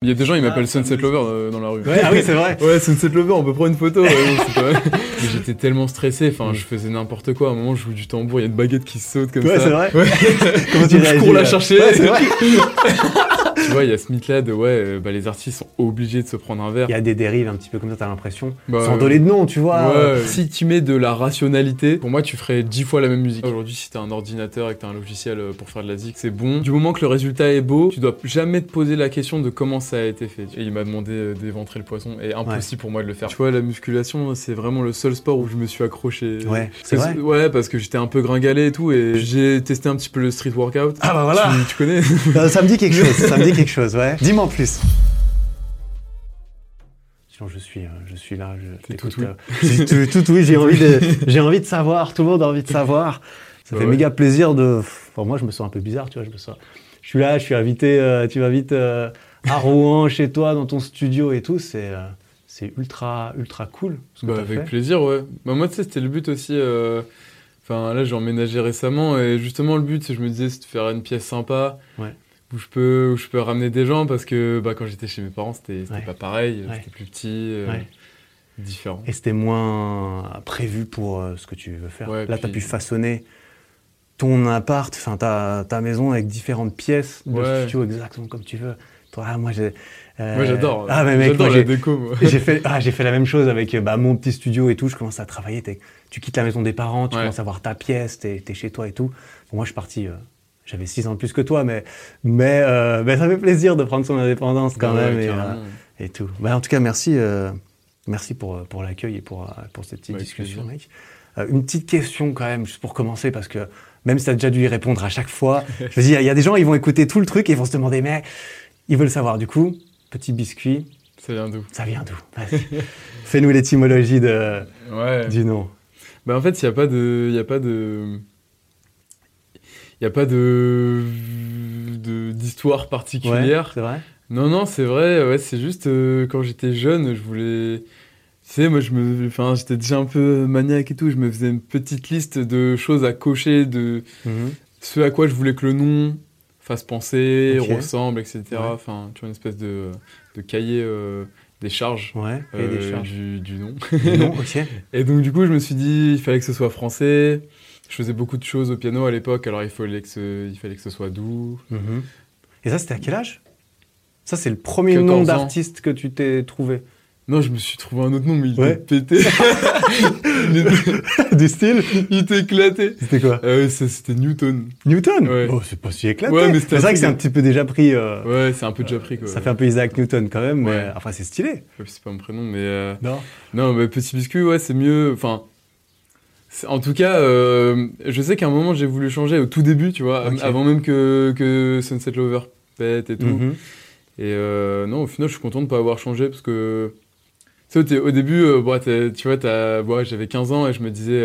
Il y a des gens, ils m'appellent Sunset Lover euh, dans la rue. Ouais, ah oui, c'est vrai. ouais, Sunset Lover, on peut prendre une photo. Ouais, pas- Mais j'étais tellement stressé, enfin, je faisais n'importe quoi. À un moment, je joue du tambour, il y a une baguette qui saute comme Ouais, ça. c'est vrai. Ouais. Comment tu je cours la chercher. Ouais, c'est vrai. Tu vois, il y a ce mythe-là de ouais, euh, bah, les artistes sont obligés de se prendre un verre. Il y a des dérives un petit peu comme ça, t'as l'impression. Bah, Sans donner de nom, tu vois. Ouais, si tu mets de la rationalité, pour moi, tu ferais dix fois la même musique. Aujourd'hui, si t'as un ordinateur et que t'as un logiciel euh, pour faire de la zik, c'est bon. Du moment que le résultat est beau, tu dois jamais te poser la question de comment ça a été fait. Et il m'a demandé euh, d'éventrer le poisson, et impossible pour moi de le faire. Tu vois, la musculation, c'est vraiment le seul sport où je me suis accroché. Ouais, c'est Parce- vrai. Ouais, parce que j'étais un peu gringalé et tout, et j'ai testé un petit peu le street workout. Ah bah voilà. Tu, tu connais Ça me dit quelque chose, ça me dit quelque chose, ouais. Dis-moi en plus. Sinon, je suis, euh, je suis là, je tout euh, j'ai tout, tout oui, j'ai envie de, j'ai envie de savoir, tout le monde a envie de savoir. Ça Bah fait ouais. méga plaisir de, enfin, moi, je me sens un peu bizarre, tu vois, je me sens, je suis là, je suis invité, euh, tu m'invites euh, à Rouen, chez toi, dans ton studio et tout, c'est, euh, c'est ultra, ultra cool. ce que Bah, avec fait. plaisir, ouais. Bah, moi, tu sais, c'était le but aussi. euh, Enfin, là, j'ai emménagé récemment et justement, le but, c'est je me disais, c'est de faire une pièce sympa. Ouais. Où je, peux, où je peux ramener des gens parce que bah, quand j'étais chez mes parents, c'était Ouais. pas pareil. Ouais. C'était plus petit, euh, Ouais. différent. Et c'était moins prévu pour euh, ce que tu veux faire. Là, tu as puis- pu façonner ton appart, enfin ta, ta maison avec différentes pièces de studio exactement comme tu veux. Toi, ah, moi, j'ai. euh, Moi, j'adore. Ah, mais mec, moi, la j'ai- déco, j'ai fait, ah, j'ai fait la même chose avec euh, bah, mon petit studio et tout. Je commence à travailler. Tu quittes la maison des parents, tu commences à voir ta pièce, t'es es chez toi et tout. Bon, moi, je suis parti. J'avais 6 ans de plus que toi, mais, mais, euh, mais ça fait plaisir de prendre son indépendance quand Ouais, même. et, euh, et tout. Bah, en tout cas, merci, euh, merci pour, pour l'accueil et pour, pour cette petite discussion, mec. Une petite question quand même, juste pour commencer, parce que même si tu as déjà dû y répondre à chaque fois, je il y a des gens, ils vont écouter tout le truc et ils vont se demander, mais ils veulent savoir. Du coup, petit biscuit, Ça vient d'où? Ça vient d'où? Fais-nous l'étymologie de, Ouais. du nom. Bah, en fait, il n'y a pas de. Y a pas de. Il n'y a pas de d'histoire particulière. Ouais, c'est vrai Non, non, c'est vrai, ouais, c'est juste euh, quand j'étais jeune, je voulais. Tu sais, moi, je me, enfin, j'étais déjà un peu maniaque et tout. Je me faisais une petite liste de choses à cocher, de Mhm. ce à quoi je voulais que le nom fasse penser, ressemble, etc. Ouais. Enfin, tu vois, une espèce de, de cahier euh, des charges, Ouais, et euh, des charges. Du, du nom. Du nom. Et donc, du coup, je me suis dit, il fallait que ce soit français. Je faisais beaucoup de choses au piano à l'époque, alors il fallait que ce, il fallait que ce soit doux. Mhm. Et ça, c'était à quel âge? Ça, c'est le premier 14 nom d'artiste que tu t'es trouvé. Non, je me suis trouvé un autre nom, mais il Ouais. était pété. était, du style il était éclaté. C'était quoi? Euh, c'était Newton. Newton? Ouais. Oh, c'est pas si éclaté. Ouais, c'est vrai que c'est un petit peu déjà pris. euh, Ouais, c'est un peu déjà pris, quoi. Ça fait un peu Isaac Newton quand même, mais enfin c'est stylé. C'est pas mon prénom, mais... euh, Non Non, mais Petit Biscuit, ouais, c'est mieux... Enfin... En tout cas, euh, je sais qu'à un moment, j'ai voulu changer au tout début, tu vois, avant même que, que Sunset Lover pète et tout. Mhm. Et euh, non, au final, je suis content de pas avoir changé parce que. Tu sais, au début, euh, tu vois, j'avais 15 ans et je me disais.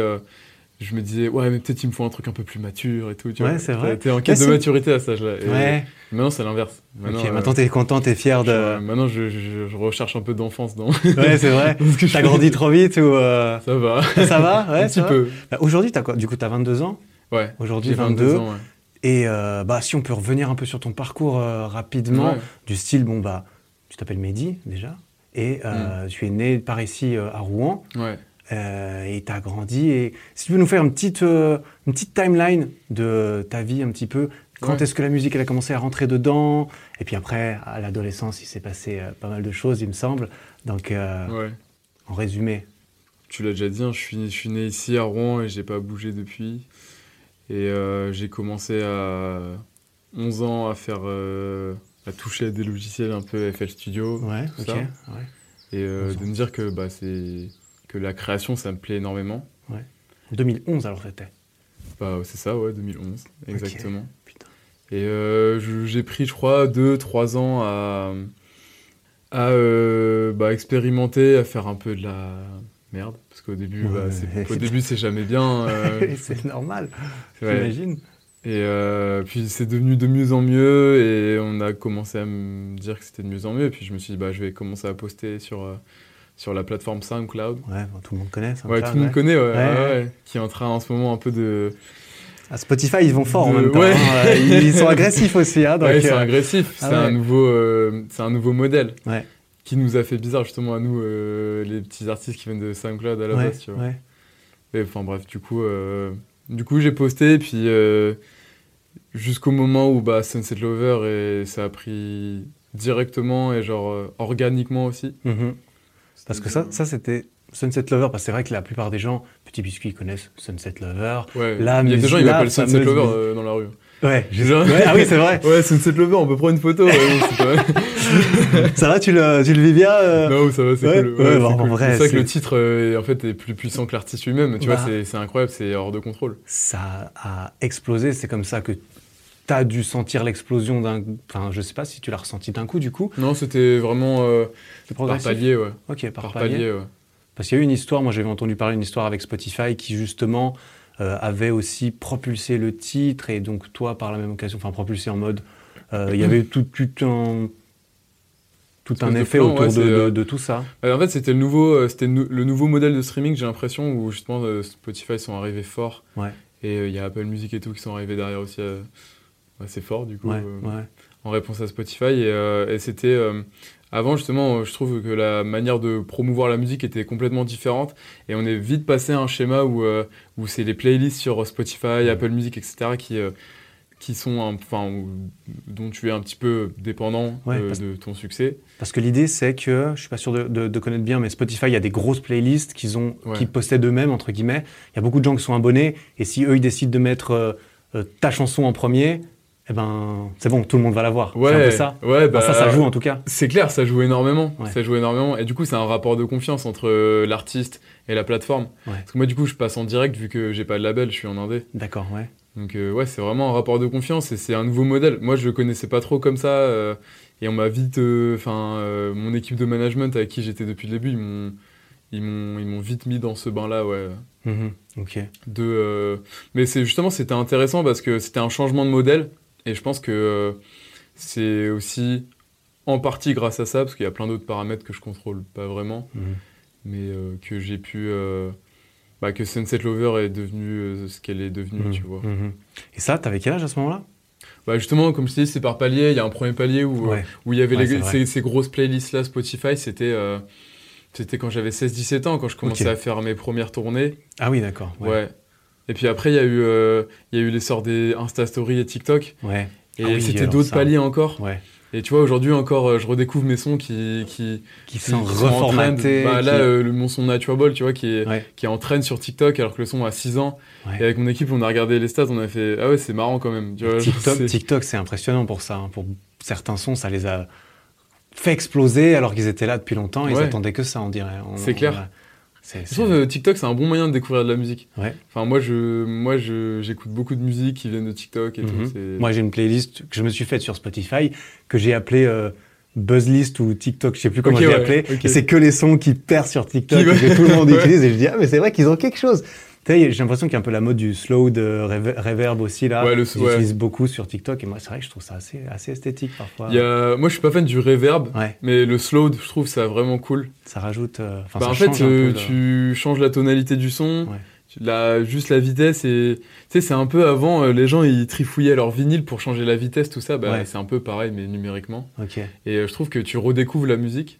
Je me disais, ouais, mais peut-être il me faut un truc un peu plus mature et tout. Tu Ouais, vois. c'est vrai. T'es en Mais quête de maturité à cet âge-là. Ouais. Maintenant, c'est l'inverse. Maintenant, ok, euh, maintenant t'es content, t'es fier je- de. maintenant, je, je- je recherche un peu d'enfance dans. ouais, c'est vrai. T'as grandi trop vite ou. euh, Ça va. Ça va Ouais, un petit peu. Bah, Aujourd'hui, t'as quoi? Du coup, t'as 22 ans? Ouais. Aujourd'hui, J'ai 22. ans, ouais. Et euh, bah, si on peut revenir un peu sur ton parcours euh, rapidement, Ouais. du style, bon, bah, tu t'appelles Mehdi déjà, et euh, tu es né par ici à Rouen, Ouais. Euh, et tu as grandi. Et si tu peux nous faire une petite, euh, une petite timeline de ta vie un petit peu, quand Ouais. est-ce que la musique elle a commencé à rentrer dedans? Et puis après, à l'adolescence, il s'est passé euh, pas mal de choses, il me semble. Donc, euh, ouais. en résumé. Tu l'as déjà dit, hein, je, suis, je suis né ici à Rouen et j'ai pas bougé depuis. Et j'ai commencé à 11 ans à faire, à toucher à des logiciels un peu FL Studio. Ouais, tout ok. ça. ouais. Et euh, 11 ans. de me dire que, bah, c'est, que la création, ça me plaît énormément. 2011 alors c'était. Bah, c'est ça, ouais, 2011, exactement. Putain. Et euh, j'ai pris, je crois, 2-3 ans à, à euh, bah, expérimenter, à faire un peu de la merde. Parce qu'au début, bah, Ouais, c'est- ouais. au début, c'est jamais bien. euh, c'est normal, ouais. j'imagine. Et euh, puis c'est devenu de mieux en mieux et on a commencé à me dire que c'était de mieux en mieux. Et puis je me suis dit, bah, je vais commencer à poster sur, euh, sur la plateforme SoundCloud. Ouais, tout le monde connaît ça. Ouais, tout le monde connaît, ouais, qui est en train en ce moment un peu de, À Spotify, ils vont fort en De- même temps. ouais. hein. Euh, Ils sont agressifs aussi. Hein, donc, ouais, c'est euh, agressif. ah c'est un nouveau, euh, c'est un nouveau modèle Ouais. qui nous a fait bizarre justement à nous, euh, les petits artistes qui viennent de SoundCloud à la base. Tu vois. enfin bref, du coup, euh, du coup j'ai posté puis euh, jusqu'au moment où bah, Sunset Lover et ça a pris directement et genre euh, organiquement aussi. Mhm. Parce que ça, ça c'était Sunset Lover, parce que c'est vrai que la plupart des gens, Petit Biscuit, ils connaissent Sunset Lover. Ouais. La Il y a des gens la m'appellent Sunset fameuse Lover euh, dans la rue. Ouais, Genre- ouais, ah oui, c'est vrai. Ouais, Sunset Lover, on peut prendre une photo. ouais, pas. Ça va, tu le, tu le vis bien euh Non, ça va, c'est ouais, cool. ouais, c'est bah, cool. vrai, c'est ça que le titre euh, en fait est plus puissant que l'artiste lui-même. Tu Bah. vois, c'est- c'est incroyable, c'est hors de contrôle. Ça a explosé, c'est comme ça que tu as dû sentir l'explosion d'un. Enfin, je sais pas si tu l'as ressenti d'un coup, du coup. Non, c'était vraiment euh, par palier, ouais. Ok, par, Par, palier. palier, ouais. Parce qu'il y a eu une histoire, moi j'avais entendu parler d'une histoire avec Spotify qui justement euh, avait aussi propulsé le titre et donc toi par la même occasion, enfin propulsé en mode, euh, il y avait tout, tout un tout un effet plan, autour ouais, de, c'est, de- euh, de tout ça. Euh, en fait, c'était le nouveau, c'était le nouveau modèle de streaming, j'ai l'impression, où justement Spotify sont arrivés fort. Ouais. Et il y a Apple Music et tout qui sont arrivés derrière aussi assez fort, du coup, Ouais, euh, ouais. en réponse à Spotify. Et, euh, et c'était. euh, avant, justement, je trouve que la manière de promouvoir la musique était complètement différente. Et on est vite passé à un schéma où, euh, où c'est les playlists sur Spotify, Apple Music, etc., qui. euh, qui sont enfin dont tu es un petit peu dépendant Ouais, euh, parce- de ton succès Parce que l'idée c'est que, je suis pas sûr de, de- de connaître bien, mais Spotify, il y a des grosses playlists qu'ils ont, Ouais. qui possèdent eux-mêmes, entre guillemets. Il y a beaucoup de gens qui sont abonnés, et si eux ils décident de mettre ta chanson en premier, eh ben c'est bon, tout le monde va la voir. c'est un peu ça. ouais bah, Enfin, ça, ça joue en tout cas. C'est clair, ça joue énormément. Ouais. Ça joue énormément. Et du coup, c'est un rapport de confiance entre euh, l'artiste et la plateforme. Ouais. Parce que moi, du coup, je passe en direct vu que j'ai pas de label, je suis en indé. D'accord, ouais. Donc, euh, ouais, c'est vraiment un rapport de confiance et c'est un nouveau modèle. Moi, je le connaissais pas trop comme ça. euh, et on m'a vite. Enfin, mon équipe de management avec qui j'étais depuis le début, ils m'ont. Ils m'ont, vite mis dans ce bain-là, ouais. Mhm, Ok. De, euh, Mais c'est justement, c'était intéressant parce que c'était un changement de modèle. Et je pense que euh, c'est aussi en partie grâce à ça, parce qu'il y a plein d'autres paramètres que je contrôle pas vraiment, Mhm. mais euh, que j'ai pu. euh, bah, que Sunset Lover est devenue euh, ce qu'elle est devenue, Mhm, tu vois. mhm. Et ça, t'avais quel âge à ce moment-là? Bah, justement, comme je t'ai dit, c'est par palier. Il y a un premier palier où, Ouais. où il y avait Ouais, les- ces, ces grosses playlists-là Spotify. C'était. c'était quand j'avais 16-17 ans, quand je commençais à faire mes premières tournées. Ah oui, d'accord. Ouais. Ouais. Et puis après, il y, a eu, euh, il y a eu l'essor des Insta Story et TikTok. Ouais. Et Ah oui, c'était d'autres ça. paliers encore. Ouais. Et tu vois, aujourd'hui encore, euh, je redécouvre mes sons qui, qui, Qui qui- sont reformatés. Bah, qui- là, euh, le, mon son Nature Ball, tu vois, qui est, Ouais. qui est en sur TikTok alors que le son a 6 ans. Ouais. Et avec mon équipe, on a regardé les stats, on a fait Ah ouais, c'est marrant quand même. Tu vois, genre, TikTok, c'est- TikTok, c'est impressionnant pour ça. hein. Pour certains sons, ça les a fait exploser alors qu'ils étaient là depuis longtemps. Ils attendaient que ça, on dirait. C'est clair. on- Je trouve que TikTok, c'est un bon moyen de découvrir de la musique. Ouais. Enfin, moi, je, moi je, j'écoute beaucoup de musique qui viennent de TikTok et Mhm. tout. c'est- Moi, j'ai une playlist que je me suis faite sur Spotify que j'ai appelée euh, Buzzlist ou TikTok, je sais plus comment Ok, je l'ai ouais, c'est que les sons qui percent sur TikTok Qui- que tout le monde utilise. Et je dis, ah, mais c'est vrai qu'ils ont quelque chose. J'ai l'impression qu'il y a un peu la mode du slow de rever- reverb aussi là. Ouais, le- Ils ouais. utilisent beaucoup sur TikTok. Et moi, c'est vrai que je trouve ça assez, assez esthétique parfois. Il y a... Moi, je suis pas fan du reverb, Ouais, mais le slow, je trouve ça vraiment cool. ça rajoute. euh, Enfin, Bah, ça en fait, euh, tu changes la tonalité du son, la, juste la vitesse et tu sais, c'est un peu avant, euh, les gens ils trifouillaient leur vinyle pour changer la vitesse, tout ça. Bah, c'est un peu pareil, mais numériquement. Et euh, je trouve que tu redécouvres la musique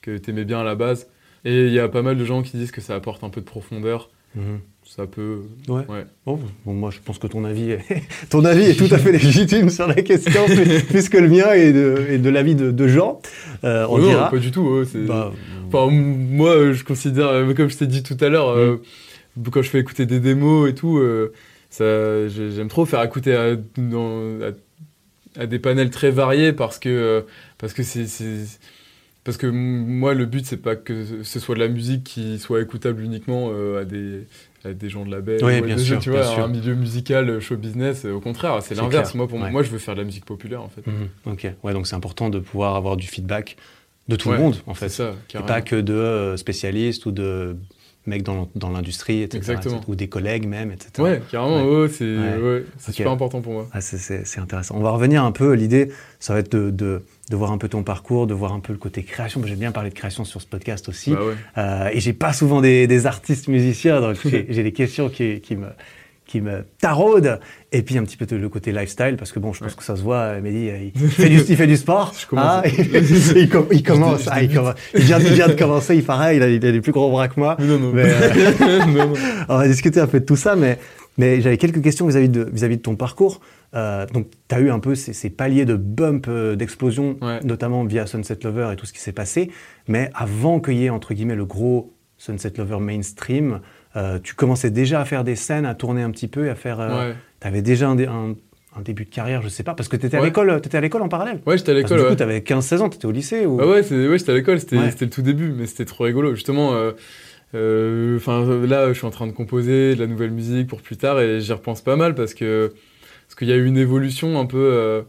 que t'aimais bien à la base. Et il y a pas mal de gens qui disent que ça apporte un peu de profondeur. Mhm. Ça peut. Ouais. Ouais. Bon, bon, moi, je pense que ton avis, est... ton avis est tout à fait légitime sur la question, plus, plus que le mien et de, et de l'avis de, de Jean. Euh, on non, dira. pas du tout. Bah, Enfin, moi, je considère, euh, comme je t'ai dit tout à l'heure, euh, Mm. quand je fais écouter des démos et tout, euh, ça, j'ai- j'aime trop faire écouter à, dans- à- à des panels très variés parce que parce que c'est parce que moi le but c'est pas que ce soit de la musique qui soit écoutable uniquement euh, à des des gens de la baie Oui, bien sûr, tu bien vois sûr. un milieu musical euh, show business euh, au contraire c'est l'inverse moi pour ouais. moi je veux faire de la musique populaire en fait mhm, ok. Ouais, donc c'est important de pouvoir avoir du feedback de tout Ouais, le monde, en fait. ça Et pas que de euh, spécialistes ou de mecs dans, dans l'industrie, etc., Exactement. etc., Ou des collègues même, etc. ouais carrément Ouais. ouais, c'est Ouais. super important pour moi Ah, c'est- intéressant. On va revenir un peu. L'idée, ça va être de, de, de voir un peu ton parcours, de voir un peu le côté création. J'aime bien parler de création sur ce podcast aussi. Bah. Euh, et j'ai pas souvent des, des artistes musiciens, donc j'ai j'ai des questions qui, qui me, qui me taraude. Et puis un petit peu le côté lifestyle, parce que bon, je pense que ça se voit, Mehdi, il fait du, il fait du sport. Ah, il, commence, il, commence, il, vient, il, vient, de commencer, il paraît, il a, il a des plus gros bras que moi. Non, non. Mais, euh, non. On va discuter un peu de tout ça, mais, mais j'avais quelques questions vis-à-vis de, vis-à-vis de ton parcours. Euh, donc, tu as eu un peu ces, ces paliers de bump, euh, d'explosion, Ouais. notamment via Sunset Lover et tout ce qui s'est passé. Mais avant qu'il y ait, entre guillemets, le gros Sunset Lover mainstream, euh, tu commençais déjà à faire des scènes, à tourner un petit peu, à faire. euh, Ouais. Tu avais déjà un, dé- un- un début de carrière, je sais pas, parce que tu étais à Ouais. l'école t'étais à l'école en parallèle. Ouais, j'étais à l'école. du coup, ouais. tu avais 15-16 ans, tu étais au lycée ou... Ah ouais, j'étais à l'école, c'était le tout début, mais c'était trop rigolo. Justement, euh, euh, enfin là, je suis en train de composer de la nouvelle musique pour plus tard et j'y repense pas mal parce que parce qu'il y a eu une évolution un peu euh,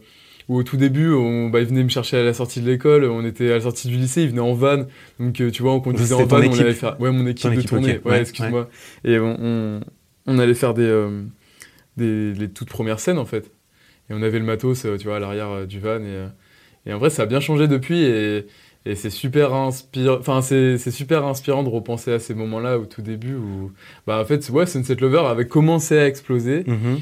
où au tout début, on, bah, ils venaient me chercher à la sortie de l'école, on était à la sortie du lycée, ils venaient en van, donc euh, tu vois, on conduisait en van, on allait faire, ouais, mon équipe de tournée, ouais, Ouais, excuse-moi, et on, on, on allait faire des, euh, des les toutes premières scènes en fait, et on avait le matos, euh, tu vois, à l'arrière du van. Et et en vrai, ça a bien changé depuis. Et, et c'est super inspirant. Enfin, c'est super inspirant de repenser à ces moments-là au tout début où, bah, en fait, ouais, Sunset Lover avait commencé à exploser. Mhm.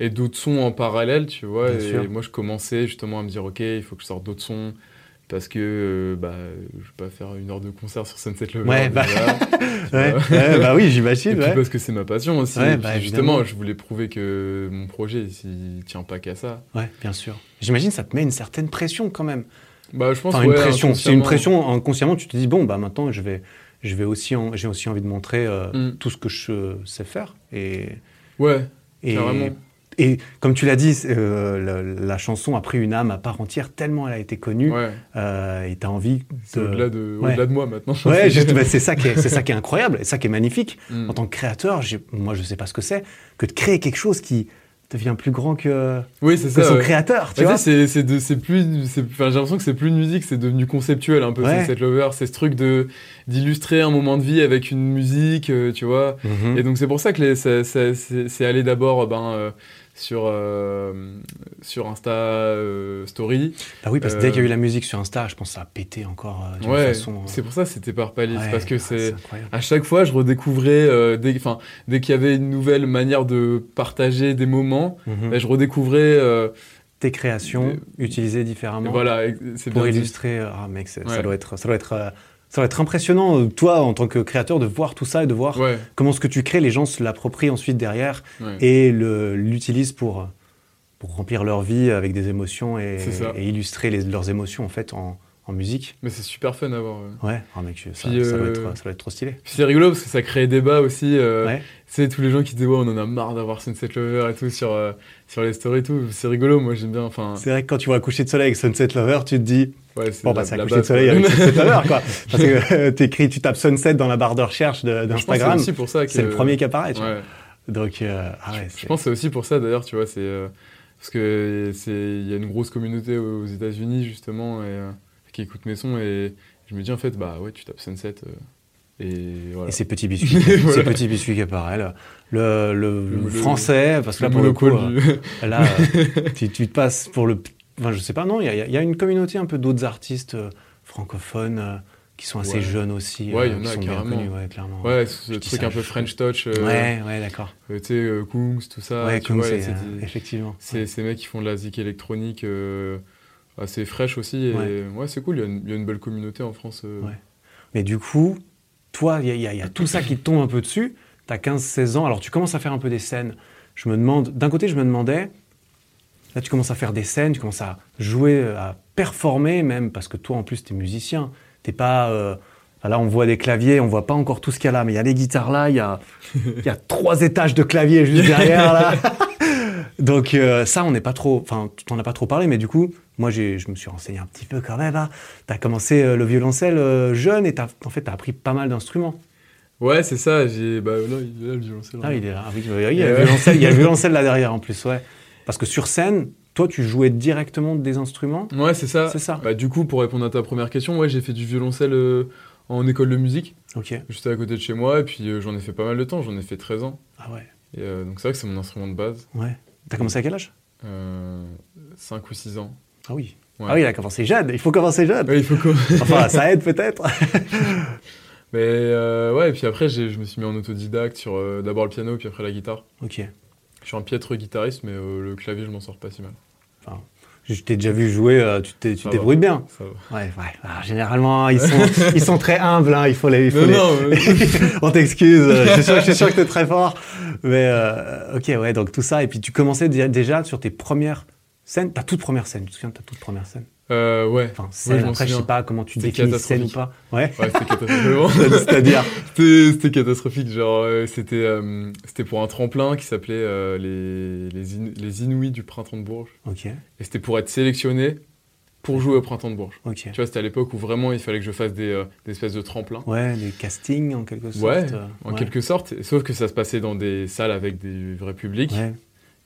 Et d'autres sons en parallèle, tu vois. Bien et sûr. moi, je commençais justement à me dire, ok, il faut que je sorte d'autres sons parce que, euh, bah, je vais pas faire une heure de concert sur Sunset Lover. Ouais, bah, Ouais, ouais, bah oui, Et j'imagine. puis Ouais. parce que c'est ma passion aussi. Et bah, puis justement, je voulais prouver que mon projet, il tient pas qu'à ça. ouais, bien sûr. J'imagine que ça te met une certaine pression quand même. Bah, je pense Enfin, une pression. C'est une pression, inconsciemment, tu te dis, bon, bah maintenant, je vais, je vais aussi, en- j'ai aussi envie de montrer euh, Mm. tout ce que je sais faire. Et, Ouais, et, carrément. Et comme tu l'as dit, euh, la, la chanson a pris une âme à part entière tellement elle a été connue. Ouais. euh, et tu as envie de. au-delà de, Ouais. au-delà de moi maintenant. Ouais, bah, c'est ça qui est, c'est ça qui est incroyable, et ça qui est magnifique. Mm. En tant que créateur, moi je sais pas ce que c'est, que de créer quelque chose qui devient plus grand que, Oui, c'est que ça. son ouais. créateur, tu vois. tu sais, c'est, c'est, plus, j'ai l'impression que c'est plus une musique, c'est devenu conceptuel un peu. Ouais. Cette lover, c'est ce truc de d'illustrer un moment de vie avec une musique, euh, tu vois. Mhm. Et donc c'est pour ça que les, c'est, c'est allé d'abord, ben, euh, sur euh, sur Insta euh, Story. Bah oui, parce que dès Euh, qu'il y a eu la musique sur Insta, je pense que ça a pété encore euh, d'une Ouais. façon. C'est pour ça que c'était par palier. ouais, parce que ah, c'est à chaque fois, je redécouvrais, dès, enfin, dès qu'il y avait une nouvelle manière de partager des moments, Mhm. ben, je redécouvrais. Tes créations utilisées différemment voilà, c'est pour bien illustrer. Ah mec, ça doit être, ça doit être, ça doit être impressionnant, euh, toi en tant que créateur, de voir tout ça et de voir Ouais, comment ce que tu crées, les gens se l'approprient ensuite derrière ouais. et l'utilisent pour, euh, pour remplir leur vie avec des émotions et, C'est illustrer les- leurs émotions en fait en, en musique. Mais c'est super fun à voir. ouais. Ouais, ah, mec, ça, Puis, ça doit euh, être, ça doit être trop stylé. C'est rigolo parce que ça crée débat aussi. Euh, Ouais. Sais, tous les gens qui disent ouais, on en a marre d'avoir Sunset Lover et tout sur, euh, sur les stories et tout. C'est rigolo, moi j'aime bien. Enfin, C'est vrai que quand tu vois un coucher de soleil avec Sunset Lover, tu te dis, ouais, c'est bon, bah, c'est un coucher de soleil avec Sunset Lover, quoi. Parce que euh, t'écris, tu tapes Sunset dans la barre de recherche d'Instagram, c'est aussi pour ça que. c'est le premier qui apparaît, tu vois. Ouais. Donc, euh, ah ouais, Je pense que c'est aussi pour ça d'ailleurs, tu vois, c'est. euh, parce que c'est il y a une grosse communauté aux États-Unis justement et, euh, qui écoute mes sons et je me dis en fait, bah ouais, tu tapes Sunset et voilà. Et ces petits biscuits, Voilà. ces petits biscuits qui apparaissent. Le, le, Le- le- français, parce que là, pour le coup, du- euh, là, tu, tu te passes pour le. Enfin, je sais pas, non, il y, y a une communauté un peu d'autres artistes euh, francophones euh, qui sont assez Ouais. jeunes aussi. Ouais, il y en qui a, sont bien carrément. connus, ouais, clairement. Ouais, ce Je truc un peu French touch. euh, ouais, ouais, d'accord. euh, tu sais, Kungs, tout ça. ouais, c'est. des- effectivement. C'est ces mecs qui font de la zik électronique assez fraîche aussi. Et Ouais. ouais, c'est cool, il y, a une- il y a une belle communauté en France. Ouais. Mais du coup, toi, il y, a- y y tout ça qui te tombe un peu dessus. Tu as 15-16 ans, alors tu commences à faire un peu des scènes. Je me demande, d'un côté, je me demandais, là, tu commences à faire des scènes, tu commences à jouer, à performer même, parce que toi, en plus, tu es musicien. T'es pas. euh, Là, on voit des claviers, on voit pas encore tout ce qu'il y a là, mais il y a les guitares là, il y a, il y a trois étages de claviers juste derrière là. Donc euh, ça, on n'est pas trop, enfin, tu t'en as pas trop parlé, mais du coup, moi, j'ai, je me suis renseigné un petit peu quand même. Hein. Tu as commencé euh, le violoncelle euh, jeune et t'as, en fait, tu as appris pas mal d'instruments. Ouais, c'est ça. J'ai, bah, il est là le violoncelle. Ah, il est là. Ah oui, il, y a le violoncelle, il y a le violoncelle là derrière en plus, ouais. Parce que sur scène, toi, tu jouais directement des instruments? Ouais, c'est ça. C'est ça. Bah, du coup, pour répondre à ta première question, ouais, j'ai fait du violoncelle euh, en école de musique, Ok. juste à côté de chez moi. Et puis euh, j'en ai fait pas mal de temps, j'en ai fait 13 ans. Ah ouais. Et, euh, donc c'est vrai que c'est mon instrument de base. Ouais. T'as commencé à quel âge? Euh, 5 ou 6 ans. Ah oui. Ouais. Ah oui, il a commencé jeune. Il faut commencer jeune. Ouais, il faut quoi Enfin, ça aide peut-être. Mais euh, ouais, et puis après, je me suis mis en autodidacte sur euh, d'abord le piano, puis après la guitare. ok. Je suis un piètre guitariste, mais euh, le clavier, je m'en sors pas si mal. Enfin, je t'ai déjà vu jouer, tu Ça débrouilles bien. Ça va. Ouais, ouais. Alors, généralement, ils sont, ils sont très humbles, hein, il faut les. Il faut Non, les- non, euh, On t'excuse, je suis sûr, je suis sûr que t'es très fort. Mais ok, ouais, donc tout ça. Et puis tu commençais dé- déjà sur tes premières scènes, ta toute première scène. Tu te souviens de ta toute première scène? Euh, ouais. Enfin, Ouais, scène, je m'en après, je sais pas comment tu définis scène ou pas. Ouais. Ouais, c'était catastrophique. C'est-à-dire C'était c'était catastrophique. Genre, euh, c'était euh, c'était pour un tremplin qui s'appelait euh, les, les, In- les Inouïs du printemps de Bourges. Ok, Et c'était pour être sélectionné pour jouer au printemps de Bourges. ok. Tu vois, c'était à l'époque où vraiment il fallait que je fasse des, des espèces de tremplins. Ouais, des castings en quelque sorte. Ouais, En ouais. quelque sorte, sauf que ça se passait dans des salles avec des vrais publics. Ouais,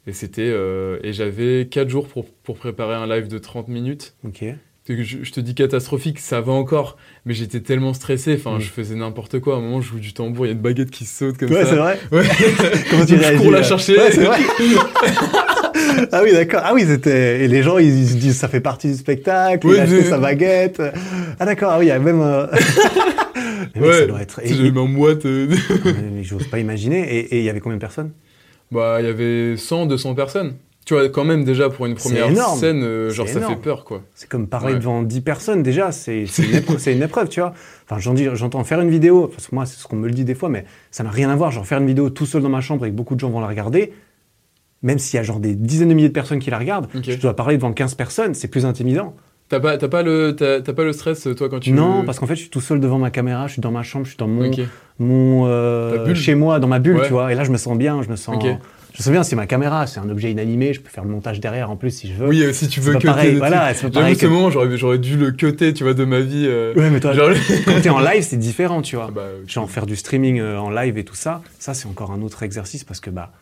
Et c'était euh, et j'avais 4 jours pour, pour préparer un live de 30 minutes. ok. Je, je te dis catastrophique, ça va encore, mais j'étais tellement stressé, enfin Mm. je faisais n'importe quoi. À un moment, je joue du tambour, il y a une baguette qui saute comme Ouais, ça. c'est vrai. Ouais. Comment tu je réagis cours la chercher. Ouais, c'est vrai. ah oui, d'accord. Ah oui, c'était. Et les gens, ils se disent, ça fait partie du spectacle. Ouais, il a acheté sa baguette. Ah d'accord. Ah oui, il y a même. euh, Mais oui, Ouais, ça doit être. et- en moite. euh, Mais- mais J'ose pas imaginer. Et il y avait combien de personnes? Bah, il y avait 100, 200 personnes. Tu vois, quand même, déjà pour une première scène, euh, genre ça énorme. fait peur quoi. C'est comme parler Ouais. devant 10 personnes déjà, c'est c'est une, une épreuve, tu vois. Enfin, j'entends faire une vidéo, parce que moi, c'est ce qu'on me le dit des fois, mais ça n'a rien à voir. Genre, faire une vidéo tout seul dans ma chambre et que beaucoup de gens vont la regarder, même s'il y a genre des dizaines de milliers de personnes qui la regardent, je dois parler devant 15 personnes, c'est plus intimidant. T'as pas, t'as pas, le, t'as, t'as pas le stress, toi, quand tu. Non, parce qu'en fait, je suis tout seul devant ma caméra, je suis dans ma chambre, je suis dans mon, Ok. mon euh, Ta bulle. chez moi, dans ma bulle, Ouais. tu vois. Et là, je me sens bien, je me sens. Ok. Je me sens bien, c'est ma caméra, c'est un objet inanimé, je peux faire le montage derrière en plus si je veux. Oui, euh, si tu veux cutter pareil, voilà, c'est pas que- moment, j'aurais, j'aurais dû le cutter, tu vois, de ma vie. euh, Ouais, mais toi, genre- quand t'es en live, c'est différent, tu vois. Ah bah, Genre faire du streaming euh, en live et tout ça, ça c'est encore un autre exercice parce que bah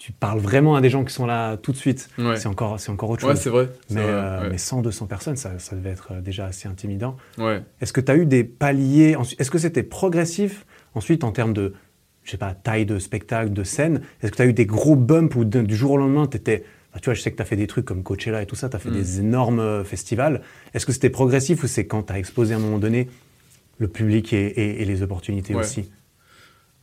tu parles vraiment à des gens qui sont là tout de suite. Ouais. C'est encore c'est encore autre Ouais, chose. c'est vrai. c'est mais, vrai, euh, ouais. mais 100 200 personnes, ça, ça devait être euh, déjà assez intimidant. Ouais. Est-ce que tu as eu des paliers Est-ce que c'était progressif ensuite en termes de je sais pas taille de spectacle, de scène Est-ce que tu as eu des gros bumps où du jour au lendemain tu étais tu vois, je sais que tu as fait des trucs comme Coachella et tout ça, tu as fait Mm. des énormes euh, festivals. Est-ce que c'était progressif ou c'est quand tu as explosé à un moment donné le public et, et- et les opportunités aussi?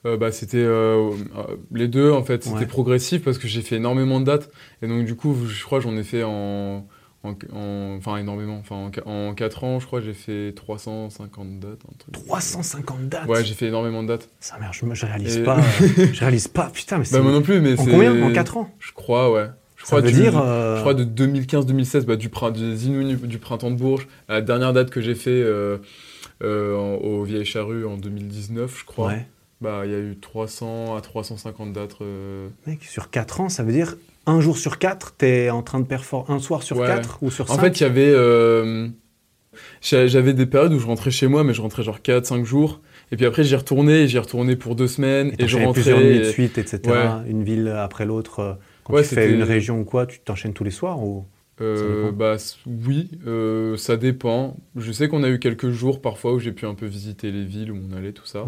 Euh, bah, c'était euh, euh, les deux en fait. C'était Ouais. progressif parce que j'ai fait énormément de dates et donc du coup je crois j'en ai fait en, en, en- enfin énormément. Enfin en, en 4 ans je crois j'ai fait 350 dates. Un truc. 350 dates? Ouais j'ai fait énormément de dates. Ça merde, je, je réalise Et- pas. euh, je réalise pas. Putain, mais c'est. Bah moi non plus mais en c'est. combien? En 4 ans? Je crois ouais. Je crois du- dire. euh, Je crois de 2015-2016, bah, du, des Inouïs du, du printemps de Bourges, à la dernière date que j'ai fait euh, euh, en- au Vieille Charrue en 2019, je crois. Ouais. Bah, il y a eu 300 à 350 dates. euh. Mec, sur 4 ans, ça veut dire un jour sur 4, t'es en train de performer. Un soir sur Ouais. 4 ou sur 5 En fait, il y avait. euh, j'a- J'avais des périodes où je rentrais chez moi, mais je rentrais genre 4-5 jours. Et puis après, j'y retournais, et j'y retournais pour deux semaines, et, je t'enchaînais rentrais. plusieurs nuits de et- suite, etc. Ouais. Une ville après l'autre. euh, Quand Ouais, tu fais une région ou quoi, tu t'enchaînes tous les soirs ou... Euh, bah oui, euh, ça dépend. Je sais qu'on a eu quelques jours parfois où j'ai pu un peu visiter les villes où on allait, tout ça.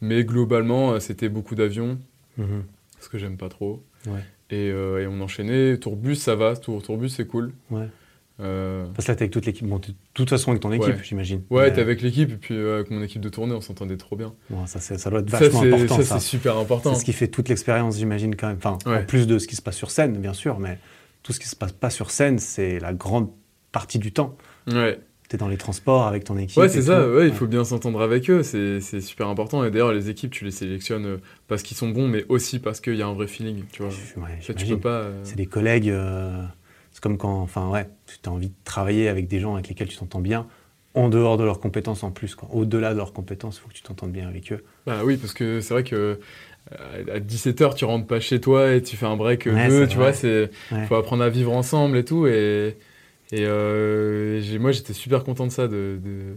Mais globalement, euh, c'était beaucoup d'avions, Mhm. parce que j'aime pas trop. Ouais. Et, euh, et on enchaînait. Tourbus, ça va. Tour, tourbus, c'est cool. Ouais. Parce que là, t'es avec toute l'équipe. Bon, de toute façon avec ton équipe, Ouais. j'imagine. ouais, t'es avec l'équipe, et puis avec mon équipe de tournée, on s'entendait trop bien. bon, ça, doit être vachement important, ça, ça. c'est super important. C'est ce qui fait toute l'expérience, j'imagine, quand même. Enfin, en plus de ce qui se passe sur scène, bien sûr, mais tout ce qui se passe pas sur scène, c'est la grande partie du temps. Ouais, Tu es dans les transports avec ton équipe. ouais c'est ça. Ouais, il faut bien s'entendre avec eux. C'est c'est super important. Et d'ailleurs, les équipes, tu les sélectionnes euh, parce qu'ils sont bons, mais aussi parce qu'il y a un vrai feeling. Tu vois. Ouais, fait, tu peux pas. euh, C'est des collègues. euh, c'est comme quand, enfin, ouais, tu as envie de travailler avec des gens avec lesquels tu t'entends bien, en dehors de leurs compétences en plus. quoi. Au-delà de leurs compétences, il faut que tu t'entendes bien avec eux. Bah oui, parce que c'est vrai que à 17h, tu rentres pas chez toi et tu fais un break euh, Ouais, deux, tu vrai. vois, c'est Ouais. faut apprendre à vivre ensemble et tout et et euh, moi j'étais super content de ça de, de,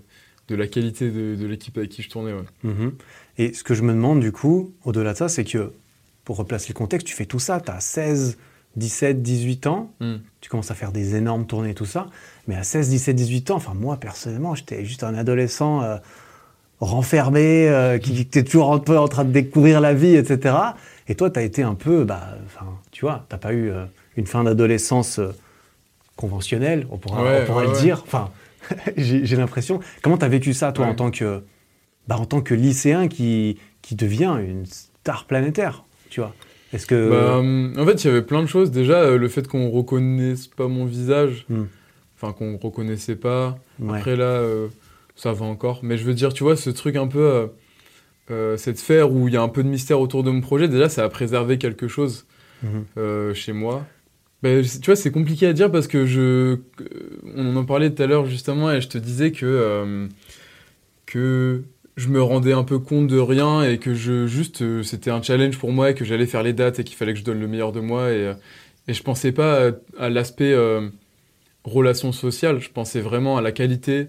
de la qualité de, de l'équipe avec qui je tournais ouais. Mhm. Et ce que je me demande, du coup, au-delà de ça, c'est que, pour replacer le contexte, tu fais tout ça, tu as 16, 17, 18 ans, Hmm. tu commences à faire des énormes tournées, tout ça. Mais à 16, 17, 18 ans, enfin, moi, personnellement, j'étais juste un adolescent euh, renfermé, euh, qui, qui était toujours un peu en train de découvrir la vie, etc. Et toi, tu as été un peu, bah, tu vois, tu pas eu euh, une fin d'adolescence euh, conventionnelle, on pourra, Ouais, on pourra ouais, le ouais. dire. Enfin, j'ai l'impression. Comment tu as vécu ça, toi, en tant que, bah, en tant que lycéen qui, qui devient une star planétaire, tu vois? Est-ce que. Bah, hum, en fait, il y avait plein de choses. Déjà, le fait qu'on reconnaisse pas mon visage, Hmm. enfin qu'on reconnaissait pas. Après là, ça va encore. Mais je veux dire, tu vois, ce truc un peu, euh, euh, cette sphère où il y a un peu de mystère autour de mon projet, déjà, ça a préservé quelque chose Mhm. euh, chez moi. Ben, tu vois, c'est compliqué à dire parce que je, on en parlait tout à l'heure justement et je te disais que euh, que je me rendais un peu compte de rien et que je juste euh, c'était un challenge pour moi et que j'allais faire les dates et qu'il fallait que je donne le meilleur de moi et et je pensais pas à, à l'aspect euh, relation sociale, je pensais vraiment à la qualité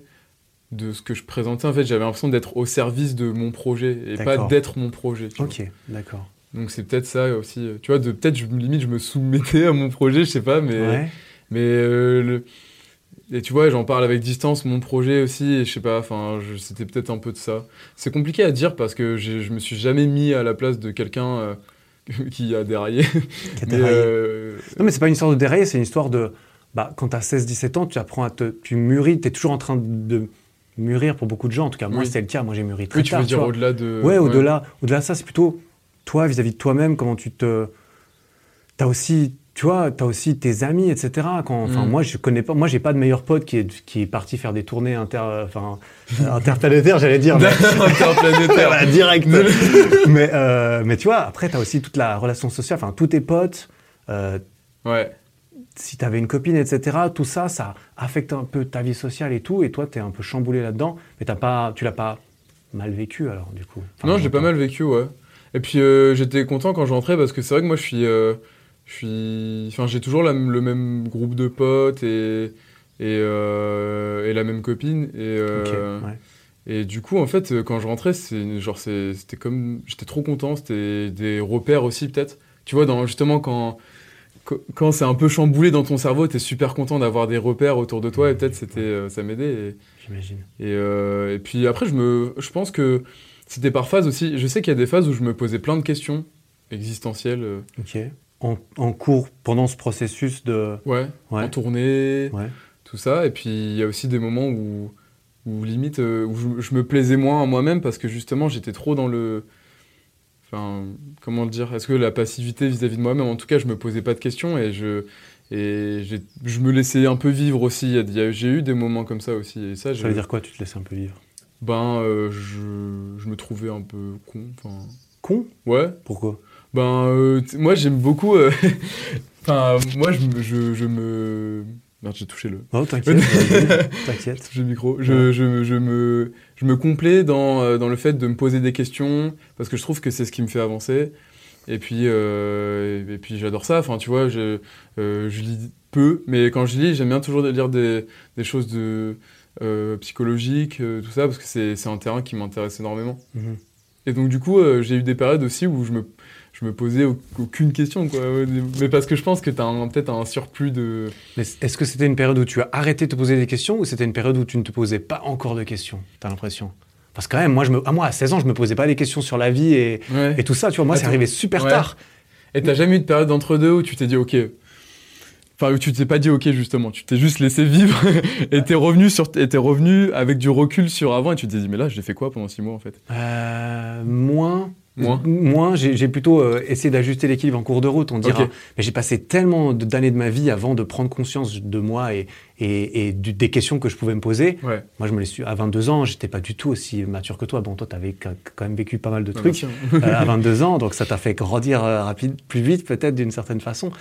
de ce que je présentais. En fait, j'avais l'impression d'être au service de mon projet et pas d'être mon projet. Ok, d'accord. Donc c'est peut-être ça aussi. Tu vois, de peut-être je- limite je me soumettais à mon projet, je sais pas, mais Ouais. mais euh, le- et tu vois, j'en parle avec distance mon projet aussi. Et je sais pas, enfin, c'était peut-être un peu de ça. C'est compliqué à dire parce que je me suis jamais mis à la place de quelqu'un euh, qui a déraillé. Qui a Mais, déraillé. euh, Non, mais c'est pas une histoire de dérailler, c'est une histoire de. Bah, quand tu as 16-17 ans, tu apprends à te. Tu mûris, tu es toujours en train de mûrir pour beaucoup de gens. En tout cas, moi, Oui. c'était le cas. Moi, j'ai mûri très oui, tu tard. veux dire au-delà de. Ouais, au-delà, au-delà de ça, c'est plutôt toi vis-à-vis de toi-même, comment tu te. T'as aussi, tu vois, t'as aussi tes amis, etc. Quand, enfin, Mm. moi, je connais pas, moi, j'ai pas de meilleur pote qui est, qui est parti faire des tournées inter, enfin, euh, interplanétaires, j'allais dire. mais- Interplanétaire. Voilà, direct. mais, euh, mais tu vois, après, t'as aussi toute la relation sociale, enfin, tous tes potes. euh, ouais. Si tu avais une copine, etc., tout ça, ça affecte un peu ta vie sociale et tout, et toi, tu es un peu chamboulé là-dedans, mais t'as pas, tu l'as pas mal vécu alors, du coup. Enfin, non, j'ai pas mal vécu, ouais. Et puis euh, j'étais content quand je rentrais parce que c'est vrai que moi je suis, euh, je suis, enfin j'ai toujours la- le même groupe de potes et et, euh, et la même copine et ouais. et du coup en fait quand je rentrais c'est genre c'est- c'était comme j'étais trop content, c'était des repères aussi peut-être. Tu vois dans justement quand quand- c'est un peu chamboulé dans ton cerveau, t'es super content d'avoir des repères autour de toi et peut-être c'était euh, ça m'aidait. J'imagine. et, euh, et puis après, je, me, je pense que c'était par phase aussi. Je sais qu'il y a des phases où je me posais plein de questions existentielles. euh, Ok. En, en cours, pendant ce processus de. ouais, Ouais. en tournée, Ouais. tout ça. Et puis il y a aussi des moments où, où limite, où je, je me plaisais moins à moi-même parce que justement, j'étais trop dans le. Enfin, comment le dire? Est-ce que la passivité vis-à-vis de moi-même, en tout cas, je me posais pas de questions et je. Et j'ai- je me laissais un peu vivre aussi. J'ai eu des moments comme ça aussi. Et ça, Ça veut dire quoi Tu te laisses un peu vivre? Ben, euh, je, je me trouvais un peu con. Con? Ouais. Pourquoi? Ben, euh, moi, j'aime beaucoup. euh, Enfin, moi, je, me- je, je me. Merde, j'ai touché le. Oh, t'inquiète. T'inquiète. J'ai le micro. Je, je, je me, je me complais dans, euh, dans le fait de me poser des questions parce que je trouve que c'est ce qui me fait avancer. Et puis, euh, et, puis j'adore ça. Enfin, tu vois, je, euh, je lis peu, mais quand je lis, j'aime bien toujours lire des, des choses de, euh, psychologiques, tout ça, parce que c'est un terrain qui m'intéresse énormément. Mhm. Et donc, du coup, j'ai eu des périodes aussi où je me, je me posais au- aucune question, quoi. Mais parce que je pense que tu as peut-être un surplus de. Mais est-ce que c'était une période où tu as arrêté de te poser des questions ou c'était une période où tu ne te posais pas encore de questions T'as l'impression? Parce que quand même, moi, je me, ah, moi, à 16 ans, je me posais pas des questions sur la vie et, Ouais. et tout ça. Tu vois, moi, c'est arrivé super Ouais. tard. Et t'as jamais eu de période d'entre-deux où tu t'es dit ok. Enfin, où tu t'es pas dit ok justement, tu t'es juste laissé vivre et t'es revenu, sur, et t'es revenu avec du recul sur avant et tu t'es dit mais là j'ai fait quoi pendant six mois en fait? Euh, moins. Moins Moins, j'ai plutôt euh, essayé d'ajuster l'équilibre en cours de route, on dira. Mais j'ai passé tellement d'années de ma vie avant de prendre conscience de moi et, et, et du- des questions que je pouvais me poser. Ouais. Moi, je me les suis. À 22 ans, j'étais pas du tout aussi mature que toi. Bon, toi, t'avais quand quand même vécu pas mal de trucs euh, à 22 ans, donc ça t'a fait grandir euh, rapide, plus vite peut-être d'une certaine façon.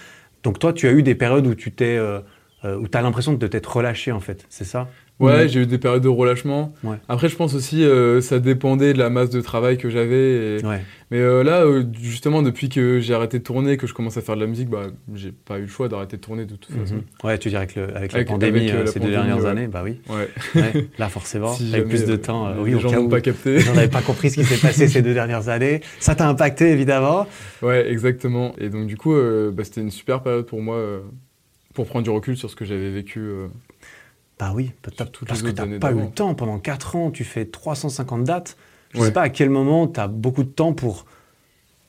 Donc toi, tu as eu des périodes où tu t'es, euh, où t'as l'impression de t'être relâché en fait, c'est ça? Ouais, j'ai eu des périodes de relâchement. Ouais. Après, je pense aussi euh, ça dépendait de la masse de travail que j'avais. et- Ouais. Mais euh, là, euh, justement, depuis que j'ai arrêté de tourner, que je commence à faire de la musique, bah, j'ai pas eu le choix d'arrêter de tourner de toute façon. Mhm. Ouais, tu dirais que le- avec, Avec- la pandémie avec, ces pandémie, deux dernières ouais. années, bah oui. Là, forcément, Si avec plus de temps. les oui, au gens n'ont pas capté. j'en avais pas compris ce qui s'est passé ces deux dernières années. Ça t'a impacté évidemment. Ouais, exactement. Et donc, du coup, bah, c'était une super période pour moi pour prendre du recul sur ce que j'avais vécu. euh. Bah oui, parce que t'as années pas eu le temps. Pendant 4 ans, tu fais 350 dates. Je Ouais. sais pas à quel moment tu as beaucoup de temps pour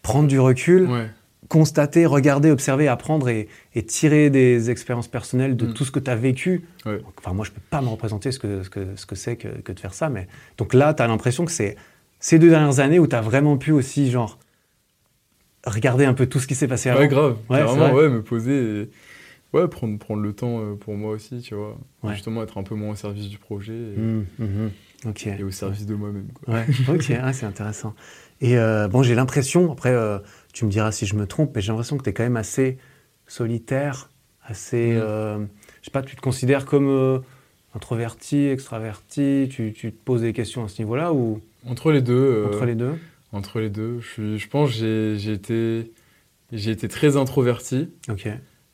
prendre du recul, Ouais. constater, regarder, observer, apprendre et, et tirer des expériences personnelles de Mm. tout ce que tu as vécu. Ouais. Enfin, moi, je peux pas me représenter ce que ce que ce que c'est que, que de faire ça, mais donc là, tu as l'impression que c'est ces deux dernières années où tu as vraiment pu aussi genre regarder un peu tout ce qui s'est passé avant. Ouais, grave. Ouais, c'est Carrément, vrai. ouais, me poser et ouais, prendre, prendre le temps euh, pour moi aussi, tu vois. Ouais. Justement, être un peu moins au service du projet et. Ok. et au service de moi-même. Ouais, ok, ouais, c'est intéressant. Et euh, bon, j'ai l'impression, après, euh, tu me diras si je me trompe, mais j'ai l'impression que tu es quand même assez solitaire, assez. Mhm. euh, je sais pas, tu te considères comme introverti, extraverti, tu, tu te poses des questions à ce niveau-là ou? Entre les deux. entre les deux Entre les deux. Je, suis, je pense que j'ai j'ai été, j'ai été très introverti. Ok.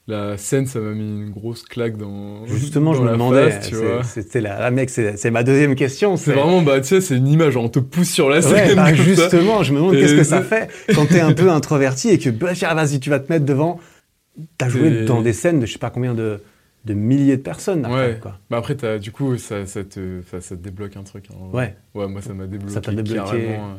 La scène, ça m'a mis une grosse claque dans. Justement, je me demandais, c'était la, la mec, c'est ma deuxième question. C'est vraiment, bah, tu sais, c'est une image, on te pousse sur la scène. Ouais, bah, ça. justement, je me demande qu'est-ce que ça fait quand t'es un peu introverti et que bah, tiens, vas-y, tu vas te mettre devant. T'as joué dans des scènes de je sais pas combien de, de milliers de personnes après, Ouais. quoi. Bah après, du coup, ça, ça, te, ça, ça te débloque un truc. hein. Ouais. Ouais, moi, ça m'a débloqué. Ça t'a débloqué. carrément.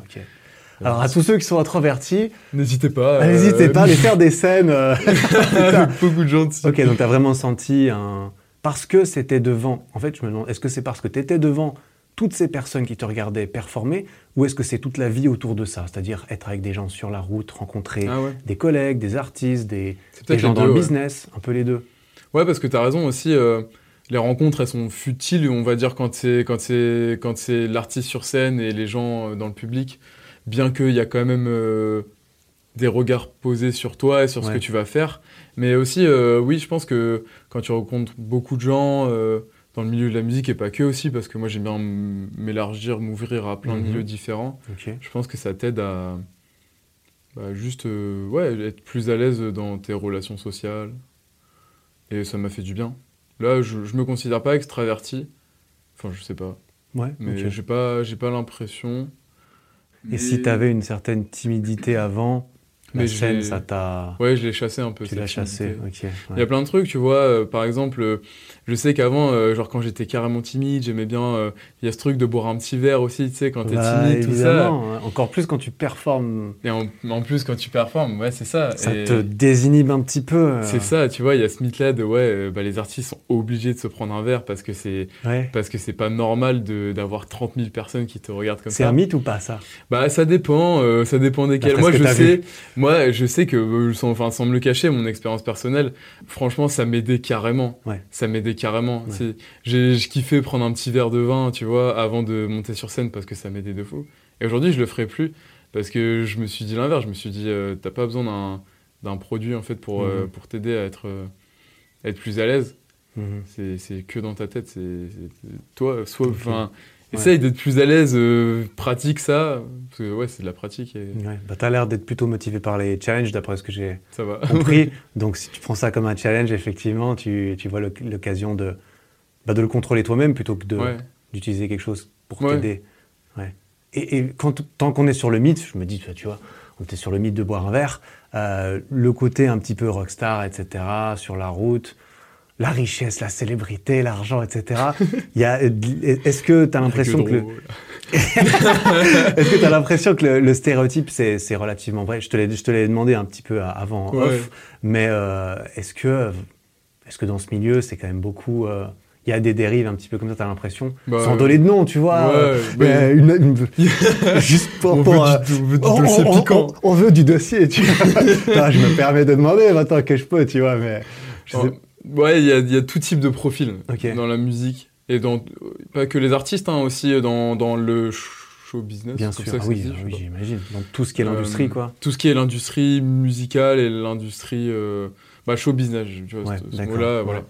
Alors à tous ceux qui sont introvertis, N'hésitez pas. euh, n'hésitez pas à aller faire des scènes. euh. avec beaucoup de gens ok, donc t'as vraiment senti un parce que c'était devant. En fait, je me demande, est-ce que c'est parce que t'étais devant toutes ces personnes qui te regardaient performer, ou est-ce que c'est toute la vie autour de ça, c'est-à-dire être avec des gens sur la route, rencontrer Ah ouais. des collègues, des artistes, des, gens dans deux, le ouais. business, un peu les deux. Ouais, parce que t'as raison aussi. euh, les rencontres, elles sont futiles, on va dire, quand c'est quand c'est quand c'est l'artiste sur scène et les gens euh, dans le public. Bien qu'il y a quand même euh, des regards posés sur toi et sur ce que tu vas faire. Mais aussi, euh, oui, je pense que quand tu rencontres beaucoup de gens euh, dans le milieu de la musique et pas que aussi, parce que moi j'aime bien m'élargir, m'ouvrir à plein de Mhm. milieux différents. Je pense que ça t'aide à bah, juste ouais, être plus à l'aise dans tes relations sociales. Et ça m'a fait du bien. Là, je, je me considère pas extraverti. Enfin, je sais pas. Ouais. Mais ok. j'ai pas, j'ai pas l'impression. Et si t'avais une certaine timidité avant, la Mais scène, ça t'a. Ouais, je l'ai chassé un peu. tu l'as chassé. Ok. Il y a plein de trucs, tu vois. euh, par exemple, euh, je sais qu'avant, euh, genre quand j'étais carrément timide, j'aimais bien. Il y a ce truc de boire un petit verre aussi, tu sais, quand t'es Bah, timide, tout ça. hein. Encore plus quand tu performes, Et en, en plus, quand tu performes, ouais, c'est ça. ça Et- te désinhibe un petit peu. C'est ça, tu vois, il y a ce mythe-là de ouais, bah, les artistes sont obligés de se prendre un verre parce que c'est Ouais. parce que c'est pas normal d'avoir 30 000 personnes qui te regardent comme C'est ça. un mythe ou pas ça? Bah ça dépend, ça dépend desquels. D'après Moi je sais, moi je sais que euh, sans, enfin sans me le cacher, mon expérience personnelle, franchement ça m'aidait carrément. Ouais. Ça m'aidait carrément. Ouais. J'ai je kiffais prendre un petit verre de vin, tu vois, avant de monter sur scène parce que ça m'aidait de fou. Et aujourd'hui je le ferai plus parce que je me suis dit l'inverse. Je me suis dit euh, t'as pas besoin d'un produit en fait pour euh, Mhm. pour t'aider à être euh, à être plus à l'aise. Mhm. C'est c'est que dans ta tête. C'est toi, soit, enfin, Ouais. essaye d'être plus à l'aise, euh, pratique ça, parce que ouais, c'est de la pratique et Ouais. Bah, t'as l'air d'être plutôt motivé par les challenges, d'après ce que j'ai compris. Donc, si tu prends ça comme un challenge, effectivement, tu, tu vois l'oc- l'occasion de, bah, de le contrôler toi-même plutôt que ouais. d'utiliser quelque chose pour Ouais. t'aider. Ouais. Et, et quand, tant qu'on est sur le mythe, je me dis, tu vois, on était sur le mythe de boire un verre, euh, le côté un petit peu rockstar, etc., sur la route, la richesse, la célébrité, l'argent, etc. Est-ce que tu as l'impression que le, est-ce que tu as l'impression que le, le stéréotype, c'est relativement vrai? Je te l'ai demandé un petit peu avant Ouais. off, mais euh, est-ce que, est que dans ce milieu, c'est quand même beaucoup. euh, Il y a des dérives un petit peu comme ça, tu as l'impression? Bah, Sans donner de nom, tu vois. ouais, euh, euh, une- une- juste pour. on, pour, veut euh, du, on veut du dossier on- piquant. on- on veut du dossier, tu vois. Je me permets de demander maintenant que je peux, tu vois, mais. je sais- Oh, Ouais, il y a, il y a tout type de profil dans la musique et dans pas que les artistes, hein, aussi dans, dans le show business. Bien sûr, ça ah oui, ah oui, j'imagine. Donc tout ce qui est l'industrie, Euh, quoi. Tout ce qui est l'industrie musicale et l'industrie euh, bah, show business, tu vois, Ouais, ce- ce d'accord, mot-là, ouais. voilà.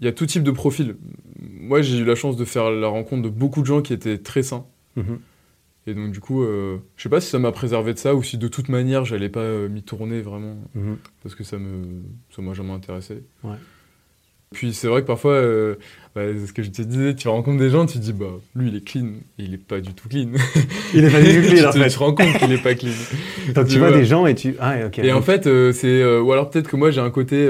Il y a tout type de profil. Moi, j'ai eu la chance de faire la rencontre de beaucoup de gens qui étaient très sains. Mhm. Et donc, du coup, euh, je sais pas si ça m'a préservé de ça ou si de toute manière, j'allais pas euh, m'y tourner vraiment Mhm. parce que ça me ça m'a jamais intéressé. Ouais. Puis c'est vrai que parfois, euh, bah, c'est ce que je te disais, tu rencontres des gens, tu te dis, bah, lui, il est clean, et il est pas du tout clean. Il est pas du tout tu, clean, en te, fait. tu te rends compte qu'il est pas clean. Donc tu Tu vois vois. des gens et tu. Ah, ok. Et en fait, euh, c'est. ou alors peut-être que moi, j'ai un côté.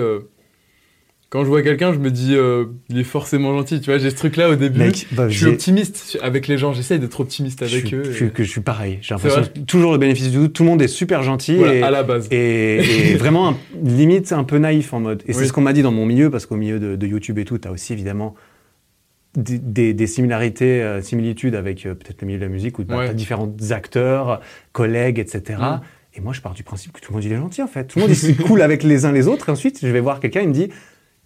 Quand je vois quelqu'un, je me dis, euh, il est forcément gentil. Tu vois, j'ai ce truc-là au début. mec, bah, je suis optimiste avec les gens, j'essaye d'être optimiste je avec suis, eux. je et- suis- que je suis pareil. J'ai l'impression toujours le bénéfice du doute. Tout le monde est super gentil Voilà, et, à la base. et, et vraiment un- limite un peu naïf en mode. Et c'est ce qu'on m'a dit dans mon milieu parce qu'au milieu de, de YouTube et tout, tu as aussi évidemment des, des- des similarités, euh, similitudes avec euh, peut-être le milieu de la musique où tu Ouais. as différents acteurs, collègues, etc. Mm. Et moi, je pars du principe que tout le monde il est gentil en fait. Tout le monde est cool avec les uns les autres. Et ensuite, je vais voir quelqu'un, il me dit,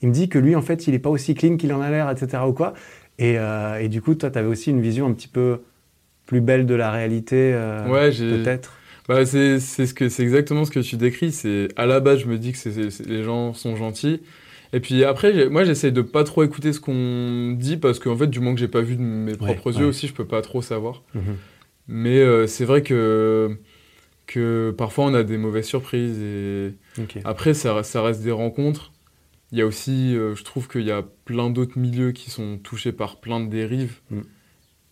il me dit que lui, en fait, il est pas aussi clean qu'il en a l'air, etc. ou quoi. Et, euh, et du coup, toi, tu avais aussi une vision un petit peu plus belle de la réalité, euh, Ouais, peut-être? Bah, c'est ce que c'est exactement ce que tu décris. C'est à la base, je me dis que les gens sont gentils. Et puis après, moi, j'essaie de pas trop écouter ce qu'on dit parce qu'en fait, du moment que j'ai pas vu de mes propres ouais. yeux aussi, je peux pas trop savoir. Mhm. Mais euh, c'est vrai que que parfois on a des mauvaises surprises et après ça, ça reste des rencontres. Il y a aussi, euh, je trouve qu'il y a plein d'autres milieux qui sont touchés par plein de dérives. Mm.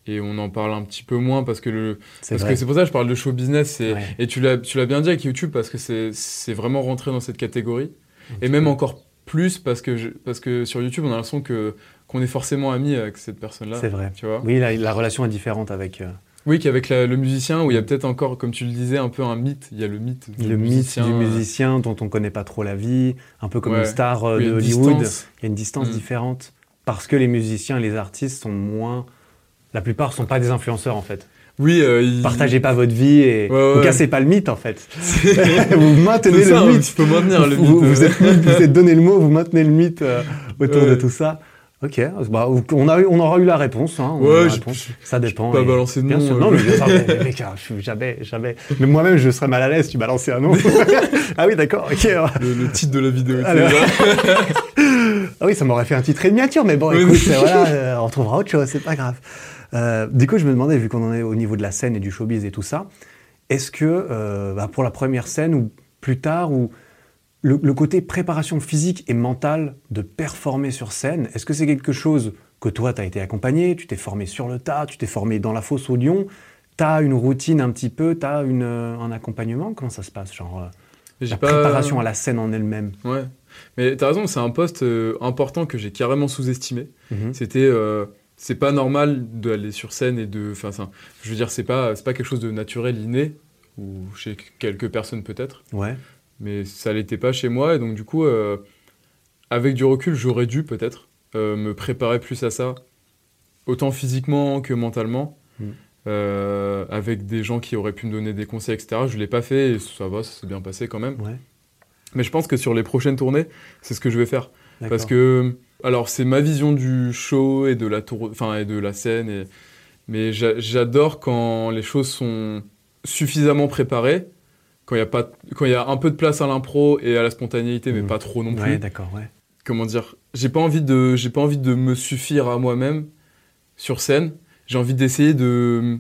Et on en parle un petit peu moins parce que le, C'est parce vrai. que c'est pour ça que je parle de show business. Et, Ouais. et tu l'as tu l'as bien dit avec YouTube parce que c'est c'est vraiment rentré dans cette catégorie. Et même encore plus parce que, je- parce que sur YouTube, on a l'impression que qu'on est forcément amis avec cette personne-là. C'est vrai. Tu vois Oui, la, la relation est différente avec euh, Oui, qu'avec la- le musicien, où il y a peut-être encore, comme tu le disais, un peu un mythe. Il y a le mythe du le mythe musicien, du euh, musicien dont on connaît pas trop la vie, un peu comme Ouais. une star euh, de une Hollywood. distance. Il y a une distance Mm. différente parce que les musiciens et les artistes sont moins. La plupart sont pas des influenceurs en fait. Oui, euh, il... Partagez pas votre vie et Ouais, ouais. vous cassez pas le mythe en fait. vous maintenez le mythe. tu peux maintenir le mythe. vous, vous euh. êtes, vous êtes donné le mot, vous maintenez le mythe euh, autour de tout ça. Ok, bah, on, a eu, on aura eu la réponse. Hein, Ouais, la réponse. Ça dépend. pas et- balancer de nom, euh. Non, mais mais, mec, je suis jamais, jamais. Mais moi-même, je serais mal à l'aise. Tu balançais un nom. ah oui, d'accord. Ok. le, le titre de la vidéo. Alors-. Ah oui, ça m'aurait fait un titre miniature, mais bon, écoute, voilà, euh, on trouvera autre chose, c'est pas grave. Euh, du coup, je me demandais, vu qu'on en est au niveau de la scène et du showbiz et tout ça, est-ce que euh, bah, pour la première scène ou plus tard, ou le, le côté préparation physique et mentale de performer sur scène, est-ce que c'est quelque chose que toi, tu as été accompagné, tu t'es formé sur le tas, tu t'es formé dans la fosse au lion, tu as une routine un petit peu, tu as un accompagnement? Comment ça se passe genre, euh, La pas- préparation à la scène en elle-même? Ouais. Mais t'as raison, c'est un poste euh, important que j'ai carrément sous-estimé. Mhm. C'était. euh, c'est pas normal d'aller sur scène et de. Enfin, ça- je veux dire, c'est pas, c'est pas quelque chose de naturel, inné, ou chez quelques personnes peut-être. Ouais. Mais ça l'était pas chez moi et donc du coup euh, avec du recul j'aurais dû peut-être euh, me préparer plus à ça. Autant physiquement que mentalement. Mm. euh, avec des gens qui auraient pu me donner des conseils etc je l'ai pas fait et ça va ça s'est bien passé quand même. Ouais. mais je pense que sur les prochaines tournées c'est ce que je vais faire. Parce que alors c'est ma vision du show et de la tour enfin et de la scène et mais j'a- j'adore quand les choses sont suffisamment préparées quand il y a pas quand il y a un peu de place à l'impro et à la spontanéité mais Mhm. pas trop non plus Ouais, d'accord, ouais. comment dire j'ai pas envie de j'ai pas envie de me suffire à moi-même sur scène j'ai envie d'essayer de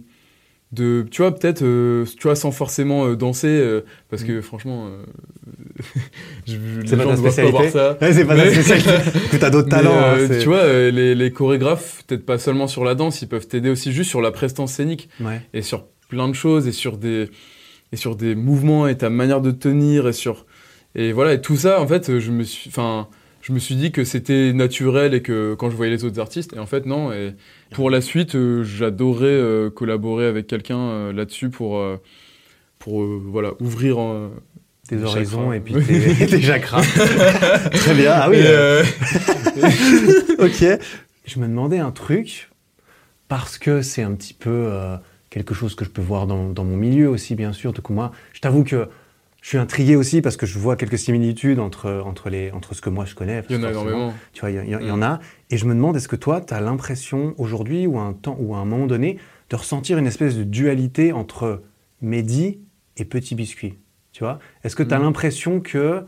de tu vois peut-être euh, tu vois sans forcément euh, danser euh, parce que franchement je, les C'est pas ta doivent pas spécialité ça Ouais, c'est pas Mais- ta spécialité. que t'as d'autres talents. hein, c'est- tu vois, les, les chorégraphes, peut-être pas seulement sur la danse, ils peuvent t'aider aussi juste sur la prestance scénique Ouais. et sur plein de choses et sur des et sur des mouvements et ta manière de tenir et sur et voilà et tout ça en fait je me suis enfin je me suis dit que c'était naturel et que quand je voyais les autres artistes et en fait non et pour la suite euh, j'adorerais euh, collaborer avec quelqu'un euh, là-dessus pour pour voilà ouvrir Tes Des horizons et puis tes, tes chakras. Très bien. Ah oui. Ok. Je me demandais un truc parce que c'est un petit peu quelque chose que je peux voir dans, dans mon milieu aussi, bien sûr. Donc moi, je t'avoue que je suis intrigué aussi parce que je vois quelques similitudes entre, entre, les, entre ce que moi je connais. il y en a énormément Tu vois, il y, y Mm. en a. Et je me demande, est-ce que toi, tu as l'impression aujourd'hui ou à un temps ou à un moment donné de ressentir une espèce de dualité entre Mehdi et Petit Biscuit Tu vois? Est-ce que tu as Mm. l'impression que,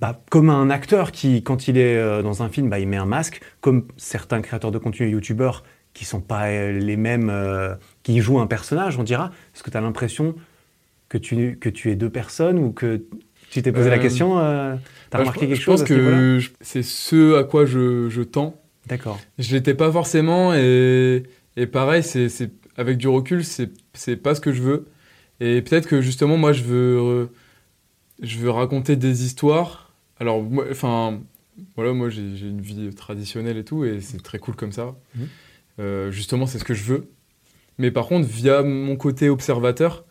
bah, comme un acteur qui, quand il est euh, dans un film, bah, il met un masque, comme certains créateurs de contenu et youtubeurs qui sont pas euh, les mêmes, euh, qui jouent un personnage, on dira, est-ce que tu as l'impression que tu, que tu es deux personnes ou que tu t'es posé la Euh, question euh, T'as bah, remarqué je, quelque je chose pense à ce niveau-là? que c'est ce à quoi je, je tends D'accord. Je l'étais pas forcément et, et pareil, c'est, avec du recul, c'est, c'est pas ce que je veux. Et peut-être que justement, moi, je veux, je veux raconter des histoires. Alors, moi, enfin, voilà, moi, j'ai, une vie traditionnelle et tout, et c'est très cool comme ça. Mhm. Euh, justement, c'est ce que je veux. Mais par contre, via mon côté observateur,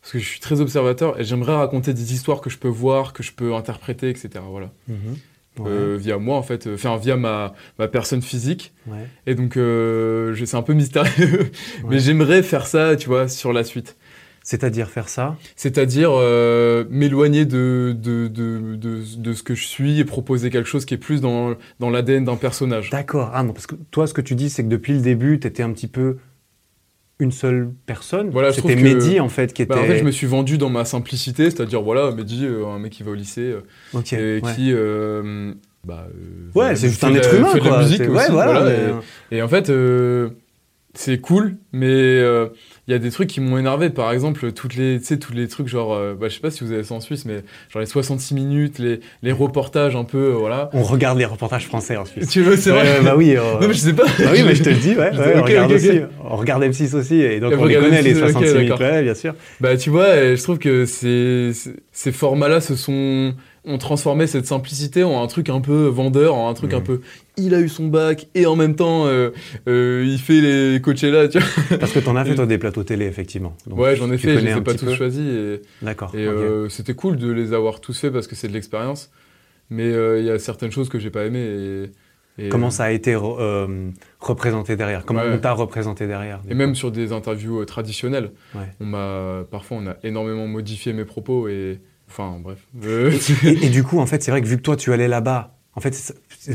parce que je suis très observateur, et j'aimerais raconter des histoires que je peux voir, que je peux interpréter, etc. Voilà. Mhm. Ouais, Euh, via moi, en fait, euh, enfin, via ma, ma personne physique. ouais, Et donc, euh, je- c'est un peu mystérieux, mais j'aimerais faire ça, tu vois, sur la suite. C'est-à-dire faire ça? C'est-à-dire m'éloigner de de, de, de, de, ce que je suis et proposer quelque chose qui est plus dans, dans l'ADN d'un personnage. D'accord. Ah non, parce que toi, ce que tu dis, c'est que depuis le début, tu étais un petit peu une seule personne. Voilà, C'était Mehdi, en fait, qui était... Bah, en fait, je me suis vendu dans ma simplicité, c'est-à-dire, voilà, Mehdi, euh, un mec qui va au lycée, euh, et qui... Euh, bah, ouais, c'est juste un être humain, fait quoi. de la musique aussi, ouais, voilà, voilà, mais- et, et en fait, c'est cool, mais il y a des trucs qui m'ont énervé. Par exemple, toutes les, tu sais, tous les trucs genre, euh, bah, je sais pas si vous avez ça en Suisse, mais genre les 66 minutes, les, les reportages un peu, euh, voilà. On regarde les reportages français en Suisse. Tu veux, c'est Ouais, vrai bah oui. euh, Non, mais je sais pas. bah oui, mais je te le dis, ouais. On regarde aussi. On regarde M6 aussi, et donc Et on les connaît, les M6, ok, 66 minutes, ouais, bien sûr. Bah tu vois, et je trouve que ces, ces- formats-là se sont ont transformé cette simplicité en un truc un peu vendeur, en un truc un peu il a eu son bac et en même temps euh, euh, il fait les Coachella, tu vois. Parce que t'en as fait, toi, des plateaux télé, effectivement. Donc, ouais, j'en ai fait, je les ai pas tous choisis D'accord. et euh, c'était cool de les avoir tous faits parce que c'est de l'expérience. Mais il y a certaines choses que j'ai pas aimées et, et, Comment ça a été re- représenté derrière? Comment Ouais. on t'a représenté derrière Et même sur des interviews traditionnelles, Ouais. on m'a parfois on a énormément modifié mes propos et enfin bref. Et, et du coup, en fait, c'est vrai que vu que toi, tu allais là-bas, en fait,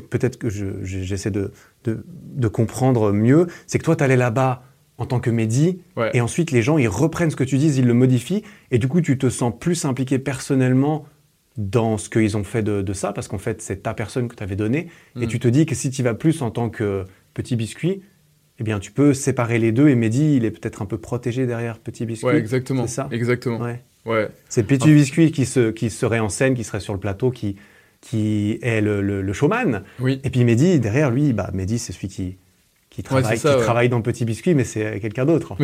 peut-être que je- je- j'essaie de, de, de comprendre mieux, c'est que toi, tu allais là-bas en tant que Mehdi, ouais. et ensuite, les gens, ils reprennent ce que tu dis, ils le modifient, et du coup, tu te sens plus impliqué personnellement dans ce qu'ils ont fait de, de ça, parce qu'en fait, c'est ta personne que tu avais donnée, et Mm. tu te dis que si tu vas plus en tant que petit biscuit, eh bien, tu peux séparer les deux, et Mehdi, il est peut-être un peu protégé derrière petit biscuit. Ouais, exactement. c'est ça? Exactement. Ouais. Ouais. C'est Petit Ah. Biscuit qui, se, qui serait en scène, qui serait sur le plateau, qui, qui est le, le- le showman. Oui. Et puis Mehdi, derrière lui, bah, Mehdi, c'est celui qui, qui, travaille, ça, qui ouais. travaille dans Petit Biscuit, mais c'est quelqu'un d'autre.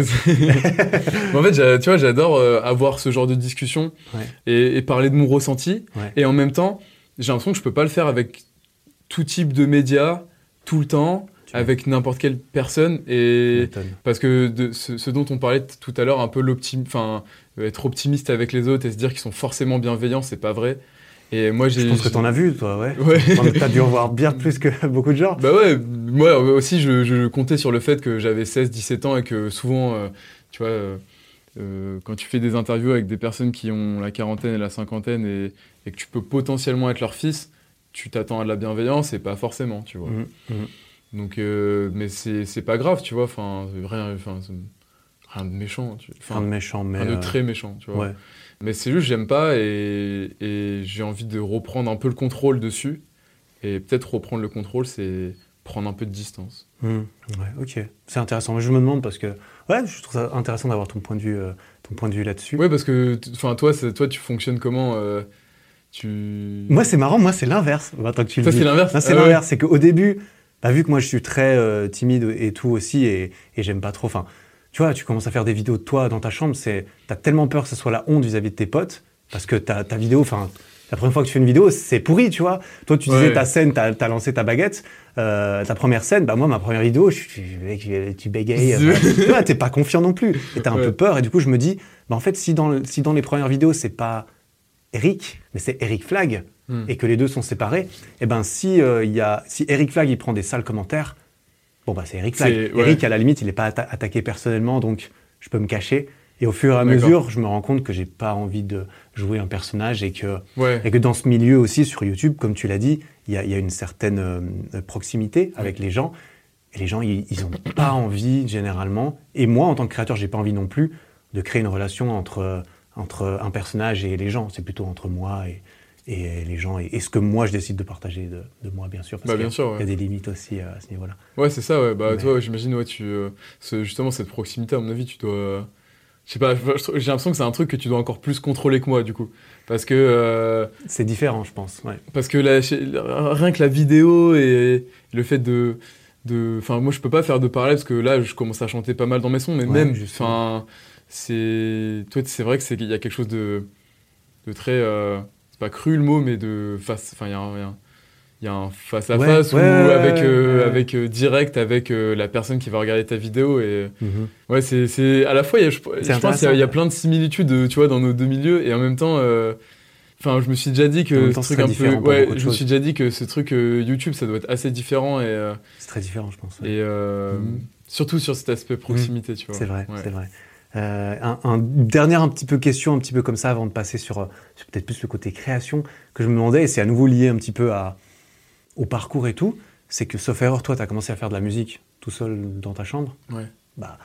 en fait. Tu vois, j'adore euh, avoir ce genre de discussion Ouais. et, et parler de mon ressenti. Et en même temps, j'ai l'impression que je peux pas le faire avec tout type de médias, tout le temps, Tu avec n'importe quelle personne. Et parce que de ce, ce dont on parlait tout à l'heure, un peu l'optim, enfin, être optimiste avec les autres et se dire qu'ils sont forcément bienveillants, c'est pas vrai. Et moi, j'ai. Je pense que t'en as vu, toi, ouais. Ouais. T'as dû en voir bien plus que beaucoup de gens. Bah ouais, moi aussi je, je comptais sur le fait que j'avais 16-17 ans et que souvent, euh, tu vois, euh, euh, quand tu fais des interviews avec des personnes qui ont la quarantaine et la cinquantaine et, et que tu peux potentiellement être leur fils, tu t'attends à de la bienveillance et pas forcément, tu vois. Mhm, mhm. Donc, euh, mais c'est pas grave, tu vois, enfin, rien, enfin, rien de méchant, tu Rien de méchant, mais. rien de très méchant, tu vois. ouais. Mais c'est juste, j'aime pas et, et j'ai envie de reprendre un peu le contrôle dessus. Et peut-être reprendre le contrôle, c'est prendre un peu de distance. Mhm. Ouais, ok. C'est intéressant. Je me demande parce que. Ouais, je trouve ça intéressant d'avoir ton point de vue, euh, ton point de vue là-dessus. Ouais, parce que, enfin, toi, toi, tu fonctionnes comment euh, Tu. Moi, c'est marrant, moi, c'est l'inverse. Maintenant que tu le Toi, c'est l'inverse? C'est Ah ouais. l'inverse. C'est qu'au début, bah, vu que moi je suis très euh, timide et tout aussi, et, et j'aime pas trop. Enfin, tu vois, tu commences à faire des vidéos de toi dans ta chambre, c'est, t'as tellement peur que ce soit la honte vis-à-vis de tes potes, parce que ta, ta vidéo, enfin, la première fois que tu fais une vidéo, c'est pourri, tu vois. Toi, tu disais Ouais. ta scène, t'as, t'as lancé ta baguette, euh, ta première scène, bah moi, ma première vidéo, je je- tu bégayes, enfin, tu vois, t'es pas confiant non plus, et t'as un Ouais. peu peur, et du coup, je me dis, bah en fait, si dans, le- si dans les premières vidéos, c'est pas Eric, mais c'est Eric Flag, Hmm. et que les deux sont séparés, et ben si euh, y a si Eric Flag il prend des sales commentaires, bon bah c'est Eric Flag. Ouais. Eric à la limite il n'est pas atta- attaqué personnellement donc je peux me cacher. Et au fur et à mesure, je me rends compte que j'ai pas envie de jouer un personnage et que Ouais. et que dans ce milieu aussi sur YouTube, comme tu l'as dit, il y a, il y a une certaine euh, proximité avec les gens. Et les gens, ils, ils ont pas envie généralement. Et moi, en tant que créateur, j'ai pas envie non plus de créer une relation entre entre un personnage et les gens. C'est plutôt entre moi et, et les gens et, et ce que moi je décide de partager de, de moi, bien sûr. Parce Bah, qu'il y a- ouais. Y des limites aussi euh, à ce niveau-là. Ouais, c'est ça, ouais. Bah, Mais- toi, j'imagine, ouais, tu. euh, ce- justement, cette proximité, à mon avis, tu dois. euh, je sais pas, j'ai l'impression que c'est un truc que tu dois encore plus contrôler que moi, du coup. Parce que. euh, C'est différent, je pense. Ouais. Parce que la- rien que la vidéo et le fait de. Enfin, moi, je peux pas faire de parallèle parce que là, je commence à chanter pas mal dans mes sons, mais Ouais, même. Enfin, c'est. Toi, c'est vrai que c'est qu'il y a quelque chose de. de très. C'est pas cru le mot, mais de face. Enfin, il y a un. il y a un- face à face ouais, ou ouais, avec, euh, ouais. avec euh, direct avec euh, la personne qui va regarder ta vidéo et Mhm. ouais c'est c'est à la fois il y a, je, je pense qu'il y a- intéressant. il y, a plein de similitudes tu vois dans nos deux milieux et en même temps euh, Enfin, je me suis déjà dit que ce temps, ce truc un peu, ouais, je me suis déjà dit que ce truc euh, YouTube, ça doit être assez différent et, euh, C'est très différent, je pense. ouais. et euh, Mhm. surtout sur cet aspect proximité, tu vois. C'est vrai, Ouais. c'est vrai. Euh, un, dernière un petit peu question, un petit peu comme ça, avant de passer sur, euh, sur peut-être plus le côté création, que je me demandais, et c'est à nouveau lié un petit peu à, au parcours et tout, c'est que, sauf erreur, toi, tu as commencé à faire de la musique tout seul dans ta chambre. Ouais. Bah,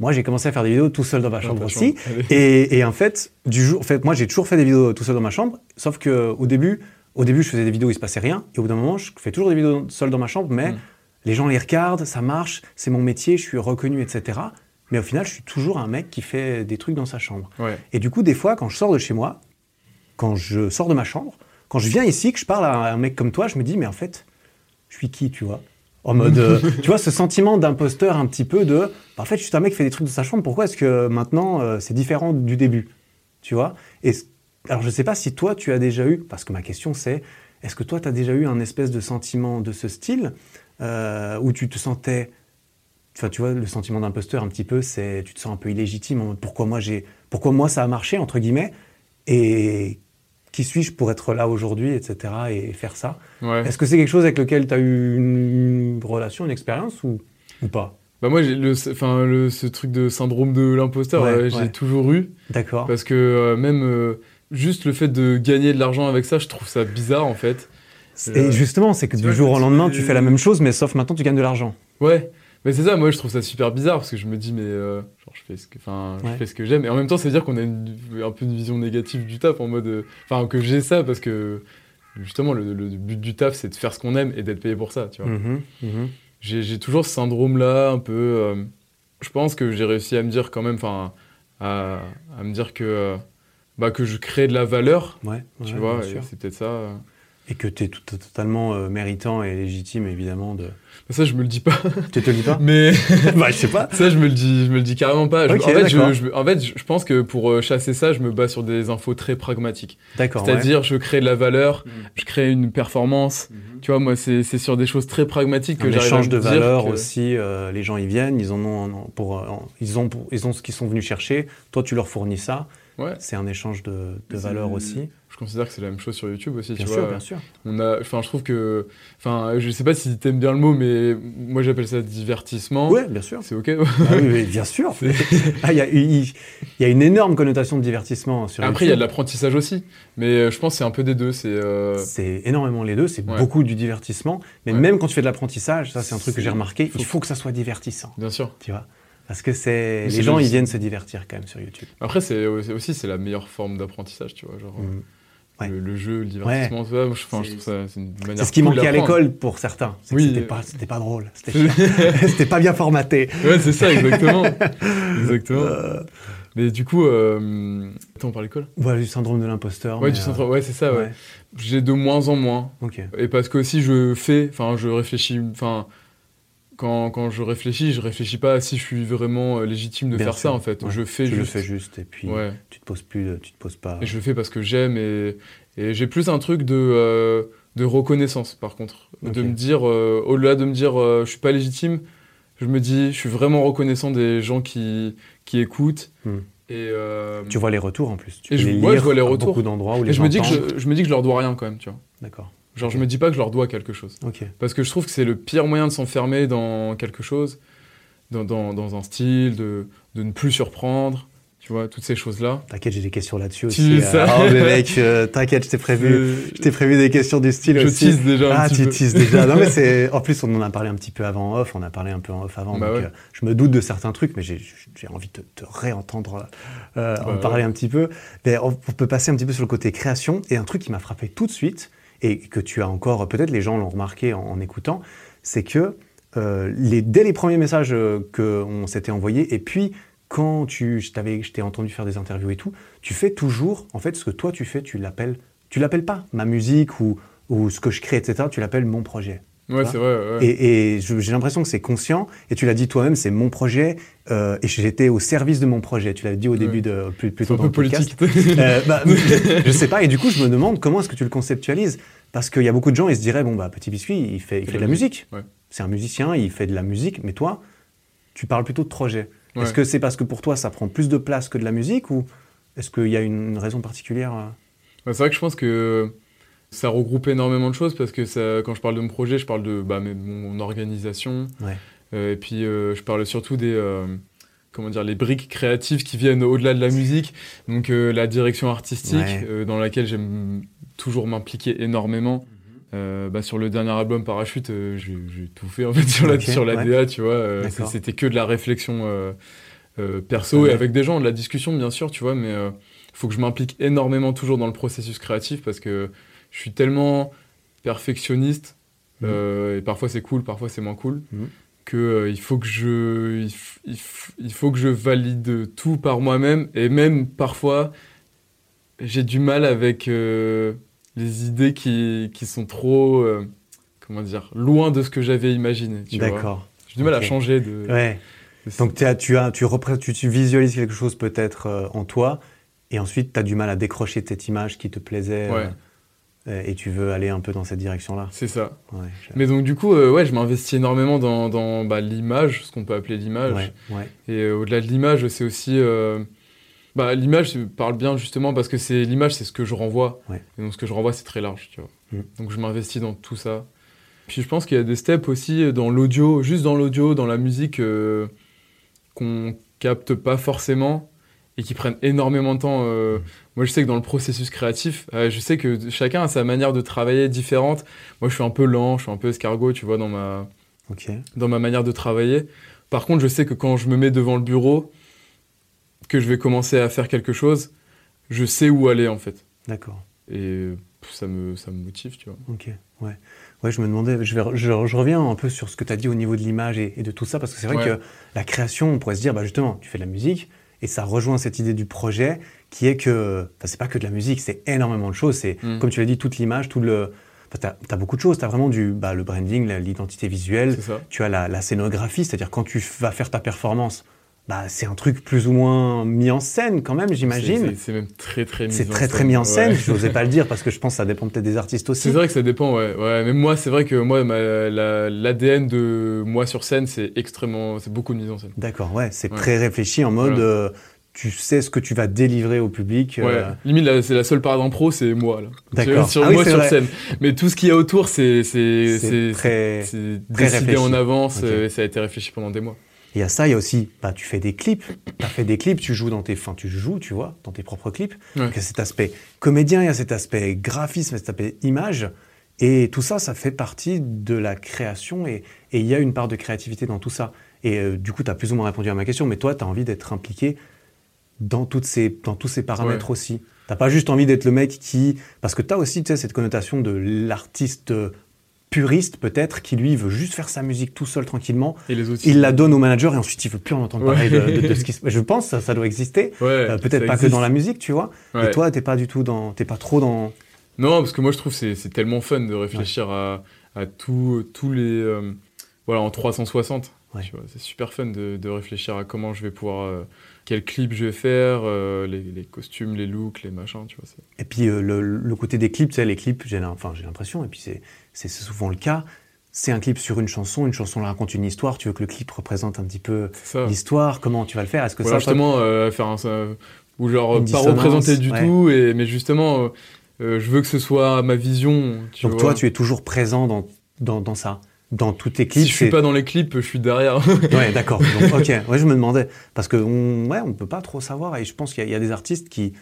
moi, j'ai commencé à faire des vidéos tout seul dans ma chambre aussi. chambre. Et, et en fait, du jour, en fait, moi, j'ai toujours fait des vidéos tout seul dans ma chambre, sauf que au début, au début, je faisais des vidéos, il se passait rien, et au bout d'un moment, je fais toujours des vidéos seul dans ma chambre, mais Mm. les gens les regardent, ça marche, c'est mon métier, je suis reconnu, etc. Mais au final, je suis toujours un mec qui fait des trucs dans sa chambre. Ouais. Et du coup, des fois, quand je sors de chez moi, quand je sors de ma chambre, quand je viens ici, que je parle à un mec comme toi, je me dis, mais en fait, je suis qui, tu vois? En mode, euh, tu vois, ce sentiment d'imposteur un petit peu de, bah, en fait, je suis un mec qui fait des trucs dans sa chambre, pourquoi est-ce que maintenant, euh, c'est différent du début? Tu vois? Et alors, je ne sais pas si toi, tu as déjà eu, parce que ma question, c'est, est-ce que toi, tu as déjà eu un espèce de sentiment de ce style, euh, où tu te sentais Enfin, tu vois, le sentiment d'imposteur, un petit peu, c'est tu te sens un peu illégitime. en mode, Pourquoi moi, j'ai, pourquoi moi ça a marché entre guillemets? Et qui suis-je pour être là aujourd'hui, etc. Et faire ça? Ouais. Est-ce que c'est quelque chose avec lequel tu as eu une, relation, une expérience ou, ou pas? Bah moi, le, enfin le, ce truc de syndrome de l'imposteur, Ouais, euh, j'ai ouais. toujours eu D'accord. parce que euh, même euh, juste le fait de gagner de l'argent avec ça, je trouve ça bizarre en fait. Et justement, c'est que du jour au lendemain, tu fais la même chose, mais sauf maintenant, tu gagnes de l'argent. Ouais. Mais c'est ça, moi je trouve ça super bizarre parce que je me dis mais euh, genre je fais ce que, enfin Ouais. je fais ce que j'aime et en même temps ça veut dire qu'on a une, un peu une vision négative du taf en mode, euh, enfin que j'ai ça parce que justement le, le but du taf c'est de faire ce qu'on aime et d'être payé pour ça, tu vois. Mhm, mhm. J'ai toujours ce syndrome-là, un peu. euh, je pense que j'ai réussi à me dire quand même, enfin, à, à me dire que, euh, bah, que je crée de la valeur, Ouais, tu ouais, vois, c'est peut-être ça. Et que tu es tout, totalement euh, méritant et légitime, évidemment. De... Mais Ça, je me le dis pas. Tu te le dis pas Mais Bah, je sais pas. ça, je me le dis, je me le dis carrément pas. Je- en, fait, je, je- en fait, je pense que pour euh, chasser ça, je me base sur des infos très pragmatiques. D'accord. ouais. C'est-à-dire, je crée de la valeur, Mhm. je crée une performance. Tu vois, moi, c'est c'est sur des choses très pragmatiques que j'arrive à échange me de que- aussi. euh, les gens ils viennent, ils en ont en- pour, euh, en- ils ont pour- ils ont ce qu'ils sont venus chercher. Toi tu leur fournis ça. Ouais. C'est un échange de, de valeurs aussi. Je considère que c'est la même chose sur YouTube aussi, Bien tu sûr, vois. bien sûr. On a, enfin, je trouve que, enfin, je sais pas si t'aimes bien le mot, mais moi j'appelle ça divertissement. Ouais, bien sûr. C'est ok? Ah oui, oui, bien sûr. Ah, Il y, a- y une énorme connotation de divertissement sur Après, il y a de l'apprentissage aussi, mais euh, je pense que c'est un peu des deux. C'est, euh, C'est énormément les deux, c'est Ouais. beaucoup du divertissement. Mais Ouais. même quand tu fais de l'apprentissage, ça c'est un truc que j'ai remarqué, il faut que ça soit divertissant, bien sûr. tu vois? Parce que c'est Mais les gens ils viennent se divertir quand même sur YouTube. Après, c'est aussi c'est la meilleure forme d'apprentissage, tu vois, genre Mm. Ouais. le, le jeu, le divertissement, ça. Je, enfin, je C'est- trouve ça c'est une manière. C'est ce qui cool manquait à l'école pour certains. Oui. C'était pas, c'était pas drôle. C'était pas bien formaté. Ouais, c'est ça, exactement, exactement. Euh, Mais du coup, euh... attends, on quoi là voilà, du syndrome de l'imposteur. Ouais, du euh, centre. Ouais, c'est ça. Ouais. ouais. J'ai de moins en moins. Et parce que aussi je fais, enfin je réfléchis, enfin quand, quand je réfléchis, je réfléchis pas à si je suis vraiment euh, légitime de Bien faire sûr, ça en fait. ouais. Je fais tu le juste. fais juste et puis Ouais. tu te poses plus, tu te poses pas. Et je le fais parce que j'aime et, et j'ai plus un truc de, euh, de reconnaissance par contre. De me dire, euh, au-delà de me dire euh, je suis pas légitime, je me dis je suis vraiment reconnaissant des gens qui, qui écoutent. Hmm. Et, Tu vois les retours en plus. Tu Et je- les ouais, je vois les retours. beaucoup d'endroits où les et je gens me, dis que je, je me dis que je leur dois rien quand même, tu vois. D'accord. Genre Ok. je me dis pas que je leur dois quelque chose. Parce que je trouve que c'est le pire moyen de s'enfermer dans quelque chose, dans, dans, dans un style, de, de ne plus surprendre, tu vois, toutes ces choses-là. T'inquiète, j'ai des questions là-dessus aussi. euh, ça. Oh, mais mec, euh, t'inquiète, je t'ai prévu. Je t'ai prévu des questions du style je aussi. tease déjà un Ah, petit tu peu. teases déjà. Non, mais c'est. En plus, on en a parlé un petit peu avant en off. On a parlé un peu en off avant. Bah donc, ouais. euh, je me doute de certains trucs, mais j'ai envie de te réentendre euh, en Bah parler un petit peu. Mais on, on peut passer un petit peu sur le côté création. Et un truc qui m'a frappé tout de suite, et que tu as encore, peut-être les gens l'ont remarqué en, écoutant, c'est que euh, dès les premiers messages euh, qu'on s'était envoyés, et puis quand tu, je t'avais- t'ai entendu faire des interviews et tout, tu fais toujours, en fait, ce que toi tu fais, tu l'appelles, tu l'appelles pas ma musique ou, ou ce que je crée, etc. Tu l'appelles mon projet. Ouais, c'est vrai. ouais. Et, j'ai l'impression que c'est conscient. Et tu l'as dit toi-même, c'est mon projet. euh, et j'étais au service de mon projet. Tu l'as dit au Ouais. début de plus, un dans peu le podcast. politique. Euh, bah, je, je sais pas. Et du coup, je me demande comment est-ce que tu le conceptualises? Parce qu'il y a beaucoup de gens, ils se diraient bon bah Petit Biscuit, il fait, il fait de la musique. Ouais. C'est un musicien, il fait de la musique. Mais toi, tu parles plutôt de projet. Est-ce que c'est parce que pour toi, ça prend plus de place que de la musique ou est-ce qu'il y a une, une raison particulière euh? Ouais, c'est vrai que je pense que ça regroupe énormément de choses parce que ça, quand je parle de mon projet, je parle de bah, mon organisation. Ouais. Euh, et puis, euh, je parle surtout des, euh, comment dire, les briques créatives qui viennent au-delà de la musique. Donc la direction artistique, Ouais. dans laquelle j'aime toujours m'impliquer énormément. Euh, bah, sur le dernier album Parachute, j'ai tout fait en fait sur la, sur la ouais. DA, tu vois. C'était que de la réflexion perso Ouais. et avec des gens, de la discussion bien sûr, tu vois, mais il faut que je m'implique énormément toujours dans le processus créatif parce que je suis tellement perfectionniste Mhm. euh, et parfois c'est cool, parfois c'est moins cool Mhm. que euh, il faut que je il, faut que je valide tout par moi-même et même parfois j'ai du mal avec euh, les idées qui, qui sont trop comment dire loin de ce que j'avais imaginé. D'accord. j'ai du mal à changer de, Ouais. de- Donc t'es- tu, as, tu, tu, tu visualises quelque chose peut-être en toi, et ensuite tu as du mal à décrocher de cette image qui te plaisait, Ouais. Et tu veux aller un peu dans cette direction-là. c'est ça Ouais, mais donc du coup euh, ouais je m'investis énormément dans, dans bah, l'image ce qu'on peut appeler l'image ouais, ouais. Et euh, au-delà de l'image, c'est aussi. euh, bah, l'image parle bien justement parce que c'est l'image, c'est ce que je renvoie. Et donc ce que je renvoie, c'est très large, tu vois. Mm. Donc je m'investis dans tout ça. Puis je pense qu'il y a des steps aussi dans l'audio, juste dans l'audio, dans la musique, qu'on capte pas forcément et qui prennent énormément de temps. euh. Moi, je sais que dans le processus créatif, euh, je sais que chacun a sa manière de travailler différente. Moi, je suis un peu lent, je suis un peu escargot, tu vois, dans ma, dans ma manière de travailler. Par contre, je sais que quand je me mets devant le bureau, que je vais commencer à faire quelque chose, je sais où aller en fait. D'accord. Et ça me, ça me motive, tu vois. Ok. Ouais. Ouais, je me demandais, je, vais, je, je reviens un peu sur ce que tu as dit au niveau de l'image et, et de tout ça, parce que c'est vrai Ouais. que la création, on pourrait se dire, bah justement, tu fais de la musique, et ça rejoint cette idée du projet, qui est que, enfin, c'est pas que de la musique, c'est énormément de choses. C'est, Mm. comme tu l'as dit, toute l'image, tout le. Enfin, t'as, t'as beaucoup de choses. T'as vraiment du, bah, le branding, l'identité visuelle. Tu as la, la scénographie, c'est-à-dire quand tu vas faire ta performance, bah, c'est un truc plus ou moins mis en scène quand même, C'est- j'imagine. C'est c'est même très très mis C'est en très scène. très mis en scène. Ouais. Je n'osais pas le dire parce que je pense que ça dépend peut-être des artistes aussi. C'est vrai que ça dépend, ouais. ouais. Même moi, c'est vrai que moi, la- l'ADN de moi sur scène, c'est extrêmement. C'est beaucoup de mise en scène. D'accord, ouais, c'est Ouais. très réfléchi en mode Voilà. euh, tu sais ce que tu vas délivrer au public. Ouais. euh, Limite, là, c'est la seule part d'impro, c'est moi, là. D'accord. Sur Ah oui, moi c'est sur vrai. scène. Mais tout ce qu'il y a autour, c'est. C'est C'est c'est- très- c'est très décidé réfléchi. en avance, euh, et ça a été réfléchi pendant des mois. Il y a ça, il y a aussi, bah, tu fais des clips, tu as fait des clips, tu joues dans tes, enfin, tu joues, tu vois, dans tes propres clips. Ouais. Donc, il y a cet aspect comédien, il y a cet aspect graphisme, cet aspect image. Et tout ça, ça fait partie de la création et, et il y a une part de créativité dans tout ça. Et euh, du coup, tu as plus ou moins répondu à ma question, mais toi, tu as envie d'être impliqué dans, toutes ces, dans tous ces paramètres Ouais. aussi. T'as pas juste envie d'être le mec qui... Parce que tu as aussi tu sais, cette connotation de l'artiste puriste, peut-être, qui lui veut juste faire sa musique tout seul, tranquillement. Et les autres. Il la donne au manager et ensuite il veut plus en entendre Ouais. parler de, de- de ce qui se Je pense ça, ça doit exister. Ouais, Euh, peut-être pas que dans la musique, tu vois. Ouais. Et toi, t'es pas du tout dans... T'es pas trop dans... Non, parce que moi je trouve que c'est c'est tellement fun de réfléchir à, à tout- tous les. euh, voilà, en 360. Ouais. tu vois, C'est super fun de, de réfléchir à comment je vais pouvoir. euh, quel clip je vais faire, euh, les, les costumes, les looks, les machins, tu vois. Et puis euh, le, le côté des clips, tu sais, les clips, j'ai l'impression, et puis c'est c'est souvent le cas, c'est un clip sur une chanson, une chanson raconte une histoire, tu veux que le clip représente un petit peu l'histoire, comment tu vas le faire Est-ce que Voilà, ça, justement, euh, faire un. ça- ou genre, euh, pas représenter du ouais. tout, et, mais justement, euh, euh, je veux que ce soit ma vision. Tu Donc vois. toi, tu es toujours présent dans, dans, dans ça, dans tous tes Si clips. je suis pas dans les clips, je suis derrière. Ouais, d'accord. Ok, ouais, je me demandais. Parce qu'on ouais, on peut pas trop savoir. Et je pense qu'il y a des artistes qui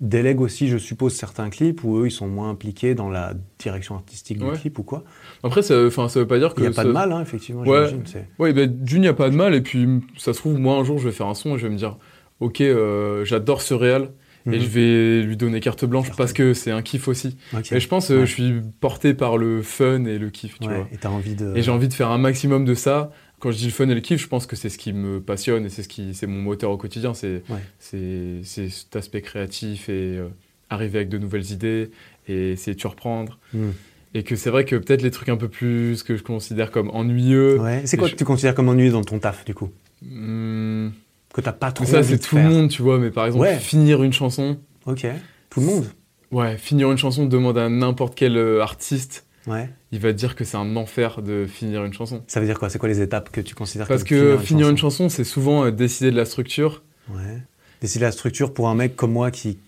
délèguent aussi, je suppose, certains clips où eux, ils sont moins impliqués dans la direction artistique du Ouais. clip ou quoi. Après, ça, ça veut pas dire que. Il n'y a pas de mal, hein, effectivement, Ouais. j'imagine. c'est- Ouais, ben, d'une, il n'y a pas de mal. Et puis, ça se trouve, moi, un jour, je vais faire un son et je vais me dire, OK, euh, j'adore ce réal. Et Mhm. je vais lui donner carte blanche Carte parce que c'est un kiff aussi. Et je pense, euh, Ouais. je suis porté par le fun et le kiff, tu vois. Et t'as envie de. Et j'ai envie de faire un maximum de ça. Quand je dis le fun et le kiff, je pense que c'est ce qui me passionne et c'est ce qui, c'est mon moteur au quotidien. C'est, Ouais. c'est, c'est cet aspect créatif et euh, arriver avec de nouvelles idées et essayer de surprendre. Hmm. Et que c'est vrai que peut-être les trucs un peu plus que je considère comme ennuyeux. Ouais. C'est quoi je- que tu considères comme ennuyeux dans ton taf, du coup? Hmm, Que t'as pas trop ça, c'est tout faire le monde, tu vois. Mais par exemple, Ouais. finir une chanson. Ok. Tout le monde? Ouais, finir une chanson demande à n'importe quel euh, artiste. Ouais. Il va te dire que c'est un enfer de finir une chanson. Ça veut dire quoi? C'est quoi les étapes que tu considères Parce que finir une chanson, c'est souvent euh, décider de la structure. Ouais. Décider la structure pour un mec comme moi qui,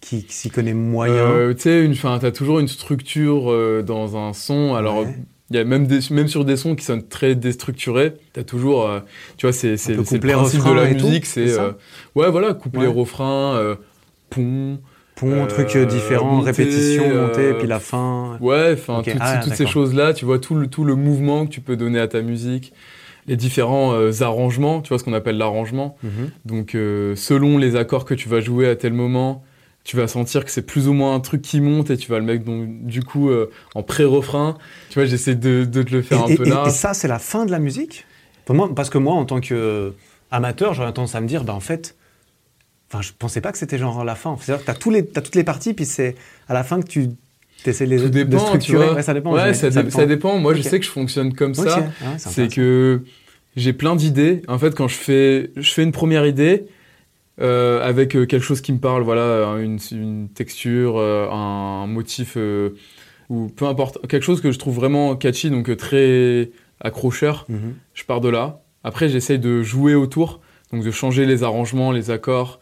qui, s'y connaît moyen. Euh, tu sais, t'as toujours une structure euh, dans un son. Alors, Ouais. Il y a même, des, même sur des sons qui sonnent très déstructurés, t'as toujours, euh, tu vois, c'est le principe de la musique, c'est euh, ouais voilà, couplet, Ouais. refrain, euh, pont, Pont, Euh, trucs euh, différents, montée, répétition, montée, euh, puis la fin. ouais, enfin ah, toutes ces choses-là, tu vois tout le tout le mouvement que tu peux donner à ta musique, les différents euh, arrangements, tu vois ce qu'on appelle l'arrangement. Mhm. Donc, euh, selon les accords que tu vas jouer à tel moment, tu vas sentir que c'est plus ou moins un truc qui monte et tu vas le mettre donc, du coup euh, en pré-refrain. Tu vois, j'essaie de, de te le faire et, un peu là. et ça, c'est la fin de la musique? Pour moi, Parce que moi, en tant qu'amateur, j'aurais tendance à me dire, bah, en fait, enfin, je pensais pas que c'était genre la fin. C'est-à-dire que tu as, tous les, t'as toutes les parties, puis c'est à la fin que tu essaies de les Tout de dépend, tu structurer. vois. Ouais, ça dépend. Ouais, ça, dé- ça dépend. Moi, je sais que je fonctionne comme ça. ouais, c'est que j'ai plein d'idées. En fait, quand je fais, je fais une première idée euh, avec euh, quelque chose qui me parle, voilà, une, une texture, euh, un, motif, euh, ou peu importe, quelque chose que je trouve vraiment catchy, donc euh, très accrocheur. Mhm. je pars de là. Après, j'essaye de jouer autour, donc de changer les arrangements, les accords,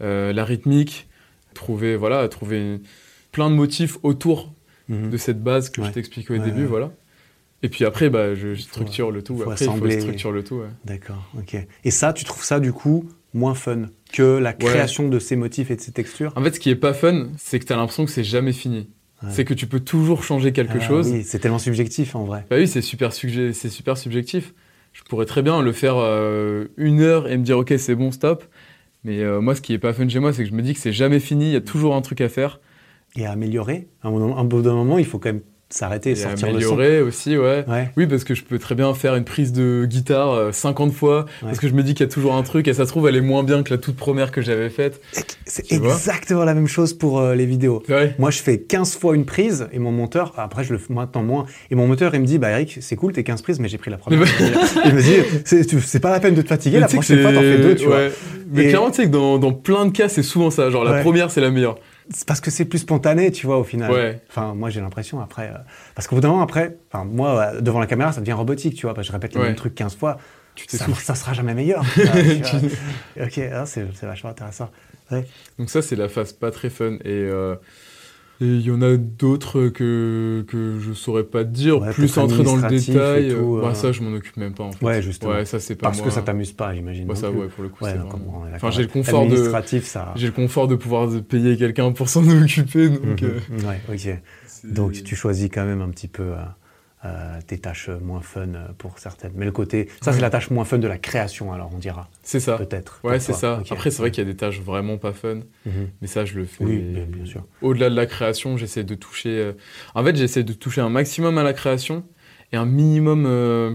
euh, la rythmique, trouver, voilà, trouver plein de motifs autour Mhm. de cette base que Ouais. je t'expliquais au Ouais, début, ouais. voilà. Et puis après, bah, je structure le tout. faut Après, il faut structure le tout. D'accord, ok. Et ça, tu trouves ça, du coup, moins fun que la création de ces motifs et de ces textures? En fait, ce qui est pas fun, c'est que tu as l'impression que c'est jamais fini. Ouais. C'est que tu peux toujours changer quelque Ah, chose. Oui, c'est tellement subjectif, en vrai. Bah oui, c'est super, c'est super subjectif. Je pourrais très bien le faire euh, une heure et me dire ok c'est bon stop. Mais euh, moi ce qui est pas fun chez moi c'est que je me dis que c'est jamais fini, il y a toujours un truc à faire. Et à améliorer. À un bout d'un moment, il faut quand même s'arrêter et, Et sortir le son. améliorer aussi, ouais. Ouais. Oui parce que je peux très bien faire une prise de guitare euh, 50 fois parce que je me dis qu'il y a toujours un truc et ça se trouve elle est moins bien que la toute première que j'avais faite. C'est exactement la même chose pour euh, les vidéos. Ouais. Moi, je fais 15 fois une prise et mon monteur, après je le fais maintenant moins, et mon monteur il me dit Bah Eric, c'est cool tes 15 prises, mais j'ai pris la première. il me dit C'est pas la peine de te fatiguer, Mais la prochaine fois t'en fais deux, tu vois. Mais Et- clairement tu sais que dans, dans plein de cas c'est souvent ça, genre la première c'est la meilleure. Parce que c'est plus spontané, tu vois, au final. Ouais. Enfin, moi j'ai l'impression après. euh, parce qu'au bout d'un moment, après, enfin, moi, euh, devant la caméra, ça devient robotique, tu vois, parce que je répète les Ouais. mêmes trucs 15 fois. Tu Ça, ça sera jamais meilleur. ok, ah, c'est vachement intéressant. Donc ça, c'est la phase pas très fun. Et euh, et il y en a d'autres que, que je saurais pas te dire, Ouais, plus entrer dans le détail. tout, euh, bah, euh. ça, je m'en occupe même pas en fait. Ouais, justement. Ouais, ça c'est pas Parce moi. que ça t'amuse pas, j'imagine. Bah, non ça, plus. ouais, pour le coup, Ouais, c'est vraiment- on est Enfin, j'ai le confort de, ça. j'ai le confort de pouvoir payer quelqu'un pour s'en occuper. Donc, Mhm. euh, Ouais, ok. Donc tu choisis quand même un petit peu euh, euh, tes tâches moins fun euh, pour certaines. Mais le côté, ça c'est la tâche moins fun de la création, alors on dira c'est ça. peut-être. Ouais, c'est ça. Après, c'est vrai qu'il y a des tâches vraiment pas fun, Mhm. mais ça, je le fais. Oui, bien, bien sûr. Au-delà de la création, j'essaie de toucher. euh, En fait, j'essaie de toucher un maximum à la création et un minimum euh,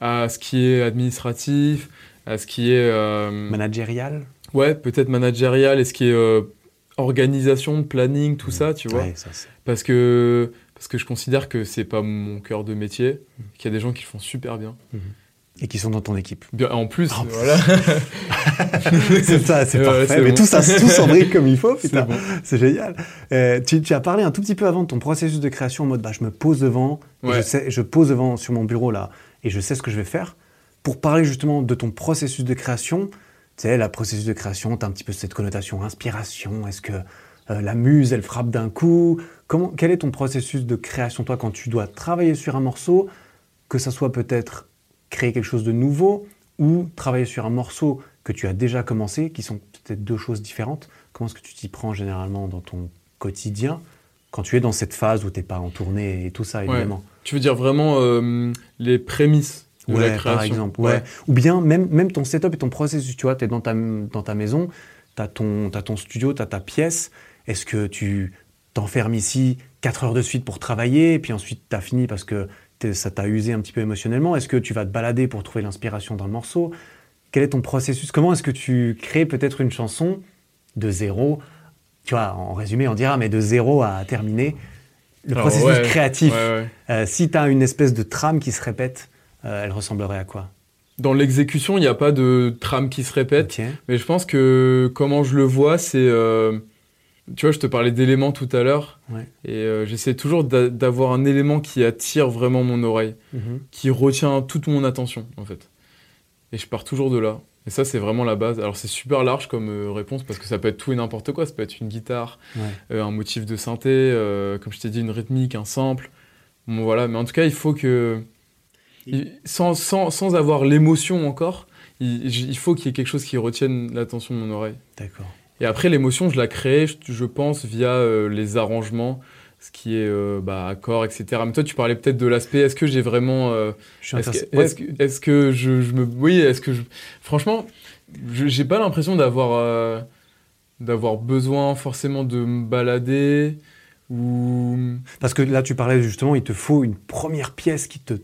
à ce qui est administratif, à ce qui est. euh, Managérial? Ouais, peut-être managérial et ce qui est euh, organisation, planning, tout ça, tu vois. Ouais, ça, c'est- Parce que parce que je considère que c'est pas mon cœur de métier, qu'il y a des gens qui le font super bien. Et qui sont dans ton équipe. Bien, en plus, En voilà. c'est ça, c'est parfait. Mais bon. tout ça, tout s'embrique comme il faut, C'est putain. bon. C'est génial. Euh, tu, tu as parlé un tout petit peu avant de ton processus de création en mode bah, je me pose devant, Ouais. je, sais, je pose devant sur mon bureau là, et je sais ce que je vais faire. Pour parler justement de ton processus de création, tu sais, la processus de création, tu as un petit peu cette connotation inspiration. Est-ce que euh, la muse, elle frappe d'un coup Comment, Quel est ton processus de création, toi, quand tu dois travailler sur un morceau, que ça soit peut-être créer quelque chose de nouveau ou travailler sur un morceau que tu as déjà commencé, qui sont peut-être deux choses différentes? Comment est-ce que tu t'y prends généralement dans ton quotidien quand tu es dans cette phase où tu n'es pas en tournée et tout ça, évidemment? Tu veux dire vraiment euh, les prémices de Ouais, la création par exemple. Ouais. Ou bien même, même ton setup et ton processus. Tu vois, tu es dans ta, dans ta maison, tu as, ton studio, tu as ta pièce. Est-ce que tu t'enfermes ici 4 heures de suite pour travailler et puis ensuite tu as fini parce que ça t'a usé un petit peu émotionnellement? Est-ce que tu vas te balader pour trouver l'inspiration dans le morceau? Quel est ton processus? Comment est-ce que tu crées peut-être une chanson de zéro? Tu vois, en résumé, on dira, mais de zéro à terminer. Le Alors, processus ouais, créatif. ouais, ouais. Euh, si tu as une espèce de trame qui se répète, euh, elle ressemblerait à quoi? Dans l'exécution, il n'y a pas de trame qui se répète. Mais je pense que comment je le vois, c'est. euh, tu vois, je te parlais d'éléments tout à l'heure. Ouais. Et euh, j'essaie toujours d'a- d'avoir un élément qui attire vraiment mon oreille, Mhm. qui retient toute mon attention, en fait. Et je pars toujours de là. Et ça, c'est vraiment la base. Alors, c'est super large comme euh, réponse parce que ça peut être tout et n'importe quoi. Ça peut être une guitare, Ouais. euh, un motif de synthé, comme je t'ai dit, une rythmique, un sample. Bon, voilà, mais en tout cas, il faut que. il- sans, sans, sans avoir l'émotion encore, il, il faut qu'il y ait quelque chose qui retienne l'attention de mon oreille. D'accord. Et après, l'émotion, je la crée, je, pense, via euh, les arrangements, ce qui est euh, bah, accords, etc. Mais toi, tu parlais peut-être de l'aspect, est-ce que j'ai vraiment. euh, Je suis est-ce que, est-ce que, que je, je me. Oui, est-ce que je. Franchement, je- j'ai pas l'impression d'avoir. euh, d'avoir besoin forcément de me balader ou. Parce que là, tu parlais justement, il te faut une première pièce qui te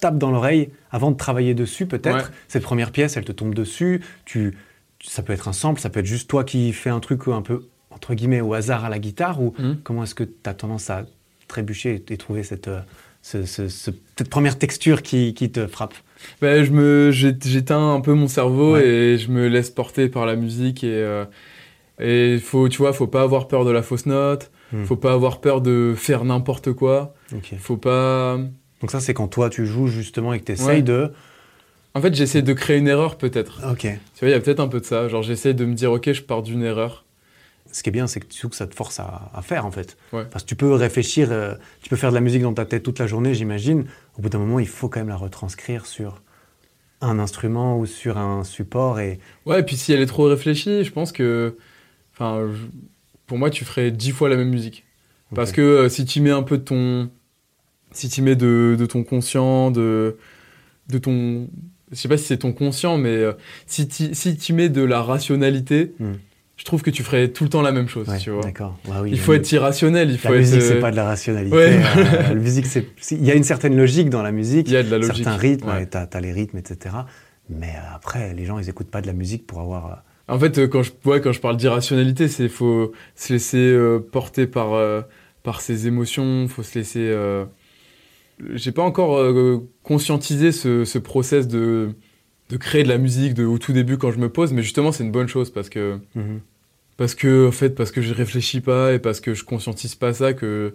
tape dans l'oreille avant de travailler dessus, peut-être. Ouais. Cette première pièce, elle te tombe dessus. Tu- ça peut être un sample, ça peut être juste toi qui fais un truc un peu, entre guillemets, au hasard à la guitare. Ou Mhm. comment est-ce que tu as tendance à trébucher et, et trouver cette, euh, ce- ce- ce- cette première texture qui, qui te frappe? Ben, je me, j'éteins un peu mon cerveau Ouais. et je me laisse porter par la musique et euh, et faut, tu vois, faut pas avoir peur de la fausse note, Hmm. faut pas avoir peur de faire n'importe quoi, faut pas. Donc ça, c'est quand toi, tu joues justement et que tu essayes Ouais. de... En fait, j'essaie de créer une erreur peut-être. Ok. Tu vois, il y a peut-être un peu de ça. Genre, j'essaie de me dire, ok, je pars d'une erreur. Ce qui est bien, c'est que, surtout que ça te force à, à faire, en fait. Ouais. Parce que tu peux réfléchir, euh, tu peux faire de la musique dans ta tête toute la journée, j'imagine. Au bout d'un moment, il faut quand même la retranscrire sur un instrument ou sur un support. Et Ouais, et puis si elle est trop réfléchie, je pense que. Enfin, je- pour moi, tu ferais dix fois la même musique. Parce que euh, si tu mets un peu de ton. Si tu mets de, de ton conscient, de, de ton. Je sais pas si c'est ton conscient, mais euh, si tu si tu mets de la rationalité, Hmm. je trouve que tu ferais tout le temps la même chose, Ouais, tu vois. D'accord. Ouais, oui, Il faut être irrationnel, il faut La être. musique, euh, c'est pas de la rationalité. Ouais. Euh, la musique, c'est. Il y a une certaine logique dans la musique. Il y a de la logique. Certains rythmes, t'as as les rythmes, etc. Mais euh, après, les gens, ils écoutent pas de la musique pour avoir. euh, En fait, euh, quand je, ouais, quand je parle d'irrationalité, c'est faut se laisser euh, porter par, euh, par ses émotions, faut se laisser. J'ai pas encore euh, conscientisé ce, ce process de, de créer de la musique de, au tout début quand je me pose, mais justement, c'est une bonne chose parce que, mhm. parce que, en fait, parce que je réfléchis pas et parce que je conscientise pas ça, que,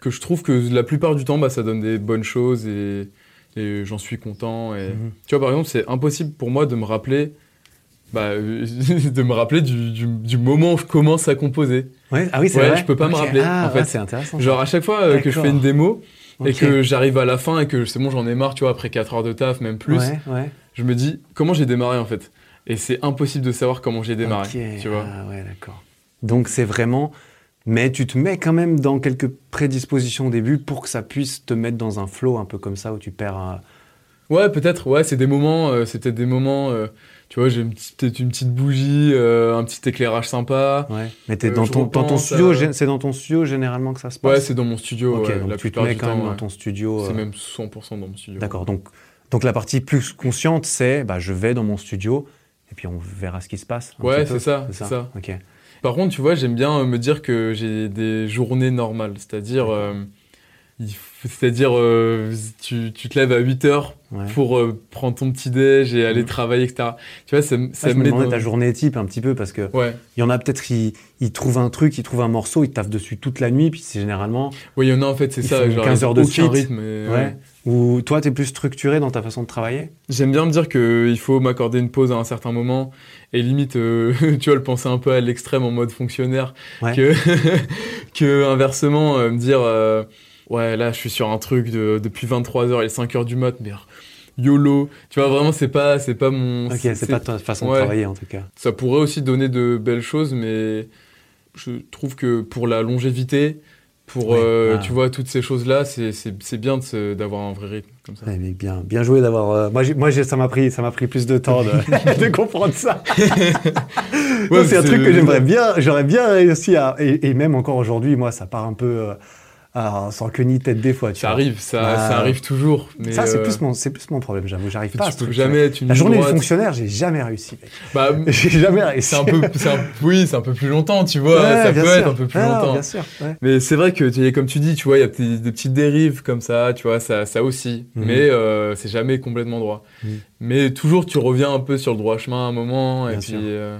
que je trouve que la plupart du temps, bah, ça donne des bonnes choses et, et j'en suis content. Et... Mhm. Tu vois, par exemple, c'est impossible pour moi de me rappeler, bah, de me rappeler du, du- du moment où je commence à composer. Ouais, ah oui, c'est Ouais, vrai. je peux pas me rappeler, Ah, en fait. ouais, c'est intéressant. Genre à chaque fois euh, que je fais une démo et que j'arrive à la fin et que c'est bon, j'en ai marre, tu vois, après 4 heures de taf, même plus, Ouais, ouais. je me dis comment j'ai démarré en fait? Et c'est impossible de savoir comment j'ai démarré, tu vois. Ah ouais, d'accord. Donc c'est vraiment. Mais tu te mets quand même dans quelques prédispositions au début pour que ça puisse te mettre dans un flow un peu comme ça où tu perds. un- Ouais, peut-être, ouais, c'est des moments, euh, peut-être des moments, euh, tu vois, j'ai une peut-être une petite bougie, euh, un petit éclairage sympa. Ouais. Mais t'es Euh, dans ton, dans ton repense studio, gé- c'est dans ton studio généralement que ça se Ouais, passe. c'est dans mon studio, Ok, ouais, donc la tu te mets quand temps. même dans ouais. ton studio. C'est euh, même 100% dans mon studio. D'accord. Donc, donc la partie plus consciente, c'est bah, je vais dans mon studio et puis on verra ce qui se passe. Ouais, c'est ça, c'est ça. Ok. Par contre, tu vois, j'aime bien euh, me dire que j'ai des journées normales. C'est-à-dire. Euh, c'est-à-dire euh, tu, tu te lèves à 8 heures Ouais. pour euh, prendre ton petit déj et aller Mhm. travailler, etc. Tu vois, ça, Ça, me me met dans... ta journée type un petit peu parce que Ouais, il y en a peut-être qui ils trouvent un truc, ils trouvent un morceau, ils taffent dessus toute la nuit, puis c'est généralement ouais, il y en a en fait, c'est Ils ça. genre, 15 ils ont heures de suite. rythme. et-. Ou toi, tu es plus structuré dans ta façon de travailler? J'aime bien me dire qu'il faut m'accorder une pause à un certain moment et limite, euh, tu vois, le penser un peu à l'extrême en mode fonctionnaire que, que inversement, euh, me dire, euh, ouais, là, je suis sur un truc de- depuis 23h, il est 5h du mat, mais YOLO. Tu vois, vraiment, c'est pas, c'est pas mon. Ok, c'est pas ta façon ouais. de travailler en tout cas. Ça pourrait aussi donner de belles choses, mais je trouve que pour la longévité, pour, Ouais, euh, ah. tu vois, toutes ces choses-là, c'est- c'est c'est bien d'avoir un vrai rythme comme ça. Ouais, mais bien, bien joué d'avoir. euh, Moi, moi ça m'a pris, ça m'a pris plus de temps de, de comprendre ça. Ouais, c'est un truc que j'aimerais bien, j'aurais bien réussi à. Et, et même encore aujourd'hui, moi, ça part un peu euh, à- sans queue ni tête des fois. Tu Ça vois. arrive, ça, Ah. ça arrive toujours. Mais Ça, c'est euh, plus mon, c'est plus mon problème. J'avoue, j'arrive pas. tu peux jamais être une La journée du droite. fonctionnaire, j'ai jamais réussi. mec. Bah, J'ai jamais réussi. c'est un peu, un- oui, c'est un peu plus longtemps, tu vois. Ouais, ça peut sûr. être un peu plus Ah, longtemps. Bien sûr. ouais. Mais c'est vrai que, comme tu dis, tu vois, il y a des, des petites dérives comme ça, tu vois, ça, ça aussi. Mhm. Mais euh, c'est jamais complètement droit. Mhm. Mais toujours, tu reviens un peu sur le droit chemin à un moment. et puis, euh,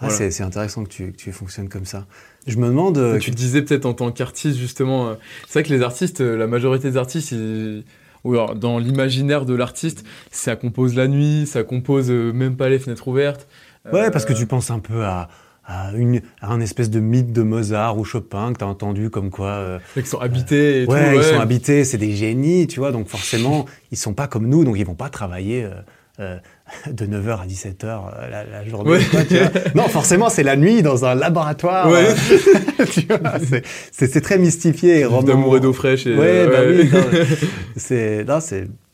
Ah, Voilà. c'est, c'est intéressant que tu, que tu fonctionnes comme ça. Je me demande. euh, tu disais peut-être en tant qu'artiste, justement. euh, c'est vrai que les artistes, euh, la majorité des artistes, ils- ou alors, dans l'imaginaire de l'artiste, ça compose la nuit, ça compose même pas les fenêtres ouvertes. Ouais, parce que tu penses un peu à, une, un espèce de mythe de Mozart ou Chopin que tu as entendu comme quoi. Euh, ils sont habités et ouais, tout, ouais, ils sont habités, c'est des génies, tu vois, donc forcément, ils sont pas comme nous, donc ils vont pas travailler. Euh, de 9h à 17h la, la, journée. non, forcément, c'est la nuit dans un laboratoire. Ouais. c'est très mystifié. D'amour et d'eau fraîche. Et, ouais, bah oui. c'est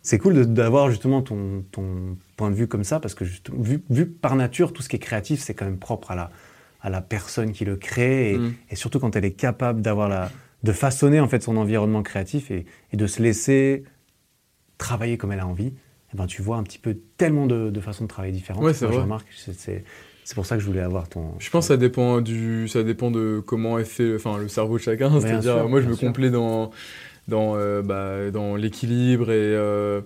c'est cool d'avoir justement ton, ton point de vue comme ça, parce que vu, vu par nature, tout ce qui est créatif, c'est quand même propre à la, à la personne qui le crée, et, mm. et surtout quand elle est capable d'avoir la, de façonner en fait son environnement créatif et, et, de se laisser travailler comme elle a envie. Eh ben, tu vois un petit peu tellement de, de façons de travailler différentes. Ouais, c'est vrai. C'est pour ça que je voulais avoir ton. Je pense que ça dépend du, ça dépend de comment est fait, enfin le cerveau de chacun. C'est-à-dire, moi, je me complais dans dans, euh, bah, dans l'équilibre et euh,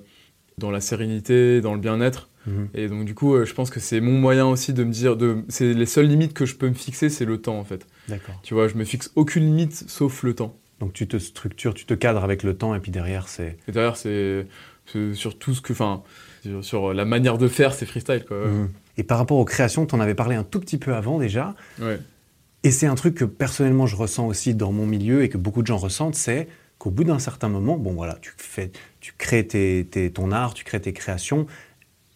dans la sérénité, dans le bien-être. Mhm. Et donc du coup, euh, je pense que c'est mon moyen aussi de me dire, de, c'est les seules limites que je peux me fixer, c'est le temps en fait. D'accord. Tu vois, je me fixe aucune limite sauf le temps. Donc tu te structures, tu te cadres avec le temps et puis derrière c'est. Et derrière c'est sur tout ce que, enfin, sur, la manière de faire, c'est freestyle quoi. Mhm. Et par rapport aux créations, tu en avais parlé un tout petit peu avant déjà. Ouais. Et c'est un truc que personnellement je ressens aussi dans mon milieu et que beaucoup de gens ressentent, c'est qu'au bout d'un certain moment, bon voilà, tu, fais, tu crées ton art, tu crées tes créations,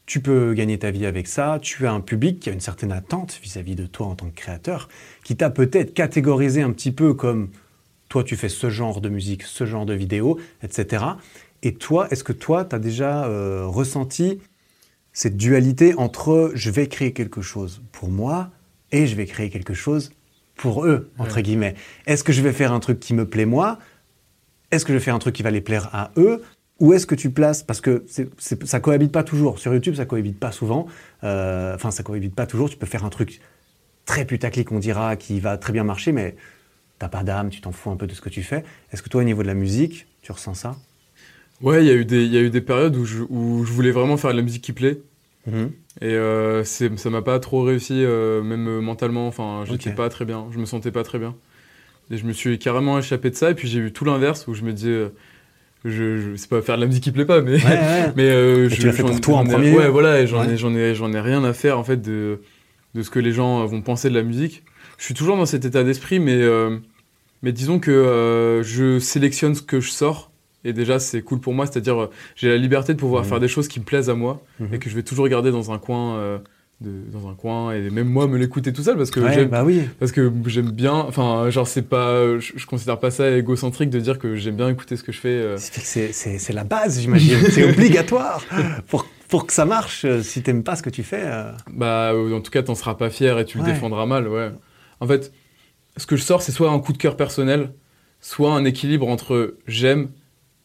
tu peux gagner ta vie avec ça, tu as un public qui a une certaine attente vis-à-vis de toi en tant que créateur, qui t'a peut-être catégorisé un petit peu comme toi tu fais ce genre de musique, ce genre de vidéo, etc. Et toi, est-ce que toi, tu as déjà euh, ressenti cette dualité entre je vais créer quelque chose pour moi et je vais créer quelque chose pour eux, entre guillemets? Est-ce que je vais faire un truc qui me plaît moi? Est-ce que je fais un truc qui va les plaire à eux? Ou est-ce que tu places, parce que ça ça cohabite pas toujours, sur YouTube ça cohabite pas souvent, euh, enfin ça cohabite pas toujours, tu peux faire un truc très putaclic on dira, qui va très bien marcher, mais t'as pas d'âme, tu t'en fous un peu de ce que tu fais. Est-ce que toi au niveau de la musique, tu ressens ça? Ouais, il y, a eu des, y a eu des périodes où je, où je voulais vraiment faire de la musique qui plaît. Mm-hmm. Et euh, ça m'a pas trop réussi, euh, même mentalement, enfin j'étais pas très bien, je me sentais pas très bien. Et je me suis carrément échappé de ça. Et puis j'ai eu tout l'inverse où je me disais, euh, je, je c'est pas faire de la musique qui plaît pas, mais mais euh, je, tu l'as fait pour toi en premier. Ouais, voilà. Et j'en ai j'en ai j'en ai rien à faire en fait de de ce que les gens vont penser de la musique. Je suis toujours dans cet état d'esprit, mais euh, mais disons que je sélectionne ce que je sors. Et déjà, c'est cool pour moi, c'est-à-dire j'ai la liberté de pouvoir mmh. faire des choses qui me plaisent à moi mmh. et que je vais toujours garder dans un coin dans un coin et même moi me l'écouter tout seul parce que j'aime bah oui. parce que j'aime bien enfin genre c'est pas je, considère pas ça égocentrique de dire que j'aime bien écouter ce que je fais euh. c'est la base j'imagine c'est obligatoire pour pour que ça marche euh, si t'aimes pas ce que tu fais euh. bah en tout cas t'en seras pas fier et tu le défendras mal ouais en fait ce que je sors c'est soit un coup de cœur personnel soit un équilibre entre j'aime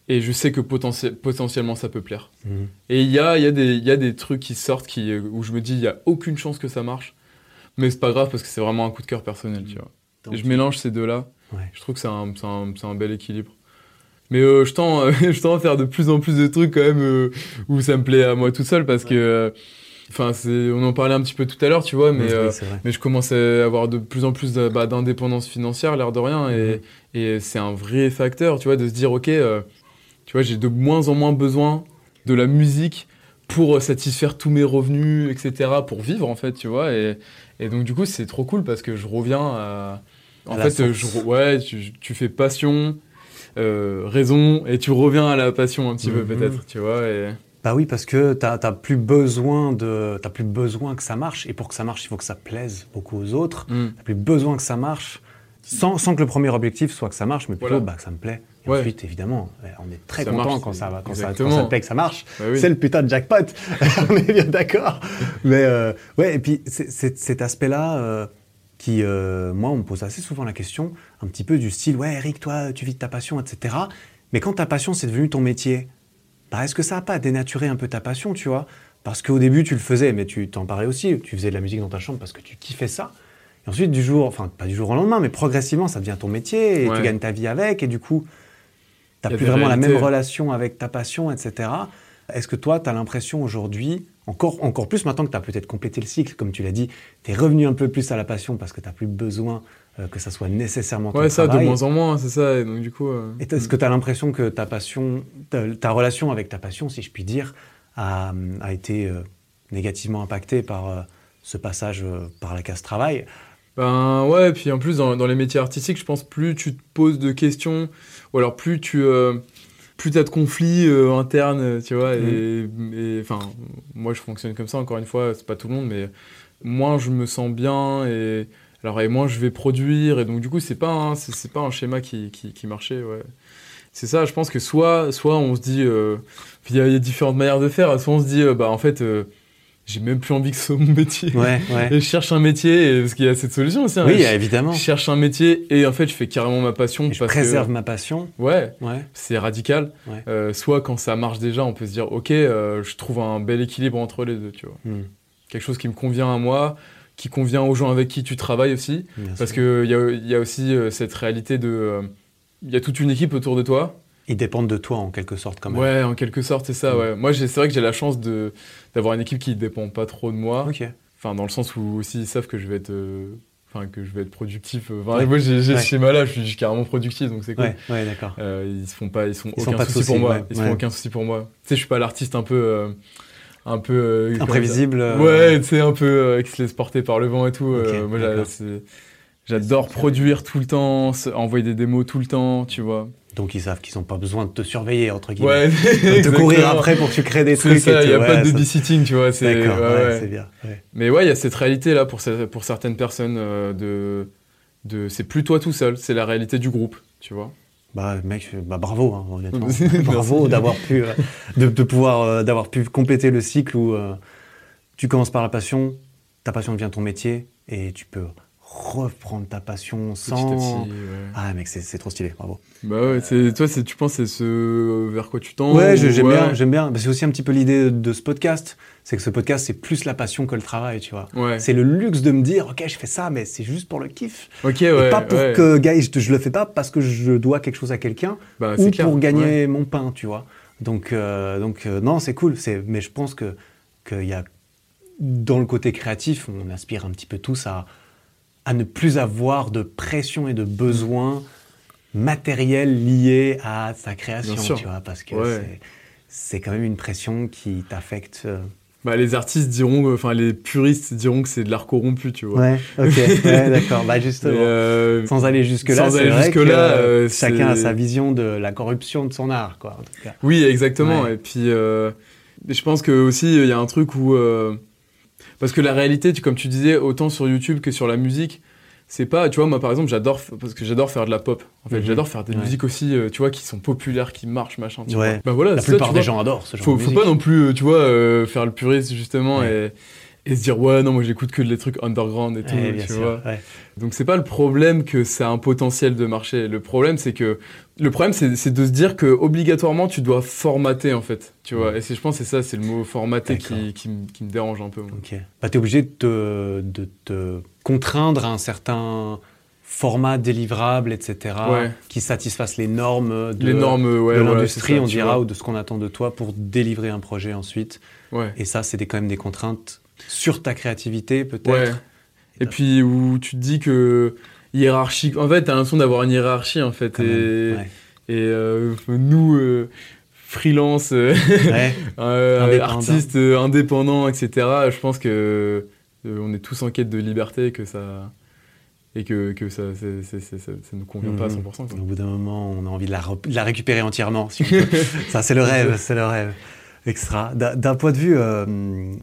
et je sais que potentiellement ça peut plaire. Mhm. Et il y a, y, a y a, des trucs qui sortent qui, où je me dis il n'y a aucune chance que ça marche, mais c'est pas grave parce que c'est vraiment un coup de cœur personnel, tu vois. Et je mélange ces deux-là, je trouve que c'est un, un, un, bel équilibre. Mais euh, je, tends, euh, je tends à faire de plus en plus de trucs quand même euh, où ça me plaît à moi tout seul parce que... Enfin, on en parlait un petit peu tout à l'heure, tu vois, mais, mais je commence à avoir de plus en plus bah, d'indépendance financière, l'air de rien, et, mhm. et c'est un vrai facteur, tu vois, de se dire, ok, tu vois, j'ai de moins en moins besoin de la musique pour satisfaire tous mes revenus, etc., pour vivre, en fait, tu vois. Et, et donc, du coup, c'est trop cool parce que je reviens à. En fait, je, ouais, tu, fais passion, euh, raison, et tu reviens à la passion un petit peu, mhm. peut-être, tu vois. Et... Bah oui, parce que tu n'as plus, besoin de, plus besoin que ça marche. Et pour que ça marche, il faut que ça plaise beaucoup aux autres. Mm. Tu n'as plus besoin que ça marche, sans, sans, que le premier objectif soit que ça marche, mais plutôt bah, que ça me plaît. Et ensuite, évidemment, on est très content quand ça, va, quand, ça, quand ça que ça marche. Bah c'est le putain de jackpot, on est bien d'accord. Mais euh, ouais, et puis c'est cet aspect-là euh, qui, euh, moi, on me pose assez souvent la question, un petit peu du style, ouais, Eric, toi, tu vis de ta passion, etc. Mais quand ta passion, c'est devenu ton métier, bah, est-ce que ça n'a pas dénaturé un peu ta passion, tu vois? Parce qu'au début, tu le faisais, mais tu t'en parlais aussi, tu faisais de la musique dans ta chambre parce que tu kiffais ça. Et ensuite, du jour, enfin, pas du jour au lendemain, mais progressivement, ça devient ton métier et tu gagnes ta vie avec, et du coup, tu n'as plus vraiment la même relation avec ta passion, etc. Est-ce que toi, tu as l'impression aujourd'hui, encore, encore plus maintenant que tu as peut-être complété le cycle, comme tu l'as dit, tu es revenu un peu plus à la passion parce que tu n'as plus besoin euh, que ça soit nécessairement ton ouais, ça, de moins en moins, c'est ça. Et donc, du coup. Euh, est-ce que tu as l'impression que ta passion, ta, relation avec ta passion, si je puis dire, a, a été euh, négativement impactée par ce passage par la case travail? Ben ouais, puis en plus dans, dans les métiers artistiques, je pense plus tu te poses de questions, ou alors plus tu euh, plus t'as de conflits euh, internes, tu vois. Et et, enfin, moi je fonctionne comme ça. Encore une fois, c'est pas tout le monde, mais moins je me sens bien et alors et moins je vais produire. Et donc du coup, c'est pas un, c'est pas un schéma qui, qui, qui marchait. Ouais. C'est ça. Je pense que soit soit on se dit, euh, il y, a- il y a différentes manières de faire. Soit on se dit, euh, bah en fait. J'ai même plus envie que ce soit mon métier. Ouais, ouais. Et je cherche un métier, et- parce qu'il y a cette solution aussi. hein. Oui, je, évidemment. je cherche un métier et en fait, je fais carrément ma passion. Et je parce préserve que, ma passion. Ouais, Ouais. c'est radical. Ouais. Euh, soit quand ça marche déjà, on peut se dire, ok, euh, je trouve un bel équilibre entre les deux, tu vois. Hmm. Quelque chose qui me convient à moi, qui convient aux gens avec qui tu travailles aussi. Bien Parce qu'il y a, il y a aussi euh, cette réalité de. Il y a toute une équipe autour de toi. Ils dépendent de toi en quelque sorte quand même. Ouais, en quelque sorte, c'est ça, Mm. ouais. Moi, c'est vrai que j'ai la chance de- d'avoir une équipe qui dépend pas trop de moi. Ok. Enfin, dans le sens où aussi ils savent que je vais être, euh, enfin que je vais être productif. euh, Enfin, Ouais. moi, j'ai j'ai Ouais. ce schéma-là, je suis je suis carrément productif, donc c'est cool. Ouais, d'accord. Euh, ils se font pas, ils font aucun pas souci pour moi. Ils se font aucun souci pour moi. Tu sais, je suis pas l'artiste un peu, euh, un peu Imprévisible. Ouais, tu sais, un peu qui se laisse porter par le vent et tout. moi, j'adore produire tout le temps, envoyer des démos tout le temps, tu vois. Donc ils savent qu'ils n'ont pas besoin de te surveiller, entre guillemets. Ouais, De courir après pour que tu crées des C'est trucs. ça, il n'y a pas de ça- babysitting, tu vois. c'est- D'accord, ouais, c'est bien. Mais ouais, il y a cette réalité là pour, ce- pour certaines personnes euh, de, de c'est plus toi tout seul, c'est la réalité du groupe, tu vois. Bah mec, bah, bravo, hein, honnêtement. Bravo d'avoir pu, euh, de, de pouvoir, euh, d'avoir pu compléter le cycle où euh, tu commences par la passion, ta passion devient ton métier et tu peux reprendre ta passion Petit sans. petit, ouais. Ah mec, c'est c'est trop stylé, bravo. Bah ouais, c'est toi, c'est tu penses c'est ce vers quoi tu tends Ouais, j'aime ouais. bien, j'aime bien. C'est aussi un petit peu l'idée de ce podcast, c'est que ce podcast c'est plus la passion que le travail, tu vois. Ouais. C'est le luxe de me dire, ok, je fais ça, mais c'est juste pour le kiff. Ok, et ouais. pas pour que, gars, je, je le fais pas parce que je dois quelque chose à quelqu'un Bah, ou clair, pour gagner mon pain, tu vois. Donc, euh, donc euh, non, c'est cool. C'est, mais je pense que qu'il y a dans le côté créatif, on aspire un petit peu tous à à ne plus avoir de pression et de besoins matériels liés à sa création, tu vois, parce que Ouais. c'est quand même une pression qui t'affecte. euh. Bah, les artistes diront, euh, enfin les puristes diront que c'est de l'art corrompu, tu vois. Ouais, ok, ouais, d'accord. Bah justement. euh, Sans aller jusque-là, Sans c'est aller vrai que, jusque-là, euh, euh, chacun a sa vision de la corruption de son art, quoi, en tout cas. Oui, exactement. Ouais. Et puis, je pense que aussi il y a un truc où, parce que la réalité, tu, comme tu disais, autant sur YouTube que sur la musique, c'est pas, tu vois, moi par exemple, j'adore, parce que j'adore faire de la pop. En fait, Mhm. j'adore faire des Ouais. musiques aussi, euh, tu vois, qui sont populaires, qui marchent, machin. Tu Ouais. vois. Bah voilà, La ça, plupart des vois. gens adorent ce genre faut, de faut musique. pas non plus, euh, tu vois, euh, faire le puriste justement Ouais. et, et se dire ouais non moi j'écoute que des trucs underground et tout, Ouais, tu sûr, vois. ouais. Donc c'est pas le problème que ça a un potentiel de marché. Le problème c'est que le problème c'est de se dire que obligatoirement tu dois formater en fait, tu vois. Et je pense que c'est ça, c'est le mot formater qui, qui, me- qui me dérange un peu. moi. Ok. Bah, t'es obligé de te, de te contraindre à un certain format délivrable, etc., Ouais. qui satisfasse les normes de, ouais, l'industrie, on dira, ou de ce qu'on attend de toi pour délivrer un projet ensuite. Et ça, c'est quand même des contraintes sur ta créativité, peut-être. Ouais. Et puis où tu te dis que hiérarchique, en fait t'as l'impression d'avoir une hiérarchie en fait. Quand Et, même, ouais. et euh, nous euh, freelance. euh, Ouais. Euh, Indépendant. artistes indépendants, etc. Je pense que on est tous en quête de liberté, que ça et que, que ça, ça nous convient pas à Mhm. 100%. quoi. Au bout d'un moment, on a envie de la, re- de la récupérer entièrement. si ça, c'est le rêve, c'est le rêve. Extra. D'un point de vue euh,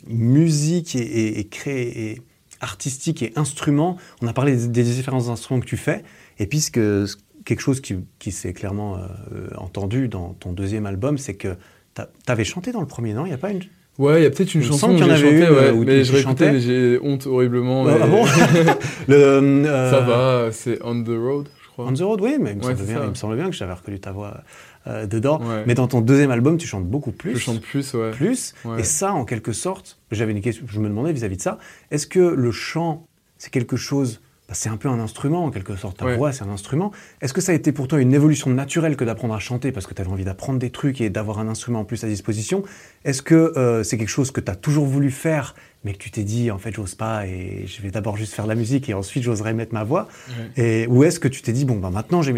musique et, et, et cré- et artistique et instrument, on a parlé des, des différents instruments que tu fais. Et puis, ce que- quelque chose qui, qui s'est clairement euh, entendu dans ton deuxième album, c'est que tu avais chanté dans le premier, non? Il n'y a pas une. Ouais, il y a peut-être une chanson qu'il y en avait chantée, une, ouais, où mais tu je réécoutais, mais j'ai honte horriblement. Ah mais- bon? Le, euh, Ça va, c'est On the Road, je crois. On the Road, oui, mais il me, Ouais, semble bien, il me semble bien que j'avais reconnu ta voix euh, dedans. Ouais. Mais dans ton deuxième album, tu chantes beaucoup plus. Je chante plus, ouais. plus. Ouais. Et ça, en quelque sorte, j'avais une question, je me demandais vis-à-vis de ça, est-ce que le chant, c'est quelque chose, bah, c'est un peu un instrument en quelque sorte, ta Ouais. voix, c'est un instrument. Est-ce que ça a été pour toi une évolution naturelle que d'apprendre à chanter parce que tu avais envie d'apprendre des trucs et d'avoir un instrument en plus à disposition? Est-ce que euh, c'est quelque chose que tu as toujours voulu faire, mais que tu t'es dit, en fait, j'ose pas et je vais d'abord juste faire de la musique et ensuite j'oserai mettre ma voix? Ouais. et, Ou est-ce que tu t'es dit, bon, bah, maintenant j'ai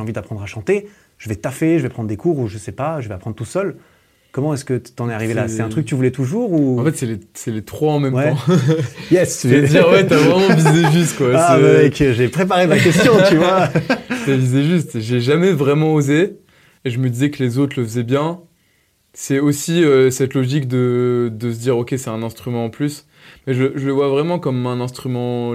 envie d'apprendre à chanter, je vais taffer, je vais prendre des cours ou je sais pas, je vais apprendre tout seul Comment est-ce que t'en es arrivé là? C'est- un truc que tu voulais toujours ou? En fait, c'est les, c'est les trois en même Ouais. temps. yes. Je veux dire, ouais, t'as vraiment visé juste, quoi. Ah, mec, j'ai préparé ma question, tu vois. T'as visé juste. J'ai jamais vraiment osé. Et je me disais que les autres le faisaient bien. C'est aussi euh, cette logique de, de se dire, ok, c'est un instrument en plus. Mais je, je le vois vraiment comme un instrument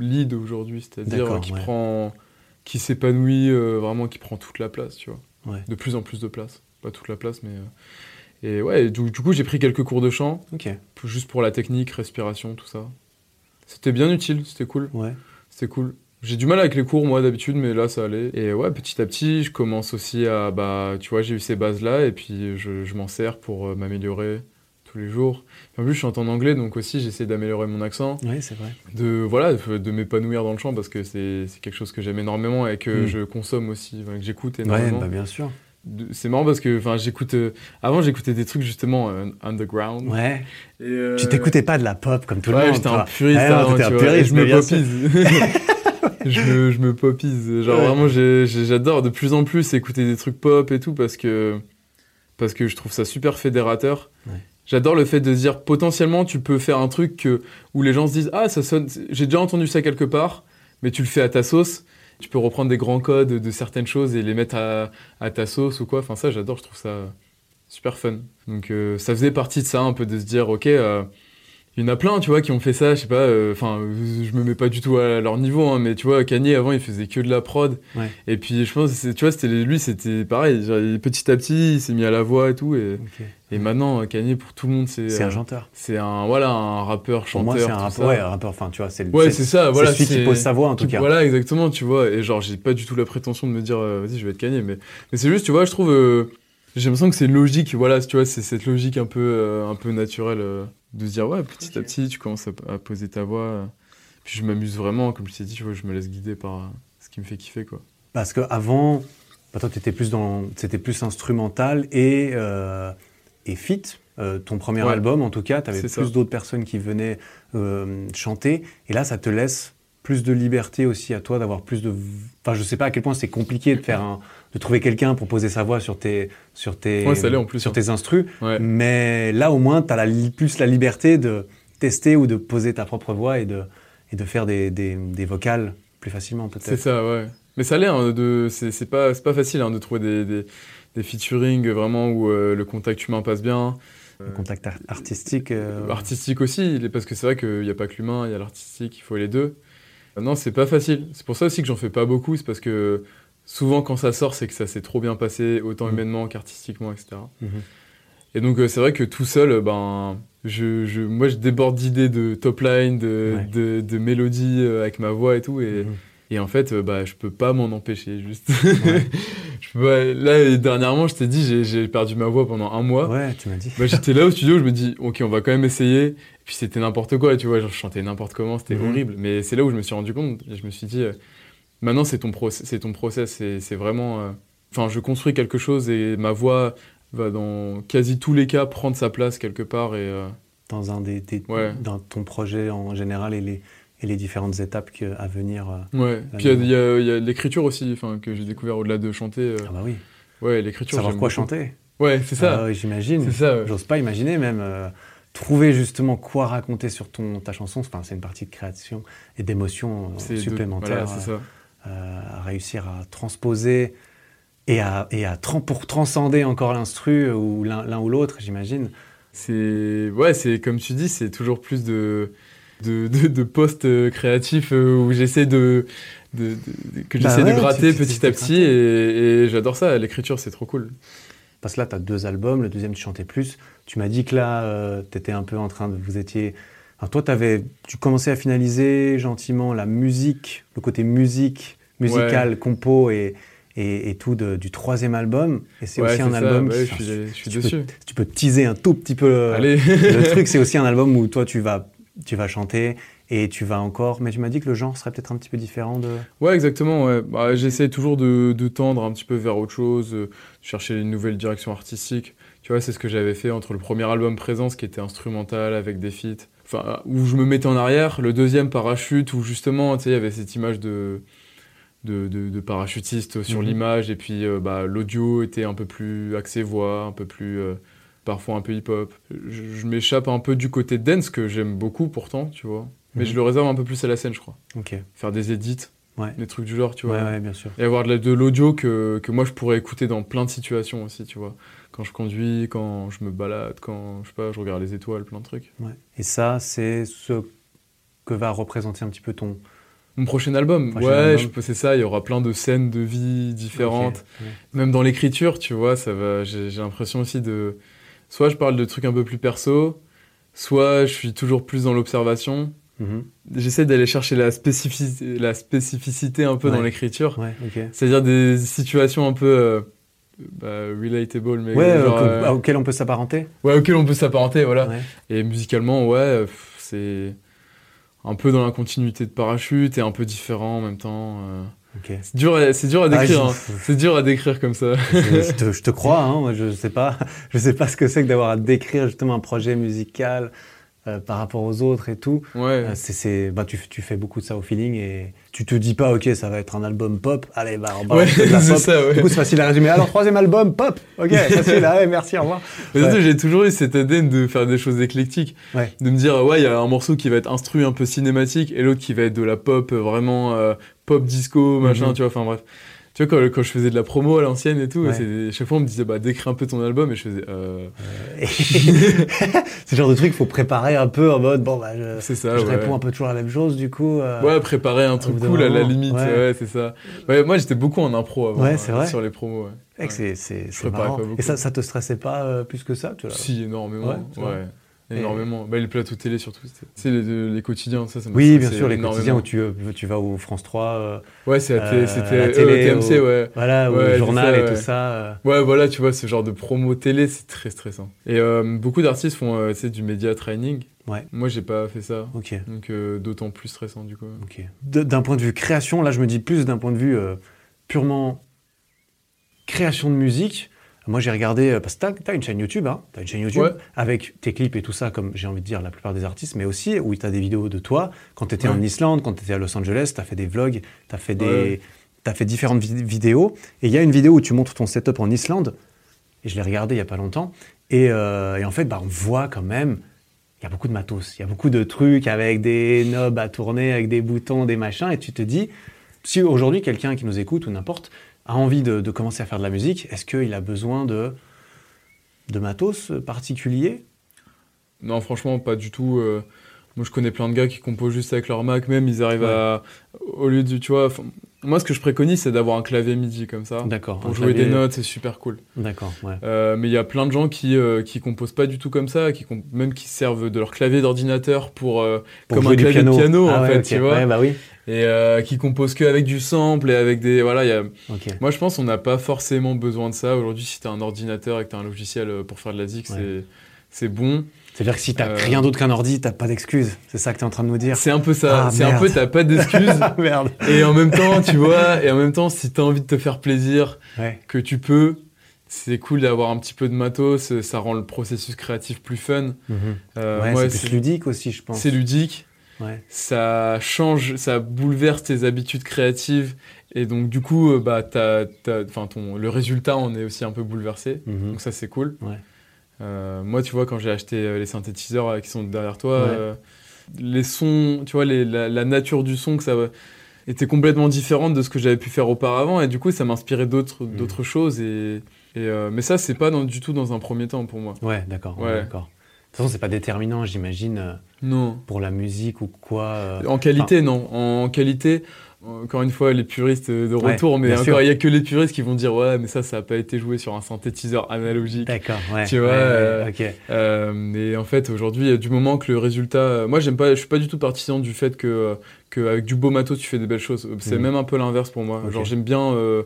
lead aujourd'hui, c'est-à-dire qui ouais. prend, qui s'épanouit euh, vraiment, qui prend toute la place, tu vois. Ouais. De plus en plus de place. Pas toute la place, mais. euh, Et ouais, du, du coup, j'ai pris quelques cours de chant, Ok, juste pour la technique, respiration, tout ça. C'était bien utile, c'était cool. ouais. C'était cool. J'ai du mal avec les cours, moi, d'habitude, mais là, ça allait. Et ouais, petit à petit, je commence aussi à. Bah, tu vois, j'ai eu ces bases-là, et puis je, je m'en sers pour euh, m'améliorer tous les jours. En plus, je chante en anglais, donc aussi, j'essaie d'améliorer mon accent, Oui, c'est vrai. de, voilà, de, m'épanouir dans le chant, parce que c'est quelque chose que j'aime énormément et que Mm. je consomme aussi, que j'écoute Ouais, énormément. bah, bien sûr. C'est marrant parce que, j'écoute. euh, avant, j'écoutais des trucs justement euh, underground. Ouais. Et, euh, Tu t'écoutais pas de la pop comme tout le ouais, monde. j'étais un puriste Ouais, non, avant, tu un vois, puriste, je me popise. je, me, je me popise. Genre Ouais. vraiment, j'adore de plus en plus écouter des trucs pop et tout parce que, parce que je trouve ça super fédérateur. Ouais. J'adore le fait de se dire potentiellement tu peux faire un truc que- où les gens se disent ah ça sonne j'ai déjà entendu ça quelque part mais tu le fais à ta sauce. Tu peux reprendre des grands codes de certaines choses et les mettre à, à ta sauce ou quoi. Enfin ça j'adore je trouve ça super fun. Donc euh, ça faisait partie de ça un peu de se dire ok euh, il y en a plein, tu vois, qui ont fait ça, je sais pas, euh, enfin, euh, je me mets pas du tout à leur niveau, hein, mais tu vois, Kanye, avant, il faisait que de la prod. Ouais. Et puis, je pense, tu vois, c'était lui, c'était pareil, genre, petit à petit, il s'est mis à la voix et tout, et, et maintenant, Kanye, pour tout le monde, c'est... C'est un euh, chanteur. c'est un, voilà, un rappeur, Pour chanteur, moi, c'est un ça. Ouais, un rappeur. Enfin, tu vois, c'est le. Ouais, c'est ça, voilà. c'est celui qui pose sa voix en tout cas. Voilà, exactement, tu vois. Et genre, j'ai pas du tout la prétention de me dire, euh, vas-y, je vais être Kanye. Mais, mais c'est juste, tu vois, je trouve. euh, j'ai l'impression que c'est une logique, voilà, tu vois, c'est cette logique un peu, euh, un peu naturelle euh, de se dire, ouais, petit à petit, tu commences à, à poser ta voix. euh, puis je m'amuse vraiment, comme je t'ai dit, tu vois, je me laisse guider par euh, ce qui me fait kiffer, quoi. Parce que avant, bah, toi, t'étais plus dans, c'était plus instrumental et euh, et fit. Euh, ton premier Ouais. album, en tout cas, t'avais plus d'autres personnes qui venaient euh, chanter. Et là, ça te laisse plus de liberté aussi à toi d'avoir plus de. Enfin, je sais pas à quel point c'est compliqué de faire un, de trouver quelqu'un pour poser sa voix sur tes, sur tes, Ouais, ça l'est en plus, sur hein. tes instrus. Ouais. Mais là, au moins, tu as la, plus la liberté de tester ou de poser ta propre voix et de, et de faire des, des, des vocales plus facilement, C'est peut-être. ça, ouais. Mais ça l'est, hein, de, c'est, c'est pas, c'est pas facile hein, de trouver des, des, des featuring vraiment où euh, le contact humain passe bien. Le contact ar- artistique. euh, Artistique aussi, parce que c'est vrai qu'il n'y a pas que l'humain, il y a l'artistique, il faut les deux. Euh, Non, c'est pas facile. C'est pour ça aussi que j'en fais pas beaucoup, c'est parce que souvent quand ça sort, c'est que ça s'est trop bien passé, autant Mhm. humainement qu'artistiquement, etc. mhm. Et donc euh, c'est vrai que tout seul, euh, ben, je, je- moi je déborde d'idées de top line, de, Ouais. de, de mélodies euh, avec ma voix et tout, et, Mhm. et en fait, euh, bah, je peux pas m'en empêcher, juste. Ouais. Je peux pas- Là, dernièrement, je t'ai dit, j'ai- perdu ma voix pendant un mois. Ouais, tu m'as dit. Bah, j'étais là au studio, je me dis, ok, on va quand même essayer. Et puis c'était n'importe quoi, tu vois, genre, je chantais n'importe comment, c'était horrible. Mais c'est là où je me suis rendu compte, je me suis dit, maintenant c'est ton, process, c'est ton process, c'est vraiment. euh, Enfin, je construis quelque chose et ma voix va dans quasi tous les cas prendre sa place quelque part. Et euh, Dans, un des, des- Ouais. dans ton projet en général et les, et les différentes étapes que- à venir. euh. ouais. Puis il y a- a, a l'écriture aussi, enfin, que j'ai découvert au-delà de chanter. Ah bah oui. ouais, l'écriture. Savoir quoi beaucoup. chanter. Ouais, c'est ça. Ah j'imagine. c'est ça. ouais. J'ose pas imaginer même euh, trouver justement quoi raconter sur ton, ta chanson. Enfin, c'est une partie de création et d'émotion C'est de- supplémentaire voilà, c'est ça. Euh, à réussir à transposer et à, et à tran- pour transcender encore l'instru euh, ou l'un ou l'autre, j'imagine. C'est ouais, c'est comme tu dis, c'est toujours plus de de, de, de posts euh, créatifs euh, où j'essaie de, que Bah j'essaie ouais, de gratter petit à petit et, et j'adore ça. L'écriture, c'est trop cool. Parce que là, tu as deux albums, le deuxième, tu chantais plus. Tu m'as dit que là, tu étais un peu en train de. Vous étiez. Enfin, toi, avais, tu commençais à finaliser gentiment la musique, le côté musique, musical, compo et, et, et tout de- du troisième album. Et c'est Ouais, aussi un ça, album. bah qui- je suis, je suis tu dessus. Peux, tu peux teaser un tout petit peu le, Allez. le truc. C'est aussi un album où toi, tu vas, tu vas chanter et tu vas encore. Mais tu m'as dit que le genre serait peut-être un petit peu différent de. Ouais, exactement. Ouais. Bah, J'essaie toujours de, de tendre un petit peu vers autre chose, euh, chercher une nouvelle direction artistique. Tu vois, c'est ce que j'avais fait entre le premier album Présence, qui était instrumental avec des feats, enfin, où je me mettais en arrière, le deuxième Parachute, où justement, tu sais, il y avait cette image de, de, de, de parachutiste sur Mhm. l'image et puis euh, bah, l'audio était un peu plus axé voix, un peu plus euh, parfois un peu hip-hop. Je, je m'échappe un peu du côté dance que j'aime beaucoup pourtant, tu vois. Mais Mhm. je le réserve un peu plus à la scène, je crois. Ok. Faire des edits, Ouais. des trucs du genre, tu vois. Ouais, ouais, bien sûr. Et avoir de, de l'audio que, que moi je pourrais écouter dans plein de situations aussi, tu vois. Quand je conduis, quand je me balade, quand je sais pas, je regarde les étoiles, plein de trucs. Ouais. Et ça, c'est ce que va représenter un petit peu ton. Mon prochain album, Prochain ouais, album. je c'est ça, il y aura plein de scènes de vie différentes. Ouais. Même dans l'écriture, tu vois, ça va. J'ai l'impression aussi de. Soit je parle de trucs un peu plus perso, soit je suis toujours plus dans l'observation. Mhm. J'essaie d'aller chercher la spécificité, la spécificité un peu Ouais. dans l'écriture. Ouais. C'est-à-dire des situations un peu euh, bah, relatable, mais Ouais, genre, euh, auquel on peut s'apparenter. ouais, auquel on peut s'apparenter, voilà. Ouais. Et musicalement, ouais, c'est un peu dans la continuité de Parachute et un peu différent en même temps. euh. Ok. C'est dur, à- c'est dur à décrire. Ah, hein. C'est dur à décrire comme ça. je, je te, je te crois, hein, moi je sais pas, je sais pas ce que c'est que d'avoir à décrire justement un projet musical euh, par rapport aux autres et tout. Ouais. Euh, c'est, c'est, bah, tu, tu fais beaucoup de ça au feeling et tu te dis pas, ok, ça va être un album pop. Allez, bah, on va Ouais, de la c'est pop. ça, ouais. Du coup, c'est facile à résumer. Alors, troisième album, pop. Ok, facile. Allez, merci, au revoir. J'ai toujours eu cette idée de faire des choses éclectiques. De me dire, ouais, il y a un morceau qui va être instru un peu cinématique et l'autre qui va être de la pop euh, vraiment euh, pop disco, machin, Mhm. tu vois, enfin bref. Tu vois, quand, quand je faisais de la promo à l'ancienne et tout, Ouais. chaque fois on me disait, bah, décris un peu ton album et je faisais, euh, Et- c'est le genre de truc qu'il faut préparer un peu en mode, bon, bah, je, ça, je ouais. réponds un peu toujours à la même chose, du coup. euh, Ouais, préparer un truc cool à la limite, ouais. ouais, c'est ça. Moi j'étais beaucoup en impro avant, Ouais, euh, c'est vrai. sur les promos, ouais. c'est, marrant. Et ça, ça te stressait pas euh, plus que ça tu vois? Si, énormément, Ouais, c'est. Énormément. Bah, les plateaux télé surtout. c'était- Tu sais, les, les quotidiens, ça, ça Oui, bien sûr, les énormément. quotidiens où tu, euh, tu vas au France 3, euh, Ouais, c'est Euh, télé- c'était euh, télé, TMC, au- ouais. voilà, ou Ouais, le c'est journal ça, et ouais. tout ça. euh. Ouais, voilà, tu vois, ce genre de promo télé, c'est très stressant. Et euh, beaucoup d'artistes font euh, du média training. Ouais. Moi, j'ai pas fait ça. Ok, Donc, euh, d'autant plus stressant, du coup. ok. De- D'un point de vue création, là, je me dis plus d'un point de vue euh, purement création de musique. Moi, j'ai regardé, euh, parce que t'as as une chaîne YouTube, hein, t'as une chaîne YouTube Ouais. avec tes clips et tout ça, comme j'ai envie de dire la plupart des artistes, mais aussi où t'as des vidéos de toi quand t'étais Ouais. en Islande, quand t'étais à Los Angeles, t'as fait des vlogs, t'as fait des, Ouais. fait différentes vid- vidéos. Et il y a une vidéo où tu montres ton setup en Islande, et je l'ai regardé il y a pas longtemps. Et, euh, et en fait, bah, on voit quand même, il y a beaucoup de matos, il y a beaucoup de trucs avec des knobs à tourner, avec des boutons, des machins, et tu te dis, si aujourd'hui quelqu'un qui nous écoute ou n'importe a envie de, de commencer à faire de la musique, est-ce qu'il a besoin de, de matos particuliers Non, franchement, pas du tout. euh, Moi, je connais plein de gars qui composent juste avec leur Mac, même, ils arrivent Ouais. à. Au lieu de. Tu vois, moi, ce que je préconise, c'est d'avoir un clavier MIDI comme ça. D'accord. Pour jouer clavier- des notes, c'est super cool. D'accord, ouais. Euh, mais il y a plein de gens qui, euh, qui composent pas du tout comme ça, qui comp- même qui servent de leur clavier d'ordinateur pour, euh, Pour comme jouer un clavier de piano, Ah en ouais, fait, tu vois, Ouais, bah oui. et euh, qui composent que avec du sample et avec des voilà. il Y a... Moi, je pense qu'on n'a pas forcément besoin de ça aujourd'hui. Si t'as un ordinateur et que t'as un logiciel euh, pour faire de la zik, Ouais. c'est c'est bon. C'est-à-dire que si t'as Euh, rien d'autre qu'un ordi, t'as pas d'excuses. C'est ça que t'es en train de nous dire. C'est un peu ça. Ah, c'est un peu t'as pas d'excuses. Ah merde. et en même temps, tu vois, et en même temps, si t'as envie de te faire plaisir, Ouais. que tu peux. C'est cool d'avoir un petit peu de matos, ça rend le processus créatif plus fun. Euh, ouais, moi, c'est ludique aussi, je pense. C'est ludique, Ouais. ça change, ça bouleverse tes habitudes créatives et donc du coup, euh, bah, ton, le résultat en est aussi un peu bouleversé. Mhm. Donc ça c'est cool. Ouais. Euh, moi, tu vois, quand j'ai acheté euh, les synthétiseurs euh, qui sont derrière toi, Ouais. les sons, tu vois, les- la, la nature du son que ça était complètement différente de ce que j'avais pu faire auparavant et du coup, ça m'inspirait d'autres d'autres choses et, et, euh, mais ça, c'est pas dans- du tout dans un premier temps pour moi. Ouais, d'accord. ouais, Ouais. d'accord. De toute façon, c'est pas déterminant, j'imagine, Non. pour la musique ou quoi. euh. En qualité, non. En qualité, encore une fois, les puristes de Ouais, retour, mais encore, il y a que les puristes qui vont dire ouais, mais ça, ça n'a pas été joué sur un synthétiseur analogique. D'accord, ouais. Tu vois, ouais, euh, ok. Euh, mais en fait, aujourd'hui, du moment que le résultat, moi, j'aime pas, je suis pas du tout partisan du fait que, euh, que avec du beau matos, tu fais des belles choses. C'est Mhm. même un peu l'inverse pour moi. Genre, j'aime bien euh,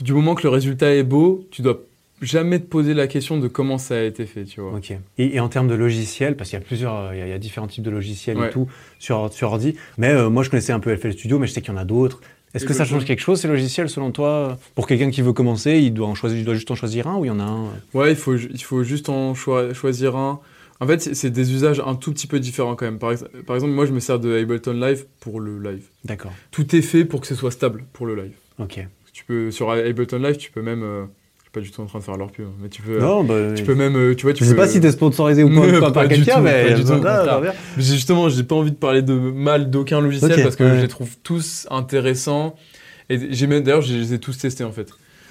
du moment que le résultat est beau, tu dois jamais te poser la question de comment ça a été fait, tu vois. Ok. Et, et en termes de logiciels, parce qu'il y a plusieurs, euh, il y a, il y a différents types de logiciels et tout sur, sur ordi. Mais euh, moi, je connaissais un peu FL Studio, mais je sais qu'il y en a d'autres. Est-ce que ça change quelque chose ces logiciels selon toi? Pour quelqu'un qui veut commencer, il doit en choisir, il doit juste en choisir un ou il y en a un? Ouais, il faut, il faut juste en choi- choisir un. En fait, c'est- des usages un tout petit peu différents quand même. Par, ex- par exemple, moi, je me sers de Ableton Live pour le live. D'accord. Tout est fait pour que ce soit stable pour le live. Ok. Tu peux sur Ableton Live, tu peux même. euh, pas du tout en train de faire leur pub, hein, mais tu peux. Non, bah, Tu peux même, euh, tu vois, tu je sais pas si t'es sponsorisé ou pas, pas par quelqu'un, mais pas du tout, Justement, j'ai pas envie de parler de mal d'aucun logiciel parce que ouais. je les trouve tous intéressants. Et j'ai même, d'ailleurs, je les ai tous testés en fait.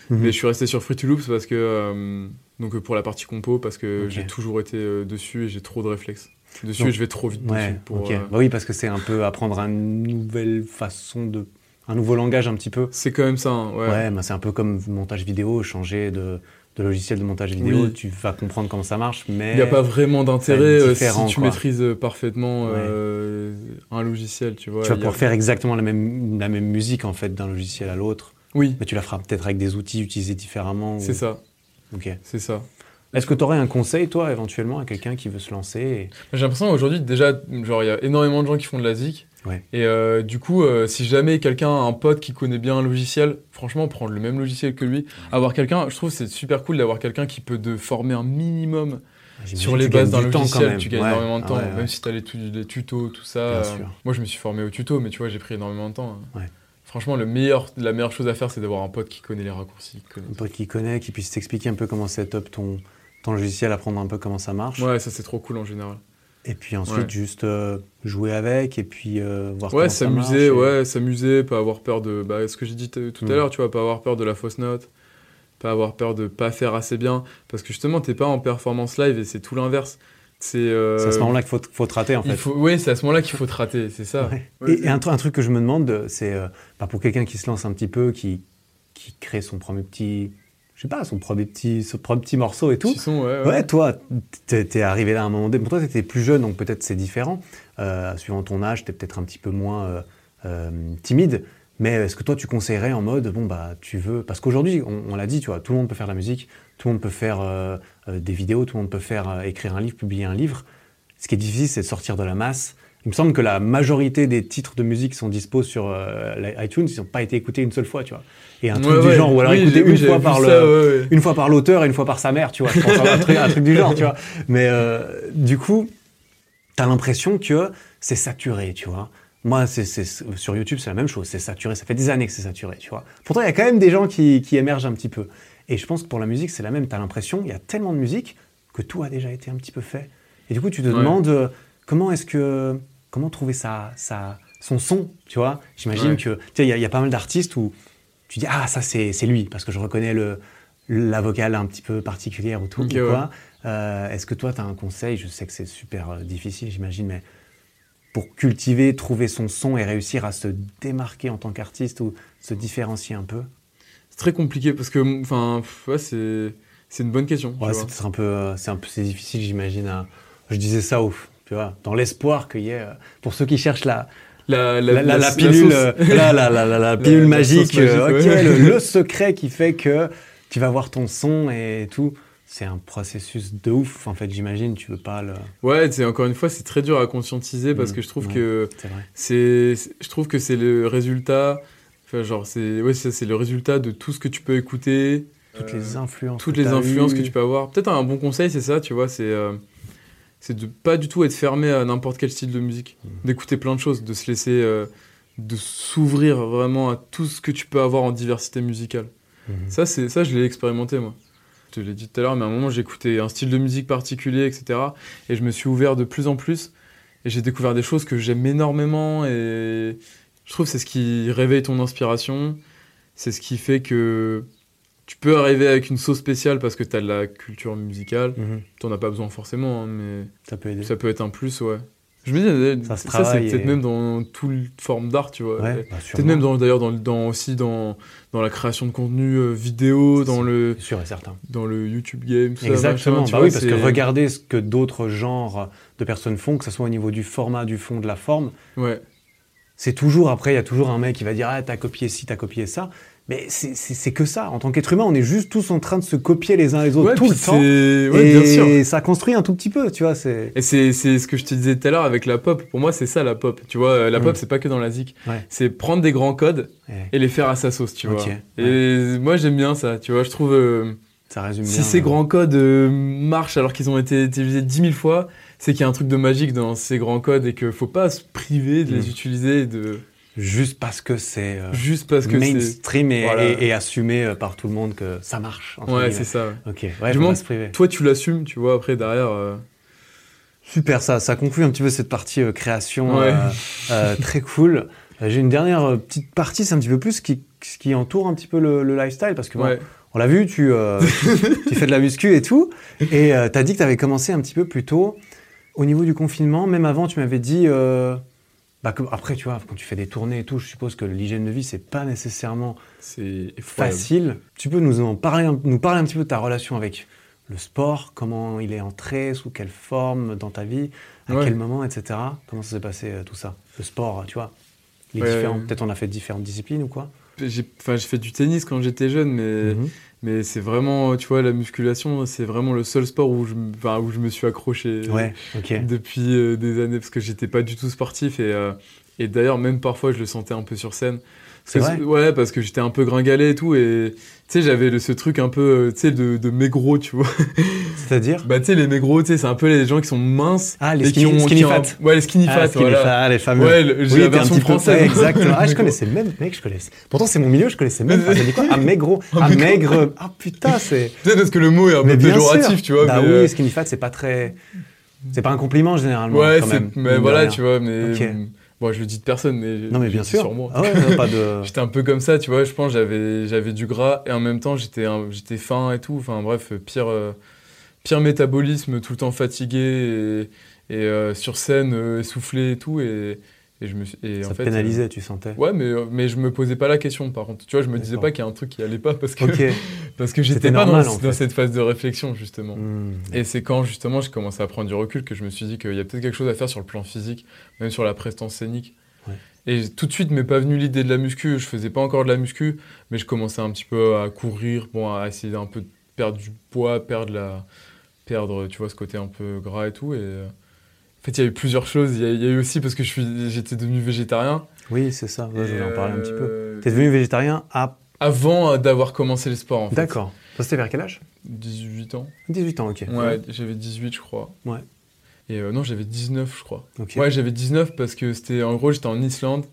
Mhm. Mais je suis resté sur Fruity Loops parce que, euh, donc pour la partie compo, parce que j'ai toujours été euh, dessus et j'ai trop de réflexes. Dessus Donc, et je vais trop vite Ouais, dessus. Pour, euh, Bah oui, parce que c'est un peu apprendre une nouvelle façon de. Un nouveau langage un petit peu. C'est quand même ça, hein, ouais. Ouais, bah c'est un peu comme montage vidéo, changer de, de logiciel de montage vidéo, Oui. tu vas comprendre comment ça marche, mais. Il n'y a pas vraiment d'intérêt euh, si tu quoi. maîtrises euh, parfaitement Ouais. euh, un logiciel, tu vois. Tu vas a- pouvoir faire exactement la même, la même musique en fait d'un logiciel à l'autre, Oui, mais tu la feras peut-être avec des outils utilisés différemment. ou- c'est ça, Ok. c'est ça. Est-ce que tu aurais un conseil, toi, éventuellement, à quelqu'un qui veut se lancer et- J'ai l'impression aujourd'hui, déjà, genre, il y a énormément de gens qui font de la zik. Ouais. Et euh, du coup, euh, si jamais quelqu'un a un pote qui connaît bien un logiciel, franchement, prendre le même logiciel que lui, avoir quelqu'un, je trouve c'est super cool d'avoir quelqu'un qui peut te former un minimum J'imagine sur les bases d'un logiciel. Tu gagnes Ouais. énormément de Ah temps, même si tu as les, tu- les tutos, tout ça. Euh, moi, je me suis formé au tuto, mais tu vois, j'ai pris énormément de temps. hein. Franchement, le meilleur, la meilleure chose à faire, c'est d'avoir un pote qui connaît les raccourcis. connaît- Un pote qui connaît, qui puisse t'expliquer un peu comment set up ton, ton logiciel, apprendre un peu comment ça marche. Ouais, ça c'est trop cool en général. Et puis ensuite, Ouais. juste euh, jouer avec et puis euh, voir Ouais, s'amuser, et- ouais, s'amuser, pas avoir peur de. Bah, ce que j'ai dit tout Mm. à l'heure, tu vois, pas avoir peur de la fausse note, pas avoir peur de pas faire assez bien, parce que justement, t'es pas en performance live et c'est tout l'inverse. C'est. euh, à ce moment-là qu'il faut, faut te rater, en fait. faut, oui, c'est à ce moment-là qu'il faut te rater, c'est ça. Ouais. Ouais, et un truc que je me demande, c'est euh, bah, pour quelqu'un qui se lance un petit peu, qui, qui crée son premier petit, je sais pas, son premier petit, son premier petit morceau et tout. Son, ouais, ouais. Ouais, toi, t'es arrivé là à un moment donné. Pour toi, t'étais plus jeune, donc peut-être c'est différent. Euh, suivant ton âge, t'es peut-être un petit peu moins euh, euh, timide. Mais est-ce que toi, tu conseillerais en mode, bon, bah, tu veux. Parce qu'aujourd'hui, on, on l'a dit, tu vois, tout le monde peut faire de la musique, tout le monde peut faire des vidéos, tout le monde peut faire écrire un livre, publier un livre. Ce qui est difficile, c'est de sortir de la masse. Il me semble que la majorité des titres de musique qui sont dispo sur euh, iTunes, ils n'ont pas été écoutés une seule fois, tu vois. Et un truc Ouais, du ouais. genre, ou alors Oui, écouté une fois par ça, le, ouais, ouais. une fois par l'auteur et une fois par sa mère, tu vois. Je pense à un truc, un truc du genre, tu vois. Mais euh, du coup, t'as l'impression que c'est saturé, tu vois. Moi, c'est, sur YouTube, c'est la même chose. C'est saturé. Ça fait des années que c'est saturé, tu vois. Pourtant, il y a quand même des gens qui, qui émergent un petit peu. Et je pense que pour la musique, c'est la même. T'as l'impression, il y a tellement de musique que tout a déjà été un petit peu fait. Et du coup, tu te demandes euh, comment est-ce que, comment trouver sa, sa, son son, tu vois? J'imagine Ouais. que, tu sais, il y, a- il y a pas mal d'artistes où tu dis, ah, ça, c'est, lui, parce que je reconnais le, la vocale un petit peu particulière ou tout, ou ouais. Euh, Est-ce que toi, tu as un conseil? Je sais que c'est super euh, difficile, j'imagine, mais pour cultiver, trouver son son et réussir à se démarquer en tant qu'artiste ou se différencier un peu? C'est très compliqué parce que, enfin, pff, ouais, c'est. C'est une bonne question. Ouais, vois. c'est un peu, euh, c'est un peu c'est difficile, j'imagine. à- Je disais ça, ouf, tu vois, dans l'espoir qu'il y ait, euh, pour ceux qui cherchent la, La, la, la- la pilule, euh, la, la, la, la- la pilule magique, euh, ouais. le, le secret qui fait que tu vas voir ton son et tout. C'est un processus de ouf, en fait, j'imagine. Tu veux pas le. Ouais, c'est encore une fois, c'est très dur à conscientiser parce Mm, que je trouve ouais. que C'est je trouve que c'est le résultat. Enfin, genre, c'est, ouais, c'est, le résultat de tout ce que tu peux écouter, Toutes euh, les influences. toutes que les influences que tu peux avoir. Peut-être un bon conseil, c'est ça, tu vois, c'est, euh, c'est de pas du tout être fermé à n'importe quel style de musique, Mm. d'écouter plein de choses, de se laisser, euh, de s'ouvrir vraiment à tout ce que tu peux avoir en diversité musicale. Mhm. Ça, c'est ça, je l'ai expérimenté moi. Je te l'ai dit tout à l'heure, mais à un moment, j'écoutais un style de musique particulier, etc. Et je me suis ouvert de plus en plus. Et j'ai découvert des choses que j'aime énormément. Et je trouve que c'est ce qui réveille ton inspiration. C'est ce qui fait que tu peux arriver avec une sauce spéciale parce que tu as de la culture musicale. Mhm. T'en as pas besoin forcément, hein, mais Ça peut aider. ça peut être un plus, ouais. Je me dis, Ça se ça, c'est travaille peut-être et- même dans toute forme d'art, tu vois. Ouais, bah, Peut-être même dans- d'ailleurs dans, dans, aussi dans, dans la création de contenu euh, vidéo, dans le, Sûr et certain. dans le YouTube game, tout ça, Exactement. machin, bah vois, oui, parce que regarder ce que d'autres genres de personnes font, que ce soit au niveau du format, du fond, de la forme, Ouais, c'est toujours, après, il y a toujours un mec qui va dire Ah, t'as copié ci, t'as copié ça. Mais c'est- que ça. En tant qu'être humain, on est juste tous en train de se copier les uns les autres ouais tout le temps. ouais, et bien sûr. ça construit un tout petit peu, tu vois. C'est Et c'est ce que je te disais tout à l'heure avec la pop. Pour moi, c'est ça la pop. Tu vois, euh, la Mm. pop, c'est pas que dans la zik. Ouais. C'est prendre des grands codes et les faire à sa sauce, tu Ok, vois. Et moi, j'aime bien ça. Tu vois, je trouve. euh, Ça résume Si bien. ces euh, grands codes euh, marchent alors qu'ils ont été utilisés 10 000 fois, c'est qu'il y a un truc de magique dans ces grands codes et qu'il faut pas se priver de les Mm. utiliser et de, Juste parce que c'est euh, juste parce que c'est. mainstream et, Voilà. et- et assumé euh, par tout le monde que ça marche. Ouais, c'est ça. ouais. Ok, ouais, Du priver. Toi, tu l'assumes, tu vois, après, derrière. euh, Super, ça, ça conclut un petit peu cette partie euh, création Ouais. très cool. J'ai une dernière petite partie, c'est un petit peu plus ce qui, entoure un petit peu le, le lifestyle, parce que bon, on l'a vu, tu, tu fais de la muscu et tout, et tu as dit que tu avais commencé un petit peu plus tôt. Au niveau du confinement, même avant, tu m'avais dit, bah, que- après, tu vois, quand tu fais des tournées et tout, je suppose que l'hygiène de vie, c'est pas nécessairement facile. Tu peux nous en parler, un- nous parler un petit peu de ta relation avec le sport, comment il est entré, sous quelle forme dans ta vie, à Ouais. quel moment, etc. Comment ça s'est passé euh, tout ça? Le sport, tu vois les Ouais. différents- Peut-être on a fait différentes disciplines ou quoi? J'ai fait du tennis quand j'étais jeune, mais, Mhm. Mais c'est vraiment, tu vois, la musculation, c'est vraiment le seul sport où je, me- enfin, où je me suis accroché Ouais, ok. depuis euh, des années, parce que j'étais pas du tout sportif. Et, euh, et d'ailleurs, même parfois, je le sentais un peu sur scène. C'est vrai Ouais, parce que j'étais un peu gringalé et tout. Et tu sais, j'avais ce truc un peu, euh, tu sais, de, de maigros, tu vois. C'est-à-dire Bah, tu sais, les maigros, tu sais, c'est un peu les gens qui sont minces. Ah, les et qui skinny- ont, skinny qui ont- fat. Ouais, les skinny fat, Ah, skinny voilà. fat, les fameux. Ouais, le- j'ai Oui, la version peu- française. ouais, exactement. Ah, je Maigro. connaissais même, mec, je connaissais. Pourtant, c'est mon milieu, je connaissais même pas. T'as dit quoi Un maigro. Maigro. maigre. Ah, putain, c'est. Sais, parce que le mot est un peu Mais bien péjoratif, sûr. tu vois. Bah mais, oui, euh, skinny fat, c'est pas très. C'est pas un compliment généralement. Ouais, quand c'est- même, mais voilà, tu vois, mais. Bon, je le dis de personne, mais. Non, mais bien sûr. Sur moi. Ah ouais, non, pas de. J'étais un peu comme ça, tu vois. Je pense j'avais j'avais du gras et en même temps j'étais j'étais fin et tout. Enfin bref, pire euh, pire métabolisme, tout le temps fatigué et, et, euh, sur scène euh, essoufflé et tout. Et, et je me suis- et Ça en fait. pénalisait, tu sentais. euh, ouais, mais euh, mais je me posais pas la question. Par contre, tu vois, je me disais pas qu'il y a un truc qui allait pas parce que parce que j'étais pas normal, dans, en dans fait. cette phase de réflexion justement. Hmm. Et c'est quand justement j'ai commencé à prendre du recul que je me suis dit qu'il y a peut-être quelque chose à faire sur le plan physique, même sur la prestance scénique. Ouais. Et tout de suite m'est pas venue l'idée de la muscu. Je faisais pas encore de la muscu, mais je commençais un petit peu à courir, bon, à essayer d'un peu de perdre du poids, perdre la, perdre, tu vois, ce côté un peu gras et tout. Et euh, en fait, il y a eu plusieurs choses. Il y, a- il y a eu aussi parce que je suis, j'étais devenu végétarien. Oui, c'est ça. Ouais, je voulais en parler un petit peu. euh, T'es devenu végétarien à. avant euh, d'avoir commencé le sport. En fait. D'accord. Ça, c'était vers quel âge? 18 ans. 18 ans, ok. Ouais, j'avais 18, je crois. Ouais. Et euh, non, j'avais 19, je crois. Ouais, j'avais 19 parce que c'était en gros, j'étais en Islande.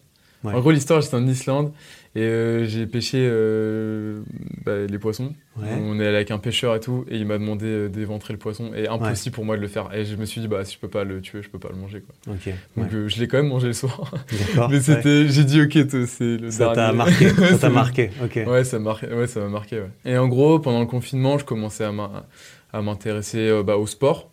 Ouais. En gros, l'histoire, j'étais en Islande et euh, j'ai pêché euh, bah, les poissons. Ouais. On est allé avec un pêcheur et tout, et il m'a demandé euh, d'éventrer le poisson. Et impossible pour moi de le faire. Et je me suis dit, bah, si je peux pas le tuer, je peux pas le manger. Quoi. Donc je l'ai quand même mangé le soir. Mais c'était, j'ai dit, ok, toi, c'est le Ça t'a marqué. Ça t'a marqué. Ouais, ça m'a ça m'a marqué. Et en gros, pendant le confinement, je commençais à m'in- à m'intéresser bah, au sport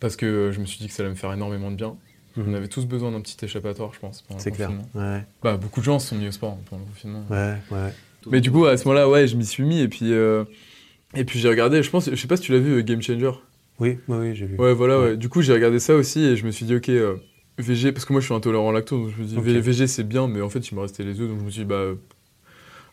parce que je me suis dit que ça allait me faire énormément de bien. Mhm. On avait tous besoin d'un petit échappatoire, je pense. C'est clair. Ouais. Bah, beaucoup de gens se sont mis au sport pendant le confinement. Ouais. Ouais. Mais du coup, à ce moment-là, ouais, je m'y suis mis et puis euh, et puis j'ai regardé. Je pense, je sais pas si tu l'as vu, euh, Game Changer. Oui, oui, oui, j'ai vu. Ouais, voilà. Ouais. Ouais. Du coup, j'ai regardé ça aussi et je me suis dit, ok, euh, VG, parce que moi, je suis intolérant au lactose, donc je me Ok. V- VG, c'est bien, mais en fait, il me restait les œufs, donc je me suis dit, bah,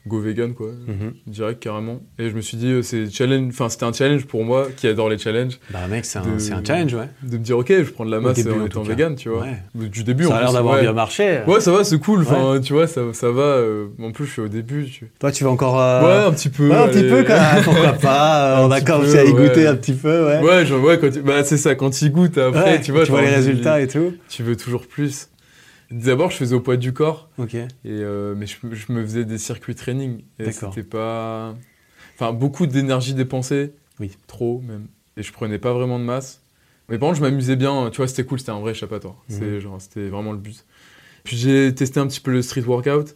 go vegan, quoi. Mhm. direct carrément et je me suis dit euh, c'est challenge enfin c'était un challenge pour moi qui adore les challenges Bah, mec, c'est un, un challenge, ouais. de me dire ok je prends de la masse début, en en étant vegan tu vois Ouais. du début Ça a l'air d'avoir ouais. bien marché. ouais ça va c'est cool enfin tu vois ça, ça va euh, en plus je suis au début tu- Toi, tu vas encore. euh, ouais un petit peu ouais, un petit peu, quand même. Pourquoi pas euh, On a commencé peu, à y goûter un petit peu, ouais. ouais genre, ouais quand tu- bah c'est ça quand il goûte après Ouais, tu vois tu vois les résultats et tout. tu veux toujours plus d'abord je faisais au poids du corps Ok. Et euh, mais je, je me faisais des circuits training. Et D'accord. c'était pas. Enfin, beaucoup d'énergie dépensée. Oui. Trop, même. Et je prenais pas vraiment de masse. Mais par contre, je m'amusais bien. Tu vois, c'était cool, c'était un vrai échappatoire. C'est genre, C'était vraiment le but. Puis j'ai testé un petit peu le street workout.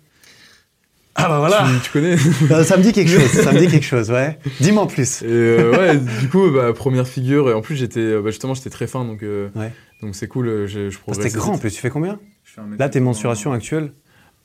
Ah bah voilà Tu, tu connais Euh, Ça me dit quelque chose, ça me dit quelque chose, ouais. Dis-moi en plus. Et euh, ouais, du coup, bah, première figure. Et en plus, j'étais bah, justement, j'étais très fin. Donc euh, Ouais. donc c'est cool. je, je Ah, progressais. C'était grand en plus, tu fais combien? Je Là, tes 80. mensurations actuelles,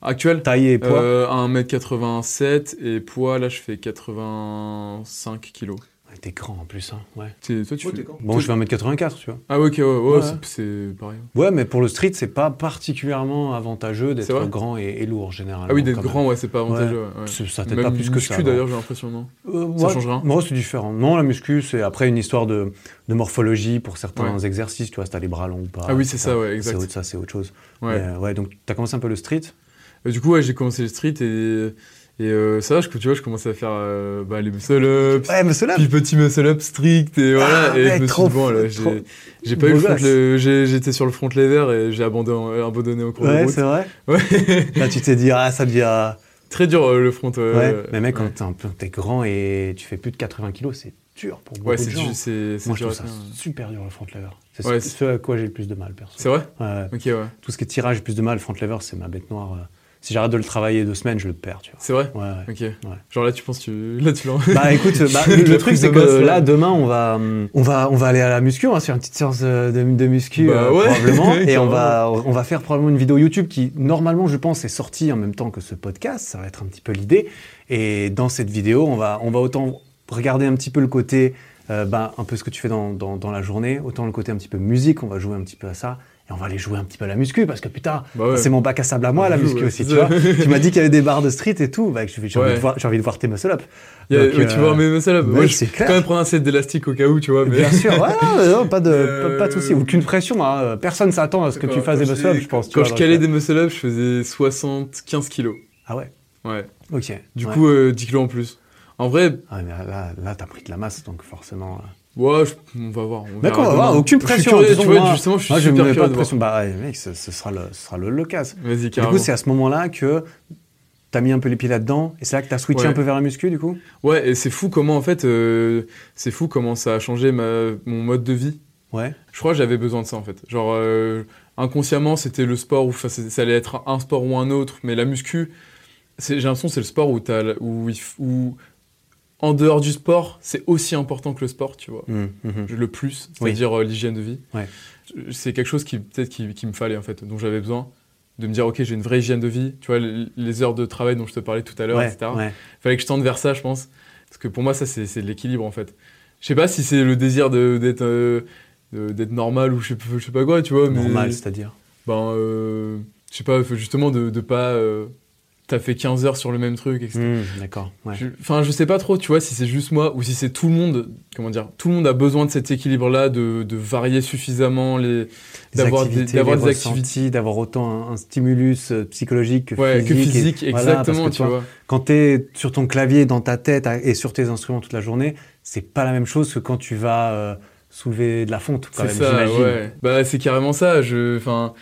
Actuelles taille et poids euh, 1m87 et poids, là, je fais 85 kilos. T'es grand en plus, hein, ouais. T'es- Toi, tu Ouais, fais t'es grand. Bon, je fais 1m84, tu vois. Ah, ok, ouais, ouais, Ouais. c'est- c'est pareil. Ouais, mais pour le street, c'est pas particulièrement avantageux C'est d'être grand et, et lourd, généralement. Ah oui, d'être grand, ouais, c'est pas avantageux. ouais, ouais. même. C'est- Ça t'aide pas plus que muscu, ça. d'ailleurs, j'ai l'impression, non? Euh, Ça change rien Moi, c'est différent. Non, la muscu, c'est après une histoire de, de morphologie pour certains Ouais. exercices, tu vois, si t'as les bras longs ou pas. Ah oui, c'est ça, ouais, C'est exact. autre- Ça, c'est autre chose. Ouais. Mais, euh, ouais, donc t'as commencé un peu le street? Et du coup, ouais, j'ai commencé le street et, Et euh, ça, je, tu vois, je commençais à faire euh, bah, les muscle-ups, Ouais, mais cela. puis petit muscle-up strict, et voilà. Ah, et mec, je me suis trop dit, bon, là, j'ai j'ai pas eu le front le- J'étais sur le front lever et j'ai abandonné, abandonné au cours de Ouais, route. c'est vrai. Ouais. Là, tu t'es dit, ah, ça devient. Très dur euh, le front. euh, Ouais. Mais mec, ouais. quand t'es grand et tu fais plus de 80 kilos, c'est dur pour beaucoup Ouais, de c'est gens. du- c'est c'est Moi, je dur trouve ça tenir. super dur le front lever. C'est Ouais, ce- c'est- ce à quoi j'ai le plus de mal, perso. C'est vrai Ouais, ouais. Ok, ouais. Tout ce qui est tirage, j'ai plus de mal. Le front lever, c'est ma bête noire. Si j'arrête de le travailler deux semaines, je le perds, tu C'est vrai vois. Ouais, ouais. Ok. Genre là, tu penses, tu... là, tu l'en. Bah écoute, bah, Le le, truc c'est que masse, là. demain on va on va on va aller à la muscu, on va se faire une petite séance euh, de, de muscu Bah euh, probablement et on va on va faire probablement une vidéo YouTube qui normalement je pense est sortie en même temps que ce podcast, ça va être un petit peu l'idée et dans cette vidéo on va on va autant regarder un petit peu le côté euh, bah, un peu ce que tu fais dans, dans, dans la journée, autant le côté un petit peu musique, on va jouer un petit peu à ça et on va aller jouer un petit peu à la muscu parce que putain Bah ouais. c'est mon bac à sable à moi la muscu ouais, aussi tu vois. tu m'as dit qu'il y avait des barres de street et tout, bah, j'ai envie, de voir- j'ai envie de voir tes muscle up. Il y a- Donc, ouais, tu euh, vois mes muscle up. ouais, Moi, je clair. quand même prendre un set d'élastique au cas où, tu vois. Mais... Bien sûr, ouais, non, non, pas de, Euh, pas, pas de souci, aucune pression. Hein. Personne s'attend à ce que tu fasses des muscle-up, je pense. tu Quand vois, je calais euh, des muscle up, je faisais 75 kilos. Ah ouais, Ouais. ok. Du coup, euh, 10 kilos en plus. En vrai, Ah, mais là, là t'as pris de la masse, donc forcément. Ouais, je- on va voir. D'accord, on va voir, aucune Je pression. curieux, tu vois, moi- justement, je suis moi, je super mets curieux pas de pression. Bah ouais, mec, ce, ce sera le, ce sera le, le Du coup, c'est à ce moment-là que t'as mis un peu les pieds là-dedans, et c'est là que t'as switché Ouais. un peu vers la muscu, du coup? Ouais, et c'est fou comment, en fait, euh, c'est fou comment ça a changé ma, mon mode de vie. Ouais. Je crois que j'avais besoin de ça, en fait. Genre, euh, inconsciemment, c'était le sport c'est- ça allait être un sport ou un autre, mais la muscu, j'ai l'impression que c'est le sport où, en dehors du sport, c'est aussi important que le sport, tu vois. Hum, hum. le plus, Oui. c'est-à-dire euh, l'hygiène de vie. Ouais. C'est quelque chose qui peut-être qui, qui me fallait en fait, dont j'avais besoin de me dire ok j'ai une vraie hygiène de vie. Tu vois les, heures de travail dont je te parlais tout à l'heure, Ouais, etc. ouais. Fallait que je tende vers ça, je pense, parce que pour moi ça c'est de l'équilibre en fait. Je sais pas si c'est le désir d'être euh, d'être normal ou je sais, je sais pas quoi, tu vois. Mais, Normal, c'est-à-dire? Ben euh, je sais pas, justement de, de pas euh, t'as fait 15 heures sur le même truc, etc. Hum, D'accord, ouais. Enfin, je sais pas trop, tu vois, si c'est juste moi ou si c'est tout le monde. Comment dire Tout le monde a besoin de cet équilibre-là, de, de varier suffisamment les, d'avoir des, activités, d'avoir des activités. d'avoir autant un, un stimulus euh, psychologique que Ouais, physique. que physique, voilà, exactement, que tu toi, vois. Quand tu es sur ton clavier, dans ta tête et sur tes instruments toute la journée, c'est pas la même chose que quand tu vas euh, soulever de la fonte, C'est ça, ouais. Bah, c'est carrément ça. Je, enfin,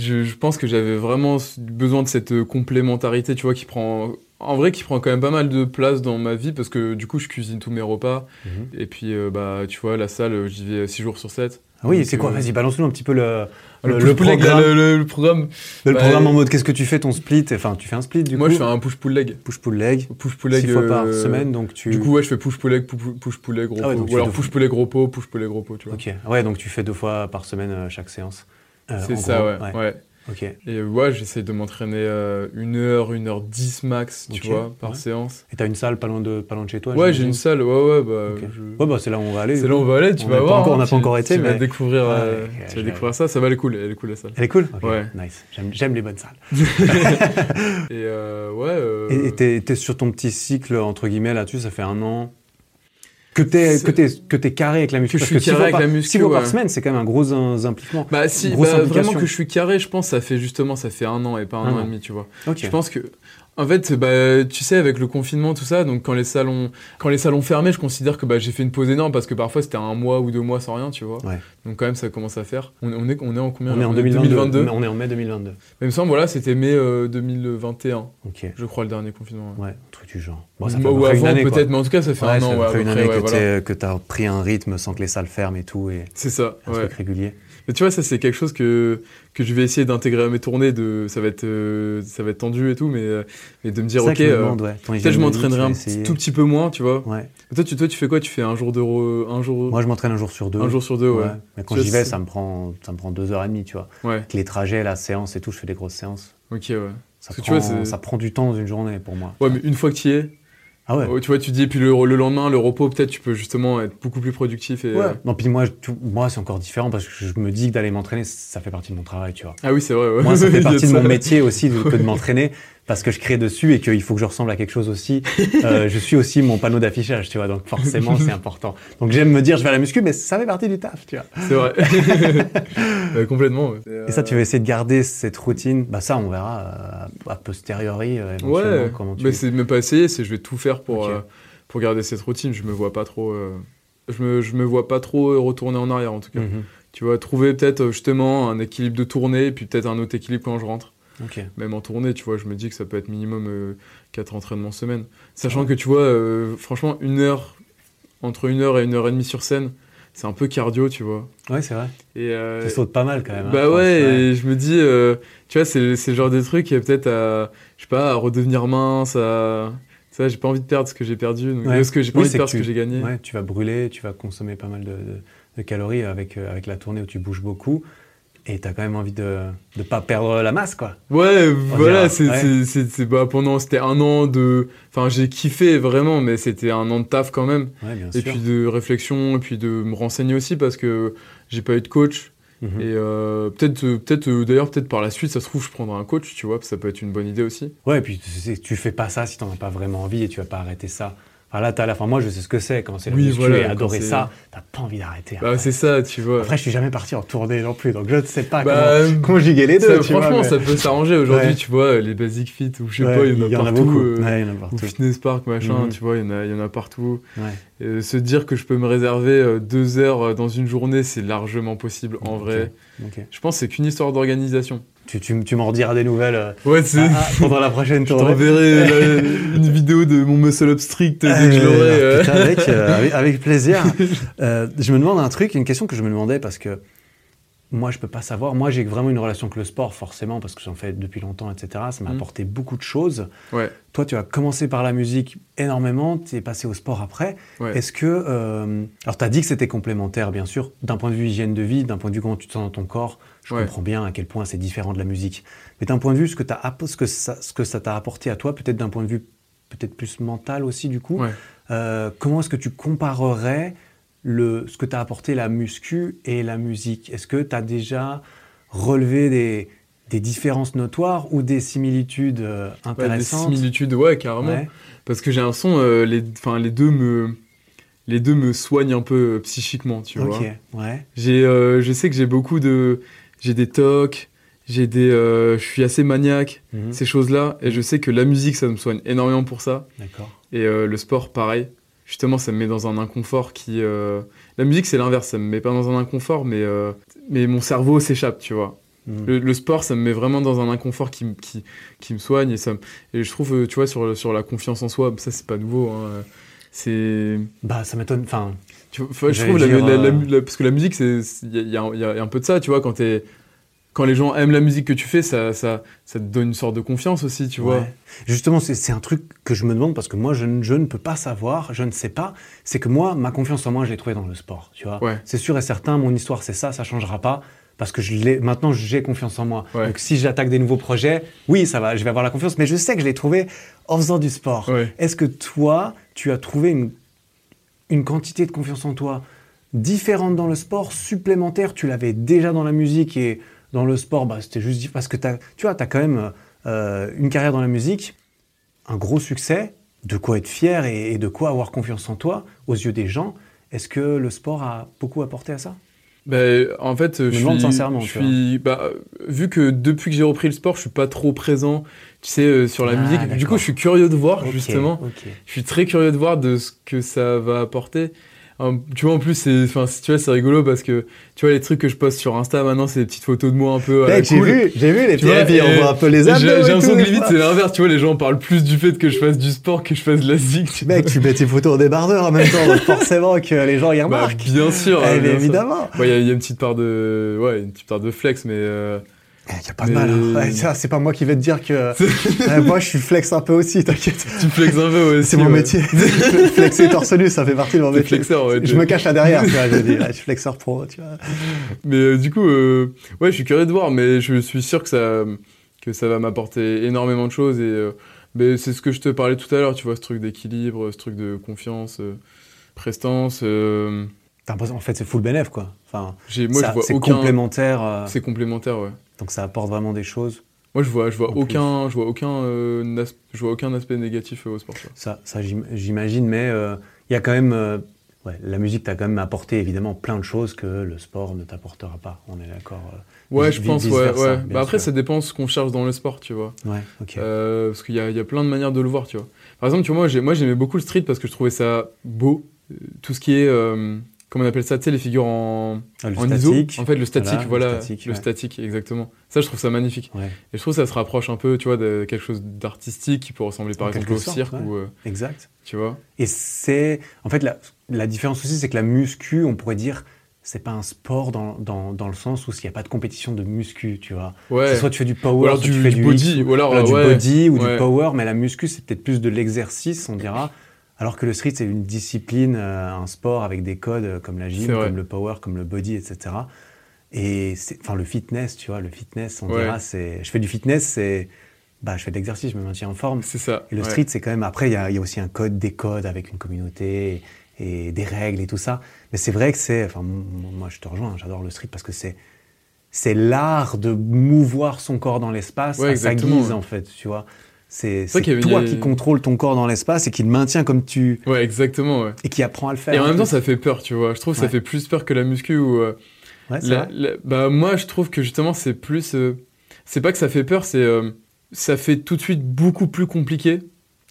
je, je pense que j'avais vraiment besoin de cette euh, complémentarité, tu vois, qui prend, en vrai, qui prend quand même pas mal de place dans ma vie parce que du coup, je cuisine tous mes repas. Mhm. Et puis, euh, bah, tu vois, la salle, euh, j'y vais 6 jours sur 7. Ah oui, c'est quoi? Vas-y, balance-nous un petit peu le, Le, le, leg, programme. le, le programme. le bah, programme en mode qu'est-ce que tu fais ton split? Enfin, tu fais un split du Moi, coup? je fais un push-pull leg. push-pull leg, Push-pull leg. six fois par semaine, donc tu. Du coup, ouais, je fais push-pull leg, pu- push-pull leg, gros Ah ouais, pot. donc tu Ou alors push-pull leg, gros pot, push-pull leg, gros pot, tu vois. Ok. Ouais, donc tu fais deux fois par semaine euh, chaque séance. Euh, C'est ça, gros, ouais. ouais. Ok. Et ouais, j'essaie de m'entraîner euh, une heure, une heure dix max, tu vois, par ouais. séance. Et t'as une salle pas loin de, pas loin de chez toi Ouais, j'ai une salle, ouais, ouais, bah. Je- Ouais, bah c'est là où on va aller. C'est là où on va aller, tu On vas pas voir. encore- on hein, n'a pas tu- encore été, Tu vas mais- découvrir, Ouais, euh, tu vas découvrir ça, ça va, elle est cool, elle est cool la salle. Elle est cool Ouais. Nice. J'aime- les bonnes salles. Et euh, ouais. Et t'es sur ton petit cycle, entre guillemets, là-dessus, ça fait un an. Que t'es que t'es que t'es carré avec la muscu. Que je suis carré avec par- la muscu, Six fois par ouais. semaine, c'est quand même un gros impliquement. Bah si, bah, vraiment que je suis carré, je pense, ça fait justement, ça fait un an et pas un Un an an. et demi, tu vois. Ok. Je pense que, en fait, bah, tu sais, avec le confinement, tout ça, donc quand les salons, quand les salons fermés, je considère que bah, j'ai fait une pause énorme parce que parfois c'était un mois ou deux mois sans rien, tu vois. Ouais. Donc quand même, ça commence à faire. On, on est, on est en combien On est en On 2022. On est en mai 2022. Mais il me semble, voilà, c'était mai euh, 2021, Ok. je crois, le dernier confinement. ouais. Ouais, un truc du genre. Bon, ça fait Ou avant, peut-être, mais en tout cas, ça fait Ouais, un ça an, à fait une année que voilà. que t'as pris un rythme sans que les salles ferment et tout, et C'est ça, un truc régulier. Mais tu vois, ça c'est quelque chose que, que je vais essayer d'intégrer à mes tournées. De, ça, va être, euh, ça va être tendu et tout, mais, euh, mais de me dire, ok, euh, ouais. Peut-être je m'entraînerai un essayer. tout petit peu moins, tu vois. Ouais. Toi, tu, toi, tu fais quoi? Tu fais un jour de re- un jour, Moi, je m'entraîne un jour sur deux. un jour sur deux, ouais. Mais quand j'y vais, ça me prend, ça me prend deux heures et demie, tu vois. Avec les trajets, la séance et tout, je fais des grosses séances. ok, ouais. Ça, tu prend, vois, ça prend du temps dans une journée pour moi. Ouais, mais une fois que tu y es, Ah ouais. oh, tu vois, tu dis, et puis le, le lendemain, le repos, peut-être tu peux justement être beaucoup plus productif. Et, Ouais. euh, Non, puis moi, tout- moi c'est encore différent parce que je me dis que d'aller m'entraîner, ça fait partie de mon travail, tu vois. Ah oui, c'est vrai, ouais. Moi, ça fait partie de mon métier aussi de, que de m'entraîner parce que je crée dessus et qu'il faut que je ressemble à quelque chose aussi. Euh, je suis aussi mon panneau d'affichage, tu vois, donc forcément c'est important. Donc j'aime me dire je vais à la muscu, mais ça fait partie du taf, tu vois. C'est vrai. Complètement. ouais. Et ça, tu vas essayer de garder cette routine? Bah ça, on verra euh, a posteriori euh, éventuellement Ouais, comment tu. mais c'est même pas essayer, c'est je vais tout faire pour, euh, pour garder cette routine. Je me vois pas trop. euh, je, me, je me vois pas trop retourner en arrière en tout cas. Mhm. Tu vois, trouver peut-être euh, justement un équilibre de tournée, et puis peut-être un autre équilibre quand je rentre. Même en tournée, tu vois, je me dis que ça peut être minimum 4 entraînements semaine. Sachant que tu vois, euh, franchement, une heure, entre une heure et une heure et demie sur scène, c'est un peu cardio, tu vois. Ouais, c'est vrai. Et, euh, Tu sautes pas mal quand même. hein, bah ouais, et je me dis, euh, tu vois, c'est le genre de truc qui est peut-être à, je sais pas, à redevenir mince, à. Tu sais, j'ai pas envie de perdre ce que j'ai perdu, donc, Ouais. parce que j'ai pas Oui, envie de perdre que ce que j'ai gagné. Ouais, tu vas brûler, tu vas consommer pas mal de, de- de calories avec, euh, avec la tournée où tu bouges beaucoup. Et tu as quand même envie de ne pas perdre la masse, quoi. Ouais, voilà, c'est, ouais. c'est, bah, pendant, c'était un an de, enfin, j'ai kiffé vraiment, mais c'était un an de taf quand même. Ouais, bien Et sûr. puis de réflexion, et puis de me renseigner aussi parce que j'ai pas eu de coach. Mhm. Et euh, peut-être, peut-être euh, d'ailleurs, peut-être par la suite, ça se trouve, je prendrai un coach, tu vois, ça peut être une bonne idée aussi. Ouais, et puis tu fais pas ça si t'en as pas vraiment envie et tu vas pas arrêter ça. Enfin, là, t'as la fin. Moi, je sais ce que c'est, quand c'est la Oui, voilà, adorer c'est- ça, t'as pas envie d'arrêter. Bah, c'est ça, tu vois. Après, je suis jamais parti en tournée non plus, donc je ne sais pas Bah, comment conjuguer les deux. Ça, tu vois, franchement, mais- ça peut s'arranger aujourd'hui, Ouais. tu vois, les Basic Fit, ou je sais Ouais, pas, il y en a partout. euh, Ouais, il y en a Ou partout. Fitness Park, machin, Mhm. tu vois, il y, en a, il y en a partout. Euh, se dire que je peux me réserver euh, deux heures euh, dans une journée, c'est largement possible, en vrai. Je pense que c'est qu'une histoire d'organisation. Tu, tu, tu m'en diras des nouvelles euh, Ouais, ah, ah, pendant la prochaine Je tournée. t'enverrai la- une vidéo de mon muscle up strict dès que je l'aurai. euh. euh, avec, avec plaisir. Je me demande un truc, une question que je me demandais parce que moi, je peux pas savoir. Moi, j'ai vraiment une relation avec le sport, forcément, parce que j'en fais depuis longtemps, etc. Ça m'a Mm. apporté beaucoup de choses. Ouais, Toi, tu as commencé par la musique énormément, tu es passé au sport après. ouais. Est-ce que. euh, alors, tu as dit que c'était complémentaire, bien sûr, d'un point de vue hygiène de vie, d'un point de vue comment tu te sens dans ton corps. Je Ouais. comprends bien à quel point c'est différent de la musique. Mais d'un point de vue, ce que, t'as app- ce que ça ce que ça t'a apporté à toi, peut-être d'un point de vue peut-être plus mental aussi, du coup. Ouais. Euh, comment est-ce que tu comparerais le, ce que t'a apporté la muscu et la musique? Est-ce que tu as déjà relevé des, des différences notoires ou des similitudes euh, Ouais, des intéressantes? similitudes, ouais, carrément. Ouais. Parce que j'ai un son, euh, les, deux me, les deux me soignent un peu euh, psychiquement, tu vois. Ok, ouais. J'ai, euh, je sais que j'ai beaucoup de, j'ai des tocs, j'ai des, euh, je suis assez maniaque, Mhm. ces choses-là, et je sais que la musique, ça me soigne énormément pour ça, D'accord. et euh, le sport, pareil. Justement, ça me met dans un inconfort qui, euh, la musique, c'est l'inverse, ça me met pas dans un inconfort, mais, mais mon cerveau s'échappe, tu vois. Mhm. Le, le sport, ça me met vraiment dans un inconfort qui, me- qui, qui me soigne, et ça, me- et je trouve, tu vois, sur, sur la confiance en soi, ça, c'est pas nouveau, hein. C'est, Bah, ça m'étonne. Enfin, tu vois, enfin, je trouve, la- dire, la- la- la- parce que la musique, il y, a- y y un peu de ça, tu vois, quand, t'es- quand les gens aiment la musique que tu fais, ça, ça, ça te donne une sorte de confiance aussi, tu vois. ouais. Justement, c'est un truc que je me demande parce que moi, je, ne- je ne peux pas savoir, je ne sais pas. C'est que moi, ma confiance en moi, je l'ai trouvée dans le sport. Tu vois. Ouais. C'est sûr et certain, mon histoire, c'est ça, ça changera pas. Parce que je maintenant, j'ai confiance en moi. Ouais. Donc, si j'attaque des nouveaux projets, oui, ça va, je vais avoir la confiance, mais je sais que je l'ai trouvé en faisant du sport. Ouais. Est-ce que toi, tu as trouvé une, une quantité de confiance en toi différente dans le sport, supplémentaire. Tu l'avais déjà dans la musique et dans le sport, bah, c'était juste parce que tu vois, tu as quand même euh, une carrière dans la musique, un gros succès, de quoi être fier et, et de quoi avoir confiance en toi aux yeux des gens. Est-ce que le sport a beaucoup apporté à ça? Ben, en fait, je me suis, demande sincèrement, je tu suis, bah, vu que depuis que j'ai repris le sport, je suis pas trop présent, tu sais, euh, sur la Ah, musique. Du coup, je suis curieux de voir, justement. Je suis très curieux de voir de ce que ça va apporter. Hum, tu vois, en plus, c'est, enfin, tu vois, c'est rigolo parce que, tu vois, les trucs que je poste sur Insta maintenant, c'est des petites photos de moi un peu. la Mec, j'ai cool. vu, j'ai vu les petits et on voit un peu les J'ai abdos. j'ai et l'impression que limite c'est l'inverse, tu vois, les gens parlent plus du fait que je fasse du sport que je fasse de la tu Mec, tu mets tes photos en débardeur en même temps, donc forcément que les gens y. Bah, remarquent. bien sûr. Eh, bien sûr. évidemment. Ouais, il y, y a une petite part de, ouais, une petite part de flex, mais euh, Il n'y a pas de mal. hein. Ouais, ça, c'est pas moi qui vais te dire que. Ouais, moi, je suis flex un peu aussi, t'inquiète. tu flexes un peu aussi. C'est mon ouais. métier. Flexer torse nu, ça fait partie de mon métier. flexeur, ouais. Je me cache là derrière, tu vois, je dis, je suis flexeur pro, tu vois. Mais euh, du coup, euh, ouais, je suis curieux de voir, mais je suis sûr que ça, que ça va m'apporter énormément de choses. Et euh, mais c'est ce que je te parlais tout à l'heure, tu vois, ce truc d'équilibre, ce truc de confiance, prestance. T'as l'impression- en fait, c'est full bénéf, quoi. Enfin, moi, ça- je vois c'est aucun. complémentaire, C'est complémentaire, ouais. Donc ça apporte vraiment des choses. Moi, je vois, je vois aucun, je vois aucun, euh, je vois aucun aspect négatif euh, au sport. Ça, ça j'im- j'imagine, mais euh, il y a quand même. ouais, la musique t'a quand même apporté évidemment plein de choses que le sport ne t'apportera pas. On est d'accord. Ouais, je pense, ouais, ouais. Bah après, ça dépend ce qu'on cherche dans le sport, tu vois. Ouais, ok. Parce qu'il y a, y a plein de manières de le voir, tu vois. Par exemple, tu vois, moi, j'ai- moi, j'aimais beaucoup le street parce que je trouvais ça beau. Tout ce qui est, comment on appelle ça, tu sais, les figures en, Ah, le en. ISO. En fait, le statique, Voilà, voilà. le statique, le ouais. statique, exactement. Ça, je trouve ça magnifique. Ouais, Et je trouve que ça se rapproche un peu, tu vois, de quelque chose d'artistique qui peut ressembler par En exemple au sorte, cirque ouais. ou, euh, exact. tu vois. Et c'est. En fait, la, la différence aussi, c'est que la muscu, on pourrait dire, c'est pas un sport dans, dans, dans le sens où s'il n'y a pas de compétition de muscu, tu vois. Ouais. C'est soit tu fais du power, ou alors soit du, tu fais du du body, X, ou alors, voilà, du ouais. body ou du power, mais la muscu, c'est peut-être plus de l'exercice, on dira. Alors que le street, c'est une discipline, euh, un sport avec des codes euh, comme la gym, comme le power, comme le body, etc. Et enfin, le fitness, tu vois, le fitness, on Ouais. dira, c'est. Je fais du fitness, c'est. Bah, je fais de l'exercice, je me maintiens en forme. C'est ça. Et le ouais. street, c'est quand même. Après, il y, a il y a aussi un code, des codes avec une communauté et, et des règles et tout ça. Mais c'est vrai que c'est. Enfin, moi, je te rejoins, j'adore le street parce que c'est. C'est l'art de mouvoir son corps dans l'espace Ouais, à sa guise, en fait, tu vois. C'est toi a- qui contrôle ton corps dans l'espace et qui le maintient comme tu. Ouais, exactement, ouais. et qui apprend à le faire. Et en même temps, ça fait peur, tu vois. Je trouve que ça fait plus peur que la muscu ou. euh, Ouais, c'est la- la- bah, moi, je trouve que justement, c'est plus. euh, c'est pas que ça fait peur, c'est. euh, ça fait tout de suite beaucoup plus compliqué.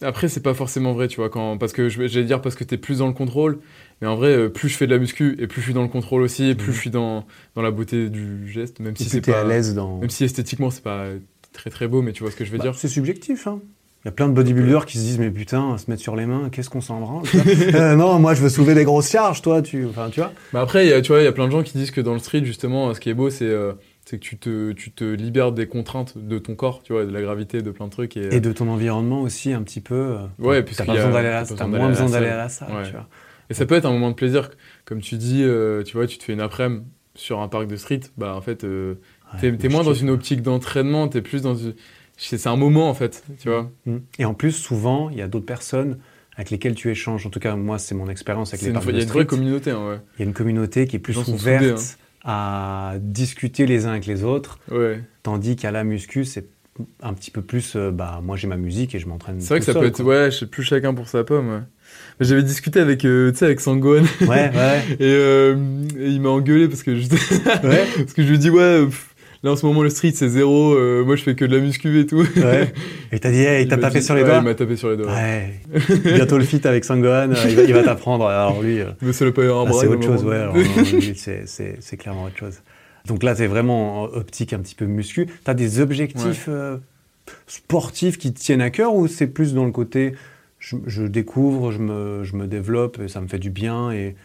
Après, c'est pas forcément vrai, tu vois. Quand, parce que j'allais dire parce que t'es plus dans le contrôle. Mais en vrai, plus je fais de la muscu et plus je suis dans le contrôle aussi, et plus Mhm. je suis dans, dans la beauté du geste, même Et si c'est pas. à l'aise dans. Même si esthétiquement, c'est pas très très beau, mais tu vois ce que je veux Bah, dire. c'est subjectif. Hein. Il y a plein de bodybuilders qui se disent mais putain, se mettre sur les mains, qu'est-ce qu'on s'en branle Euh, Non, moi je veux soulever des grosses charges, toi, tu, enfin, tu vois. Mais après, il y a- tu vois, il y a plein de gens qui disent que dans le street, justement, ce qui est beau, c'est euh, que tu te, tu te libères des contraintes de ton corps, tu vois, de la gravité, de plein de trucs. Et, Et de ton environnement aussi un petit peu. euh, Ouais, t'as besoin d'aller à la, t'as besoin moins d'aller la besoin d'aller à la salle, Ouais. tu vois. et ça peut être un moment de plaisir, comme tu dis, tu vois, tu te fais une après-midi sur un parc de street, bah en fait, Ouais, t'es moins dans une optique d'entraînement, t'es plus dans une... C'est un moment, en fait, tu vois. Mm. Et en plus, souvent, il y a d'autres personnes avec lesquelles tu échanges. En tout cas, moi, c'est mon expérience avec les parcs Il y a une vraie communauté, hein, ouais. Il y a une communauté qui est plus ouverte soudés, hein. à discuter les uns avec les autres, Ouais. tandis qu'à la muscu, c'est un petit peu plus, euh, bah, moi j'ai ma musique et je m'entraîne. C'est vrai que ça peut être, quoi. ouais, je sais plus chacun pour sa pomme, ouais. J'avais discuté avec, euh, tu sais, avec Sangohan, Ouais, ouais, et, euh, et il m'a engueulé parce que je... Parce que je lui dis, ouais, pff, là en ce moment le street c'est zéro, euh, moi je fais que de la muscu et tout. ouais. Et t'as dit, hey, il t'a tapé dit- sur les ouais, doigts Il m'a tapé sur les doigts. Ouais. Bientôt le feat avec Sangohan, euh, il va, t'apprendre. Alors lui, euh, Mais ça l'a pas un ah, bras. c'est autre chose, ouais. Alors, c'est- c'est c'est clairement autre chose. Donc là, t'es vraiment en optique un petit peu muscu. T'as des objectifs euh, sportifs qui te tiennent à cœur ou c'est plus dans le côté je, je découvre, je me, je me développe, et ça me fait du bien et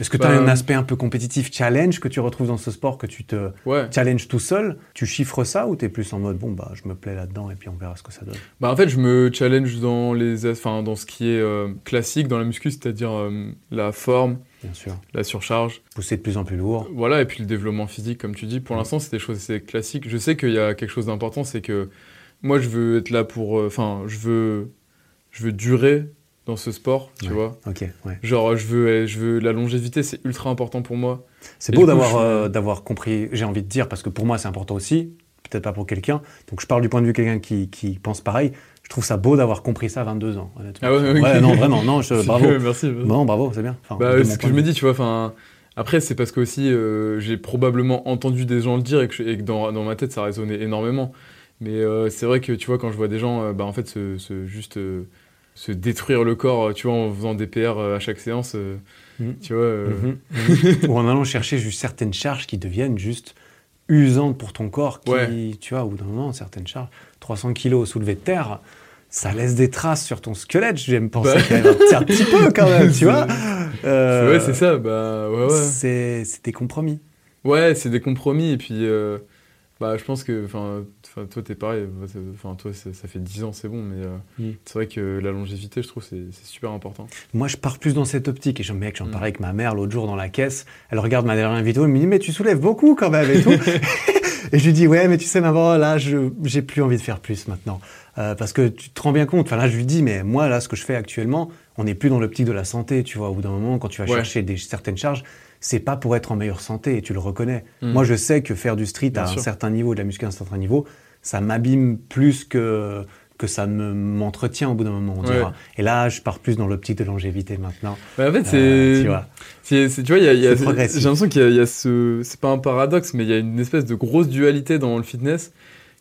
est-ce que tu as Bah, un aspect un peu compétitif challenge que tu retrouves dans ce sport que tu te Ouais. challenges tout seul? Tu chiffres ça ou tu es plus en mode bon bah je me plais là-dedans et puis on verra ce que ça donne? Bah en fait je me challenge dans les, enfin dans ce qui est euh, classique dans la muscu, c'est-à-dire euh, la forme, Bien sûr. la surcharge, Pousser de plus en plus lourd. voilà, et puis le développement physique comme tu dis. Pour Mhm. l'instant c'est des choses assez classiques. Je sais qu'il y a quelque chose d'important, c'est que moi je veux être là pour, euh, enfin je veux, je veux durer dans ce sport, tu Ouais. vois. Ok, ouais. Genre je veux, je veux la longévité, c'est ultra important pour moi. C'est beau d'avoir je- euh, d'avoir compris, j'ai envie de dire, parce que pour moi c'est important aussi, peut-être pas pour quelqu'un. Donc je parle du point de vue de quelqu'un qui, qui pense pareil. Je trouve ça beau d'avoir compris ça à 22 ans, honnêtement. Ah ouais, non, vraiment, non, je, bravo. merci. merci. Non, bravo, c'est bien. Enfin, Bah, c'est ce que je me dis, tu vois. Enfin, après, c'est parce que aussi euh, j'ai probablement entendu des gens le dire et que, je- et que dans, dans ma tête ça résonnait énormément. Mais euh, c'est vrai que tu vois, quand je vois des gens, bah, en fait, se- juste se détruire le corps, euh, tu vois, en faisant des PR euh, à chaque séance, euh, Mhm. tu vois. Mhm, mhm. Ou en allant chercher juste certaines charges qui deviennent juste usantes pour ton corps, qui, Ouais. tu vois, au bout d'un moment, certaines charges, 300 kilos soulevés de terre, ça laisse des traces sur ton squelette, j'aime penser Bah. quand même un petit, peu quand même, tu vois. Euh, Ouais, c'est ça. Bah, ouais, ouais. C'est c'est des compromis. Ouais, c'est des compromis. Et puis, euh, bah, je pense que, enfin, toi, t'es pareil. Enfin, toi, ça ça fait 10 ans, c'est bon. Mais euh, Mm. c'est vrai que la longévité, je trouve, c'est super important. Moi, je pars plus dans cette optique. Et je, mec, j'en Mm. parlais avec ma mère l'autre jour dans la caisse. Elle regarde ma dernière vidéo, elle me dit, mais tu soulèves beaucoup quand même et tout. et je lui dis, ouais, mais tu sais, maman, là, je j'ai plus envie de faire plus maintenant. Euh, parce que tu te rends bien compte. Enfin, là, je lui dis, mais moi, là, ce que je fais actuellement, on n'est plus dans l'optique de la santé, tu vois. Au bout d'un moment, quand tu vas Ouais. chercher des, certaines charges, c'est pas pour être en meilleure santé et tu le reconnais. Mm. Moi, je sais que faire du street Bien à sûr. un certain niveau, de la muscu à un certain niveau, ça m'abîme plus que que ça me m'entretient au bout d'un moment, on Ouais. dira. Et là, je pars plus dans l'optique de longévité maintenant. En fait, c'est. Euh, tu vois. c'est- c'est- tu vois, il y a, a- j'ai l'impression qu'il y a, il y a ce. C'est pas un paradoxe, mais il y a une espèce de grosse dualité dans le fitness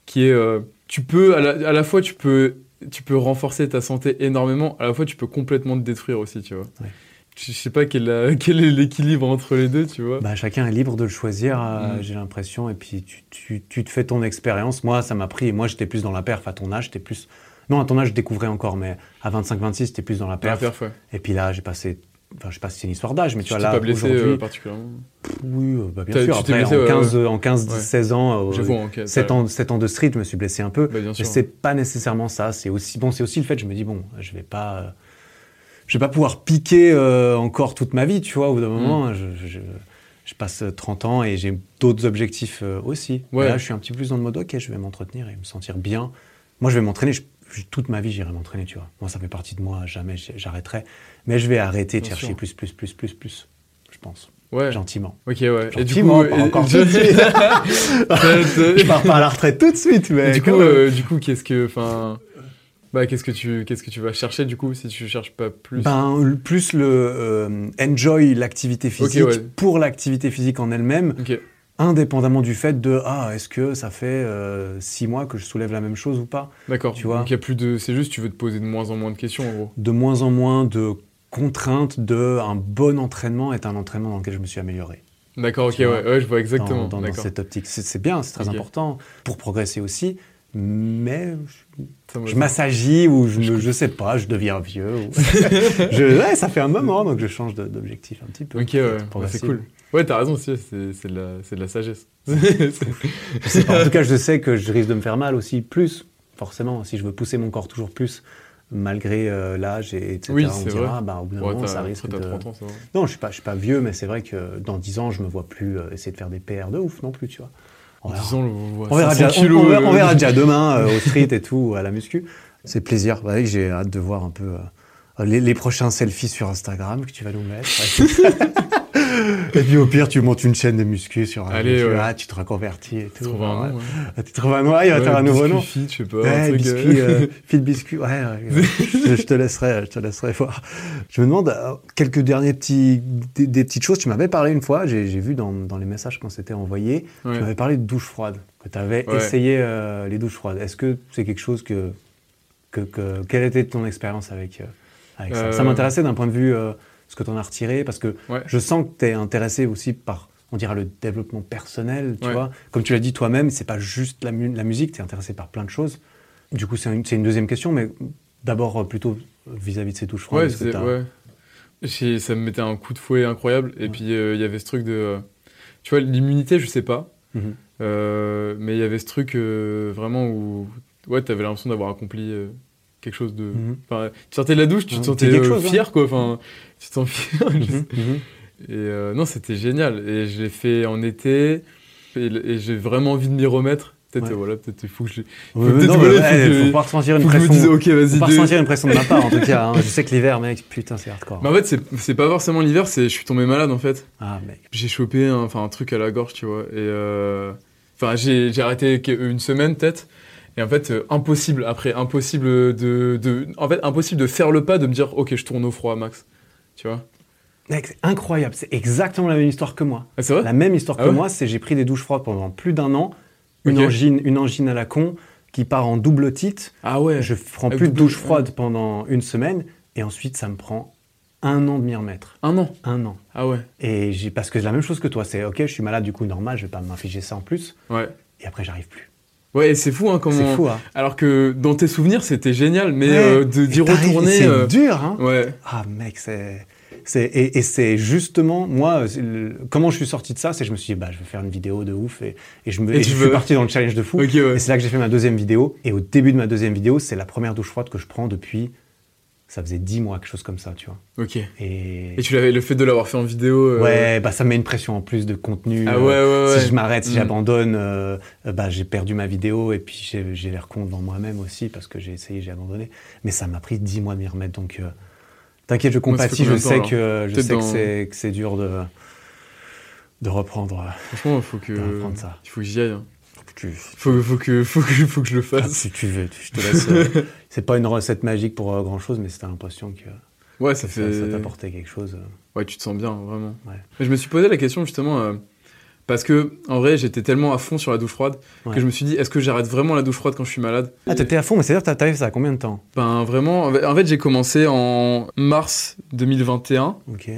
qui est. euh, tu peux, à la, à la fois, tu peux, tu peux renforcer ta santé énormément, à la fois, tu peux complètement te détruire aussi, tu vois. Ouais. Je sais pas quel, euh, quel est l'équilibre entre les deux, tu vois. Bah, chacun est libre de le choisir, euh, Mm. j'ai l'impression. Et puis, tu, tu, tu te fais ton expérience. Moi, ça m'a pris. Moi, j'étais plus dans la perf. À ton âge, j'étais plus. Non, à ton âge, je découvrais encore, mais à 25-26, j'étais plus dans la La perf. perf, ouais. Et puis là, j'ai passé. Enfin, je sais pas si c'est une histoire d'âge, mais tu Tu vois, t'es là, pas blessé euh, particulièrement. oui, bah, bien sûr. tu Après, blessé, en ouais, 15, en 15 Ouais. 16 ans, euh, J'avoue, ok. 7 t'as- ans, 7 ans de street, je me suis blessé un peu. Bah, bien Mais c'est pas nécessairement ça. C'est aussi bon. C'est aussi le fait. Je me dis bon, je vais pas, je vais pas pouvoir piquer euh, encore toute ma vie. Tu vois, au bout d'un Mm. moment, je, je- je passe 30 ans et j'ai d'autres objectifs euh, aussi. Ouais. Et là, je suis un petit peu plus dans le mode ok, je vais m'entretenir et me sentir bien. Moi, je vais m'entraîner. toute ma vie, j'irai m'entraîner. Tu vois. Moi, ça fait partie de moi. Jamais j'arrêterai. Mais je vais arrêter de chercher sûr. plus, plus, plus, plus, plus. Je pense. Ouais. Gentiment. Ok, ouais. Et du Gentiment, coup, pas et- encore je- tout de suite. Je pars pas à la retraite tout de suite, mais Et du coup, euh, du coup, qu'est-ce que, enfin, bah, qu'est-ce que tu, qu'est-ce que tu vas chercher du coup si tu cherches pas plus? Ben, plus le euh, enjoy l'activité physique ouais. pour l'activité physique en elle-même, indépendamment du fait de ah est-ce que ça fait euh, six mois que je soulève la même chose ou pas. D'accord. Tu vois? Donc il y a plus de, c'est juste, tu veux te poser de moins en moins de questions en gros. De moins en moins de contraintes de un bon entraînement est un entraînement dans lequel je me suis amélioré. D'accord. Ok. Ouais. Ouais, je vois exactement. Dans, dans- dans D'accord. cette optique, c'est bien, c'est très important pour progresser aussi. Mais je, je va. m'assagie ou je, me- je sais pas, je deviens vieux. ou- je, ouais, ça fait un moment donc je change d'objectif un petit peu. Ok. Ouais. Bah, c'est progressif. cool. Ouais, t'as raison aussi. C'est, de la, de la sagesse. Je. En tout cas, je sais que je risque de me faire mal aussi, plus, forcément, si je veux pousser mon corps toujours plus, malgré euh, l'âge, et etc. Oui, on dira, vrai. bah, au bout d'un Ouais, moment, ça risque de... t'as 30 ans, ça va. Non, je suis pas, je suis pas vieux, mais c'est vrai que dans 10 ans, je me vois plus euh, essayer de faire des PR de ouf non plus, tu vois. On En verra, 10 ans, on voit on verra 500 déjà, on- kilos, on verra- on verra déjà demain euh, au street et tout, à la muscu. C'est plaisir. Ouais, j'ai hâte de voir un peu euh, les, les prochains selfies sur Instagram que tu vas nous mettre. et puis au pire, tu montes une chaîne de muscu sur un Allez, ouais. ah, tu te reconvertis et tout. Trouve un nom. ouais. Ah, Tu trouves un nom, ah, il va faire un nouveau biscuit nom. fit, je sais pas. Ouais, truc, euh, biscuit, euh, fil biscuit, ouais, je, je te laisserai, je te laisserai voir. Je me demande euh, quelques derniers petits, des, des petites choses. Tu m'avais parlé une fois, j'ai vu dans, dans les messages quand c'était envoyé, Ouais. tu m'avais parlé de douche froide, que tu avais essayé euh, les douches froides. Est-ce que c'est quelque chose que, que, que- quelle était ton expérience avec, euh, avec ça? Ça m'intéressait d'un point de vue ce que tu en as retiré, parce que Ouais. je sens que tu es intéressé aussi par, on dira, le développement personnel, tu Ouais. vois. Comme tu l'as dit toi-même, c'est pas juste la, mu- la musique, tu es intéressé par plein de choses. Du coup, c'est une, une deuxième question, mais d'abord euh, plutôt vis-à-vis de ces douches froides. Ouais, ouais. Ça me mettait un coup de fouet incroyable. Et puis, euh, il y avait ce truc de. euh, Tu vois, l'immunité, je sais pas. Mhm. Euh, mais il y avait ce truc euh, vraiment où. Ouais, t'avais l'impression d'avoir accompli euh, quelque chose de. Mhm. Enfin, tu sortais de la douche, tu te sentais euh, chose, ouais. fier, quoi. Enfin, tu te sens fier. je sais- Mhm, mhm. Et euh, non, c'était génial. Et je l'ai fait en été. Et, et j'ai vraiment envie de m'y remettre. Peut-être, Ouais. euh, voilà, peut-être il faut que je. Ouais, peut-être, non, voilà, mais, faut faut pas ressentir une pression. dise, ok, Faut vas-y. pas ressentir une pression de ma part, en tout cas. hein. Je sais que l'hiver, mec, putain, c'est hardcore. Mais en fait, c'est- c'est pas forcément l'hiver, c'est je suis tombé malade en fait. Ah, mec. J'ai chopé un, enfin, un truc à la gorge, tu vois. Et euh, enfin, j'ai j'ai arrêté que- une semaine peut-être. Et en fait, euh, impossible après, impossible de, de, en fait, impossible de faire le pas, de me dire, ok, je tourne au froid, max. Tu vois Mec, c'est incroyable. C'est exactement la même histoire que moi. ah, C'est vrai La même histoire Ah que ouais moi, c'est j'ai pris des douches froides pendant plus d'un an. Une, angine, une angine à la con qui part en double titre. Ah ouais. Je prends plus de douche froide pendant une semaine. Et ensuite, ça me prend un an de m'y remettre. Un an. Un an. Ah ouais. Et j'ai parce que c'est la même chose que toi. C'est ok, je suis malade, du coup, normal, je vais pas m'infliger ça en plus. Ouais. Et après, j'arrive plus. Ouais, c'est fou, hein, comment. C'est fou, hein. Alors que dans tes souvenirs, c'était génial, mais Ouais. euh, de- d'y retourner. C'est euh, dur, hein. Ouais. Ah mec, c'est et, et c'est justement moi le- comment je suis sorti de ça, c'est que je me suis dit bah je vais faire une vidéo de ouf et, et je me Et et tu je veux- suis parti dans le challenge de fou. Ouais. Et c'est là que j'ai fait ma deuxième vidéo et au début de ma deuxième vidéo, c'est la première douche froide que je prends depuis ça faisait dix mois quelque chose comme ça, tu vois. Ok. Et, Et tu l'avais, le fait de l'avoir fait en vidéo. euh, ouais, bah ça me met une pression en plus de contenu. Ah euh, ouais, ouais, ouais. Si je m'arrête, si Mm. j'abandonne, euh, bah, j'ai perdu ma vidéo et puis j'ai l'air con devant moi-même aussi parce que j'ai essayé, j'ai abandonné. Mais ça m'a pris 10 mois de m'y remettre. Donc, t'inquiète, je compatis. Je temps, sais que, je sais que dans- c'est que c'est dur de, de reprendre. Franchement, il faut que. Il faut que j'y aille. hein. Tu, Faut, faut, que, faut, que, faut que je le ah, fasse. si tu veux, je te laisse. euh, c'est pas une recette magique pour euh, grand chose, mais t'as l'impression que Ouais, ça ça, fait. ça t'apportait quelque chose. euh, Ouais, tu te sens bien, vraiment. Ouais. Mais je me suis posé la question justement euh, parce que en vrai, j'étais tellement à fond sur la douche froide Ouais. que je me suis dit, est-ce que j'arrête vraiment la douche froide quand je suis malade? Ah, t'étais à fond, mais c'est-à-dire que t'as- ça combien de temps? Ben vraiment, en fait, j'ai commencé en mars 2021 Ok.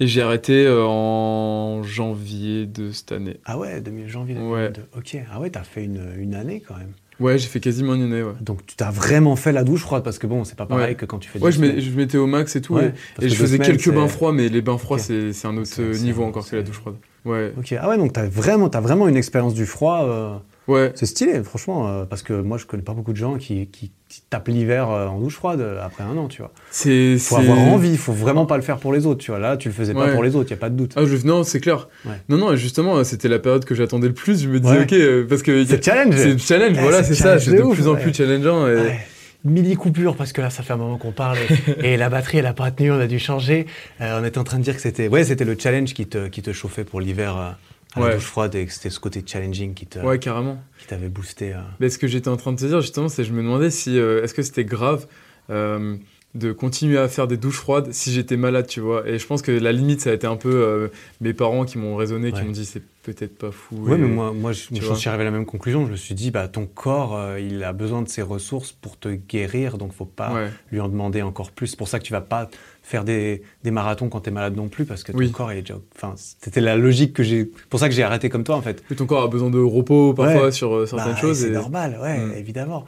Et j'ai arrêté euh, en janvier de cette année. Ah ouais, 2000 janvier Ouais. 2022. Ok. Ah ouais, t'as fait une, une année quand même. Ouais, j'ai fait quasiment une année, ouais. Donc tu t'as vraiment fait la douche froide parce que bon, c'est pas pareil Ouais. que quand tu fais. Ouais, je, je mettais au max et tout. Ouais, et- je faisais semaines, quelques bains froids, mais les bains froids, c'est un autre niveau encore que la douche froide. Ouais. Ok. Ah ouais, donc t'as vraiment, vraiment une expérience du froid. euh, Ouais. C'est stylé, franchement, euh, parce que moi je connais pas beaucoup de gens qui, qui, qui tapent l'hiver euh, en douche froide euh, après un an, tu vois. C'est. Faut avoir envie, faut vraiment pas le faire pour les autres, tu vois. Là, tu le faisais pas pour les autres, y a pas de doute. Ah, je... Non, c'est clair. Ouais. Non, non, justement, c'était la période que j'attendais le plus. Je me disais, ok, parce que. C'est challenge. C'est le challenge, Eh, voilà, c'est ça. C'est de ouf, plus en plus challengeant. et-. Mini coupure parce que là ça fait un moment qu'on parle et, et la batterie elle a pas tenu, on a dû changer. Euh, on était en train de dire que c'était ouais c'était le challenge qui te, qui te chauffait pour l'hiver la Ouais. douche froide et que c'était ce côté challenging qui te Ouais, carrément. qui t'avait boosté. euh. Mais ce que j'étais en train de te dire, justement, c'est que je me demandais si. euh, Est-ce que c'était grave euh, de continuer à faire des douches froides si j'étais malade, tu vois Et je pense que la limite, ça a été un peu mes parents qui m'ont raisonné, qui m'ont dit, c'est peut-être pas fou. Ouais et- mais moi moi je, suis arrivé à la même conclusion. Je me suis dit bah ton corps euh, il a besoin de ses ressources pour te guérir donc faut pas Ouais. lui en demander encore plus. C'est pour ça que tu vas pas faire des, des marathons quand tu es malade non plus parce que ton Oui. corps il est déjà enfin c'était la logique que j'ai pour ça que j'ai arrêté comme toi en fait. Et ton corps a besoin de repos parfois Ouais. sur euh, certaines Bah, choses. C'est et- normal, ouais, Mm. évidemment.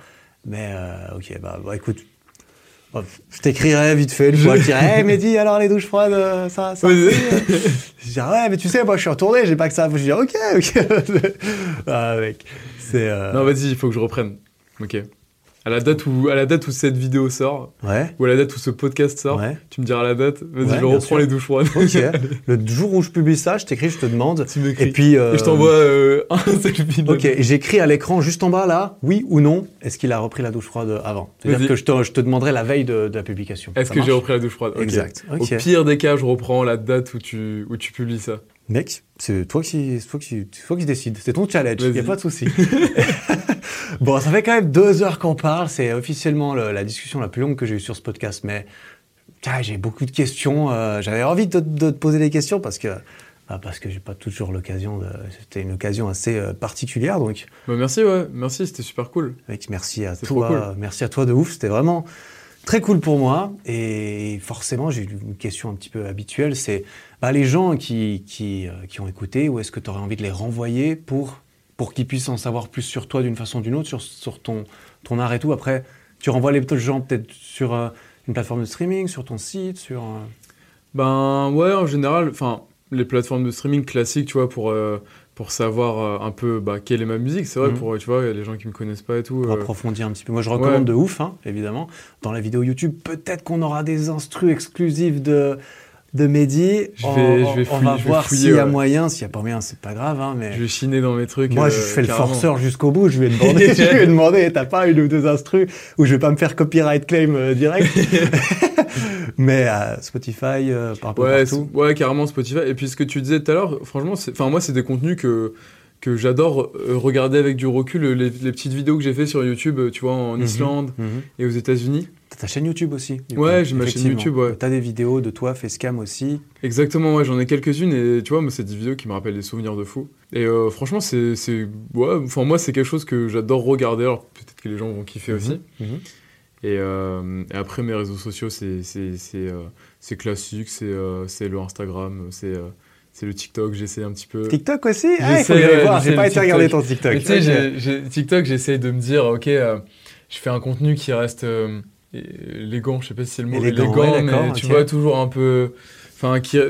Mais euh, ok, bah, bah, écoute, je t'écrirai vite fait je dirai, hey, Mehdi, alors les douches froides, euh, ça, ça. C'est. Je dirais, ouais, mais tu sais, moi je suis retourné, j'ai pas que ça. Je dis, ok, ok. ah, mec, c'est. euh, Non, vas-y, il faut que je reprenne. Ok. À la date où, à la date où cette vidéo sort, Ouais, ou à la date où ce podcast sort, ouais. tu me diras la date. Vas-y, Ouais, je reprends sûr. les douches froides. Le jour où je publie ça, je t'écris, je te demande. tu m'écris. Et puis. euh, Et je t'envoie euh, un selfie. de- Ok, j'écris à l'écran juste en bas là, oui ou non, est-ce qu'il a repris la douche froide avant? C'est-à-dire que je te, je te demanderai la veille de, de la publication. Est-ce que j'ai repris la douche froide? Exact. Ok. Au pire des cas, je reprends la date où tu, où tu publies ça. Mec, c'est toi qui, c'est toi qui, c'est toi qui décides. C'est ton challenge. Il Vas-y. a pas de souci. bon, ça fait quand même deux heures qu'on parle. C'est officiellement le- la discussion la plus longue que j'ai eue sur ce podcast. Mais j'ai beaucoup de questions. euh, J'avais envie de, de te poser des questions parce que bah, parce que j'ai pas toujours l'occasion. de- C'était une occasion assez euh, particulière. Donc, Bah, merci, ouais. Merci, c'était super cool. mec, merci à toi. cool. Merci à toi de ouf. C'était vraiment très cool pour moi. Et forcément, j'ai une question un petit peu habituelle. C'est bah, les gens qui, qui, euh, qui ont écouté, où est-ce que tu aurais envie de les renvoyer pour, pour qu'ils puissent en savoir plus sur toi d'une façon ou d'une autre, sur, sur ton, ton art et tout Après, tu renvoies les gens peut-être sur euh, une plateforme de streaming, sur ton site, sur... euh, Ben ouais, en général, enfin, les plateformes de streaming classiques, tu vois, pour, euh, pour savoir un peu bah, quelle est ma musique, c'est vrai, Mhm. pour, tu vois, les gens qui me connaissent pas et tout. pour approfondir un petit peu. Moi, je recommande ouais. de ouf, hein, évidemment. Dans la vidéo YouTube, peut-être qu'on aura des instrus exclusifs de, de Mehdi. Je on, vais- on- je vais on fouiller- va je vais voir s'il y a moyen. S'il n'y a pas moyen, c'est pas grave. Hein, mais... Je vais chiner dans mes trucs. Moi, euh, je fais le forceur jusqu'au bout. Je vais demander, je vais demander, t'as pas une ou deux instrus où je vais pas me faire copyright claim euh, direct. mais euh, Spotify, par Ouais, partout. ouais, carrément Spotify. Et puis ce que tu disais tout à l'heure, franchement, enfin moi, c'est des contenus que que j'adore regarder avec du recul. Les, les petites vidéos que j'ai fait sur YouTube, tu vois, en Mhm. Islande Mhm. et aux États-Unis. T'as ta chaîne YouTube aussi. Ouais, j'ai ma chaîne. YouTube, ouais. T'as des vidéos de toi, Facecam aussi. Exactement, ouais, j'en ai quelques-unes et tu vois, moi, c'est des vidéos qui me rappellent des souvenirs de fou. Et euh, franchement, c'est, ouais, enfin moi, c'est quelque chose que j'adore regarder. Alors peut-être que les gens vont kiffer aussi. Mhm. Et, euh, et après, mes réseaux sociaux, c'est, euh, classique, c'est, euh, c'est le Instagram, c'est, c'est le TikTok. J'essaie un petit peu. TikTok aussi? Ah, il faut ouais, voir. J'ai pas été regarder ton TikTok. Mais tu sais, TikTok, j'essaie de me dire, ok, euh, je fais un contenu qui reste euh, élégant, je sais pas si c'est le mot Élégant, élégant, ouais, mais tu vois, toujours un peu. Enfin, qui. Un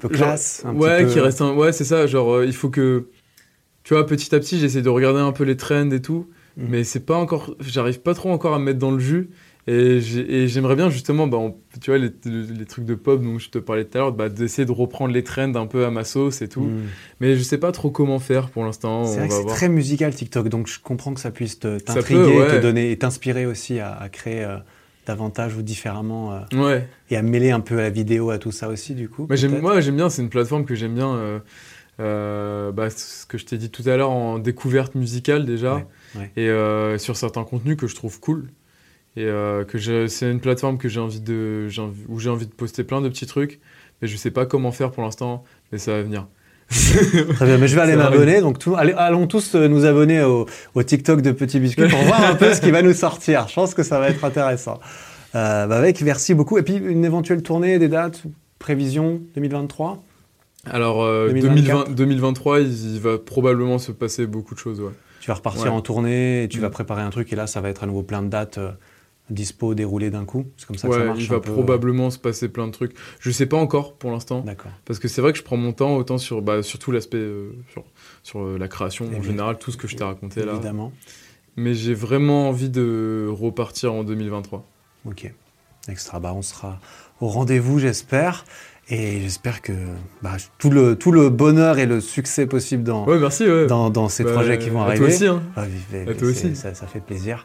peu classe. un ouais, peu- qui reste un. Ouais, c'est ça, genre, euh, il faut que. Tu vois, petit à petit, j'essaie de regarder un peu les trends et tout, Mhm. mais c'est pas encore. J'arrive pas trop encore à me mettre dans le jus. Et j'ai- et j'aimerais bien justement, bah, on- tu vois, les, les trucs de pop dont je te parlais tout à l'heure, bah, d'essayer de reprendre les trends un peu à ma sauce et tout. Mhm. Mais je sais pas trop comment faire pour l'instant. C'est vrai que c'est très musical TikTok, donc je comprends que ça puisse t'intriguer, ouais. te donner et t'inspirer aussi à, à créer euh, davantage ou différemment euh, Ouais. et à mêler un peu la vidéo à tout ça aussi du coup. Moi j'aime, moi, j'aime bien, c'est une plateforme que j'aime bien. euh, euh, bah, ce que je t'ai dit tout à l'heure en découverte musicale déjà, Ouais, ouais. et euh, sur certains contenus que je trouve cool. Et euh, que je- c'est une plateforme que j'ai envie de, j'ai envie- où j'ai envie de poster plein de petits trucs, mais je sais pas comment faire pour l'instant, mais ça va venir. Très bien, mais je vais aller m'abonner. Donc, tout, allez, allons tous euh, nous abonner au, au TikTok de Petit Biscuit pour voir un peu ce qui va nous sortir. Je pense que ça va être intéressant. Euh, bah, avec, merci beaucoup. Et puis, une éventuelle tournée, des dates, prévision 2023 Alors euh, 2024. 2020 2023, il, il va probablement se passer beaucoup de choses. Ouais. Tu vas repartir Ouais. en tournée et tu vas préparer un truc. Et là, ça va être à nouveau plein de dates euh, dispo, déroulées d'un coup. C'est comme ça que ça Ouais, marche. il va un peu, probablement se passer plein de trucs. Je sais pas encore pour l'instant, D'accord. parce que c'est vrai que je prends mon temps autant sur bah, surtout l'aspect euh, sur, sur euh, la création en général, tout ce que je t'ai raconté là. Évidemment. Mais j'ai vraiment envie de repartir en 2023. Ok. Extra. Bah, on sera au rendez-vous, j'espère. Et j'espère que bah, tout, le, tout le bonheur et le succès possible dans, Ouais, merci. Ouais. dans, dans ces Bah, projets qui vont à arriver. Toi aussi. Hein. Ah, mais- À toi aussi. Ça, ça fait plaisir.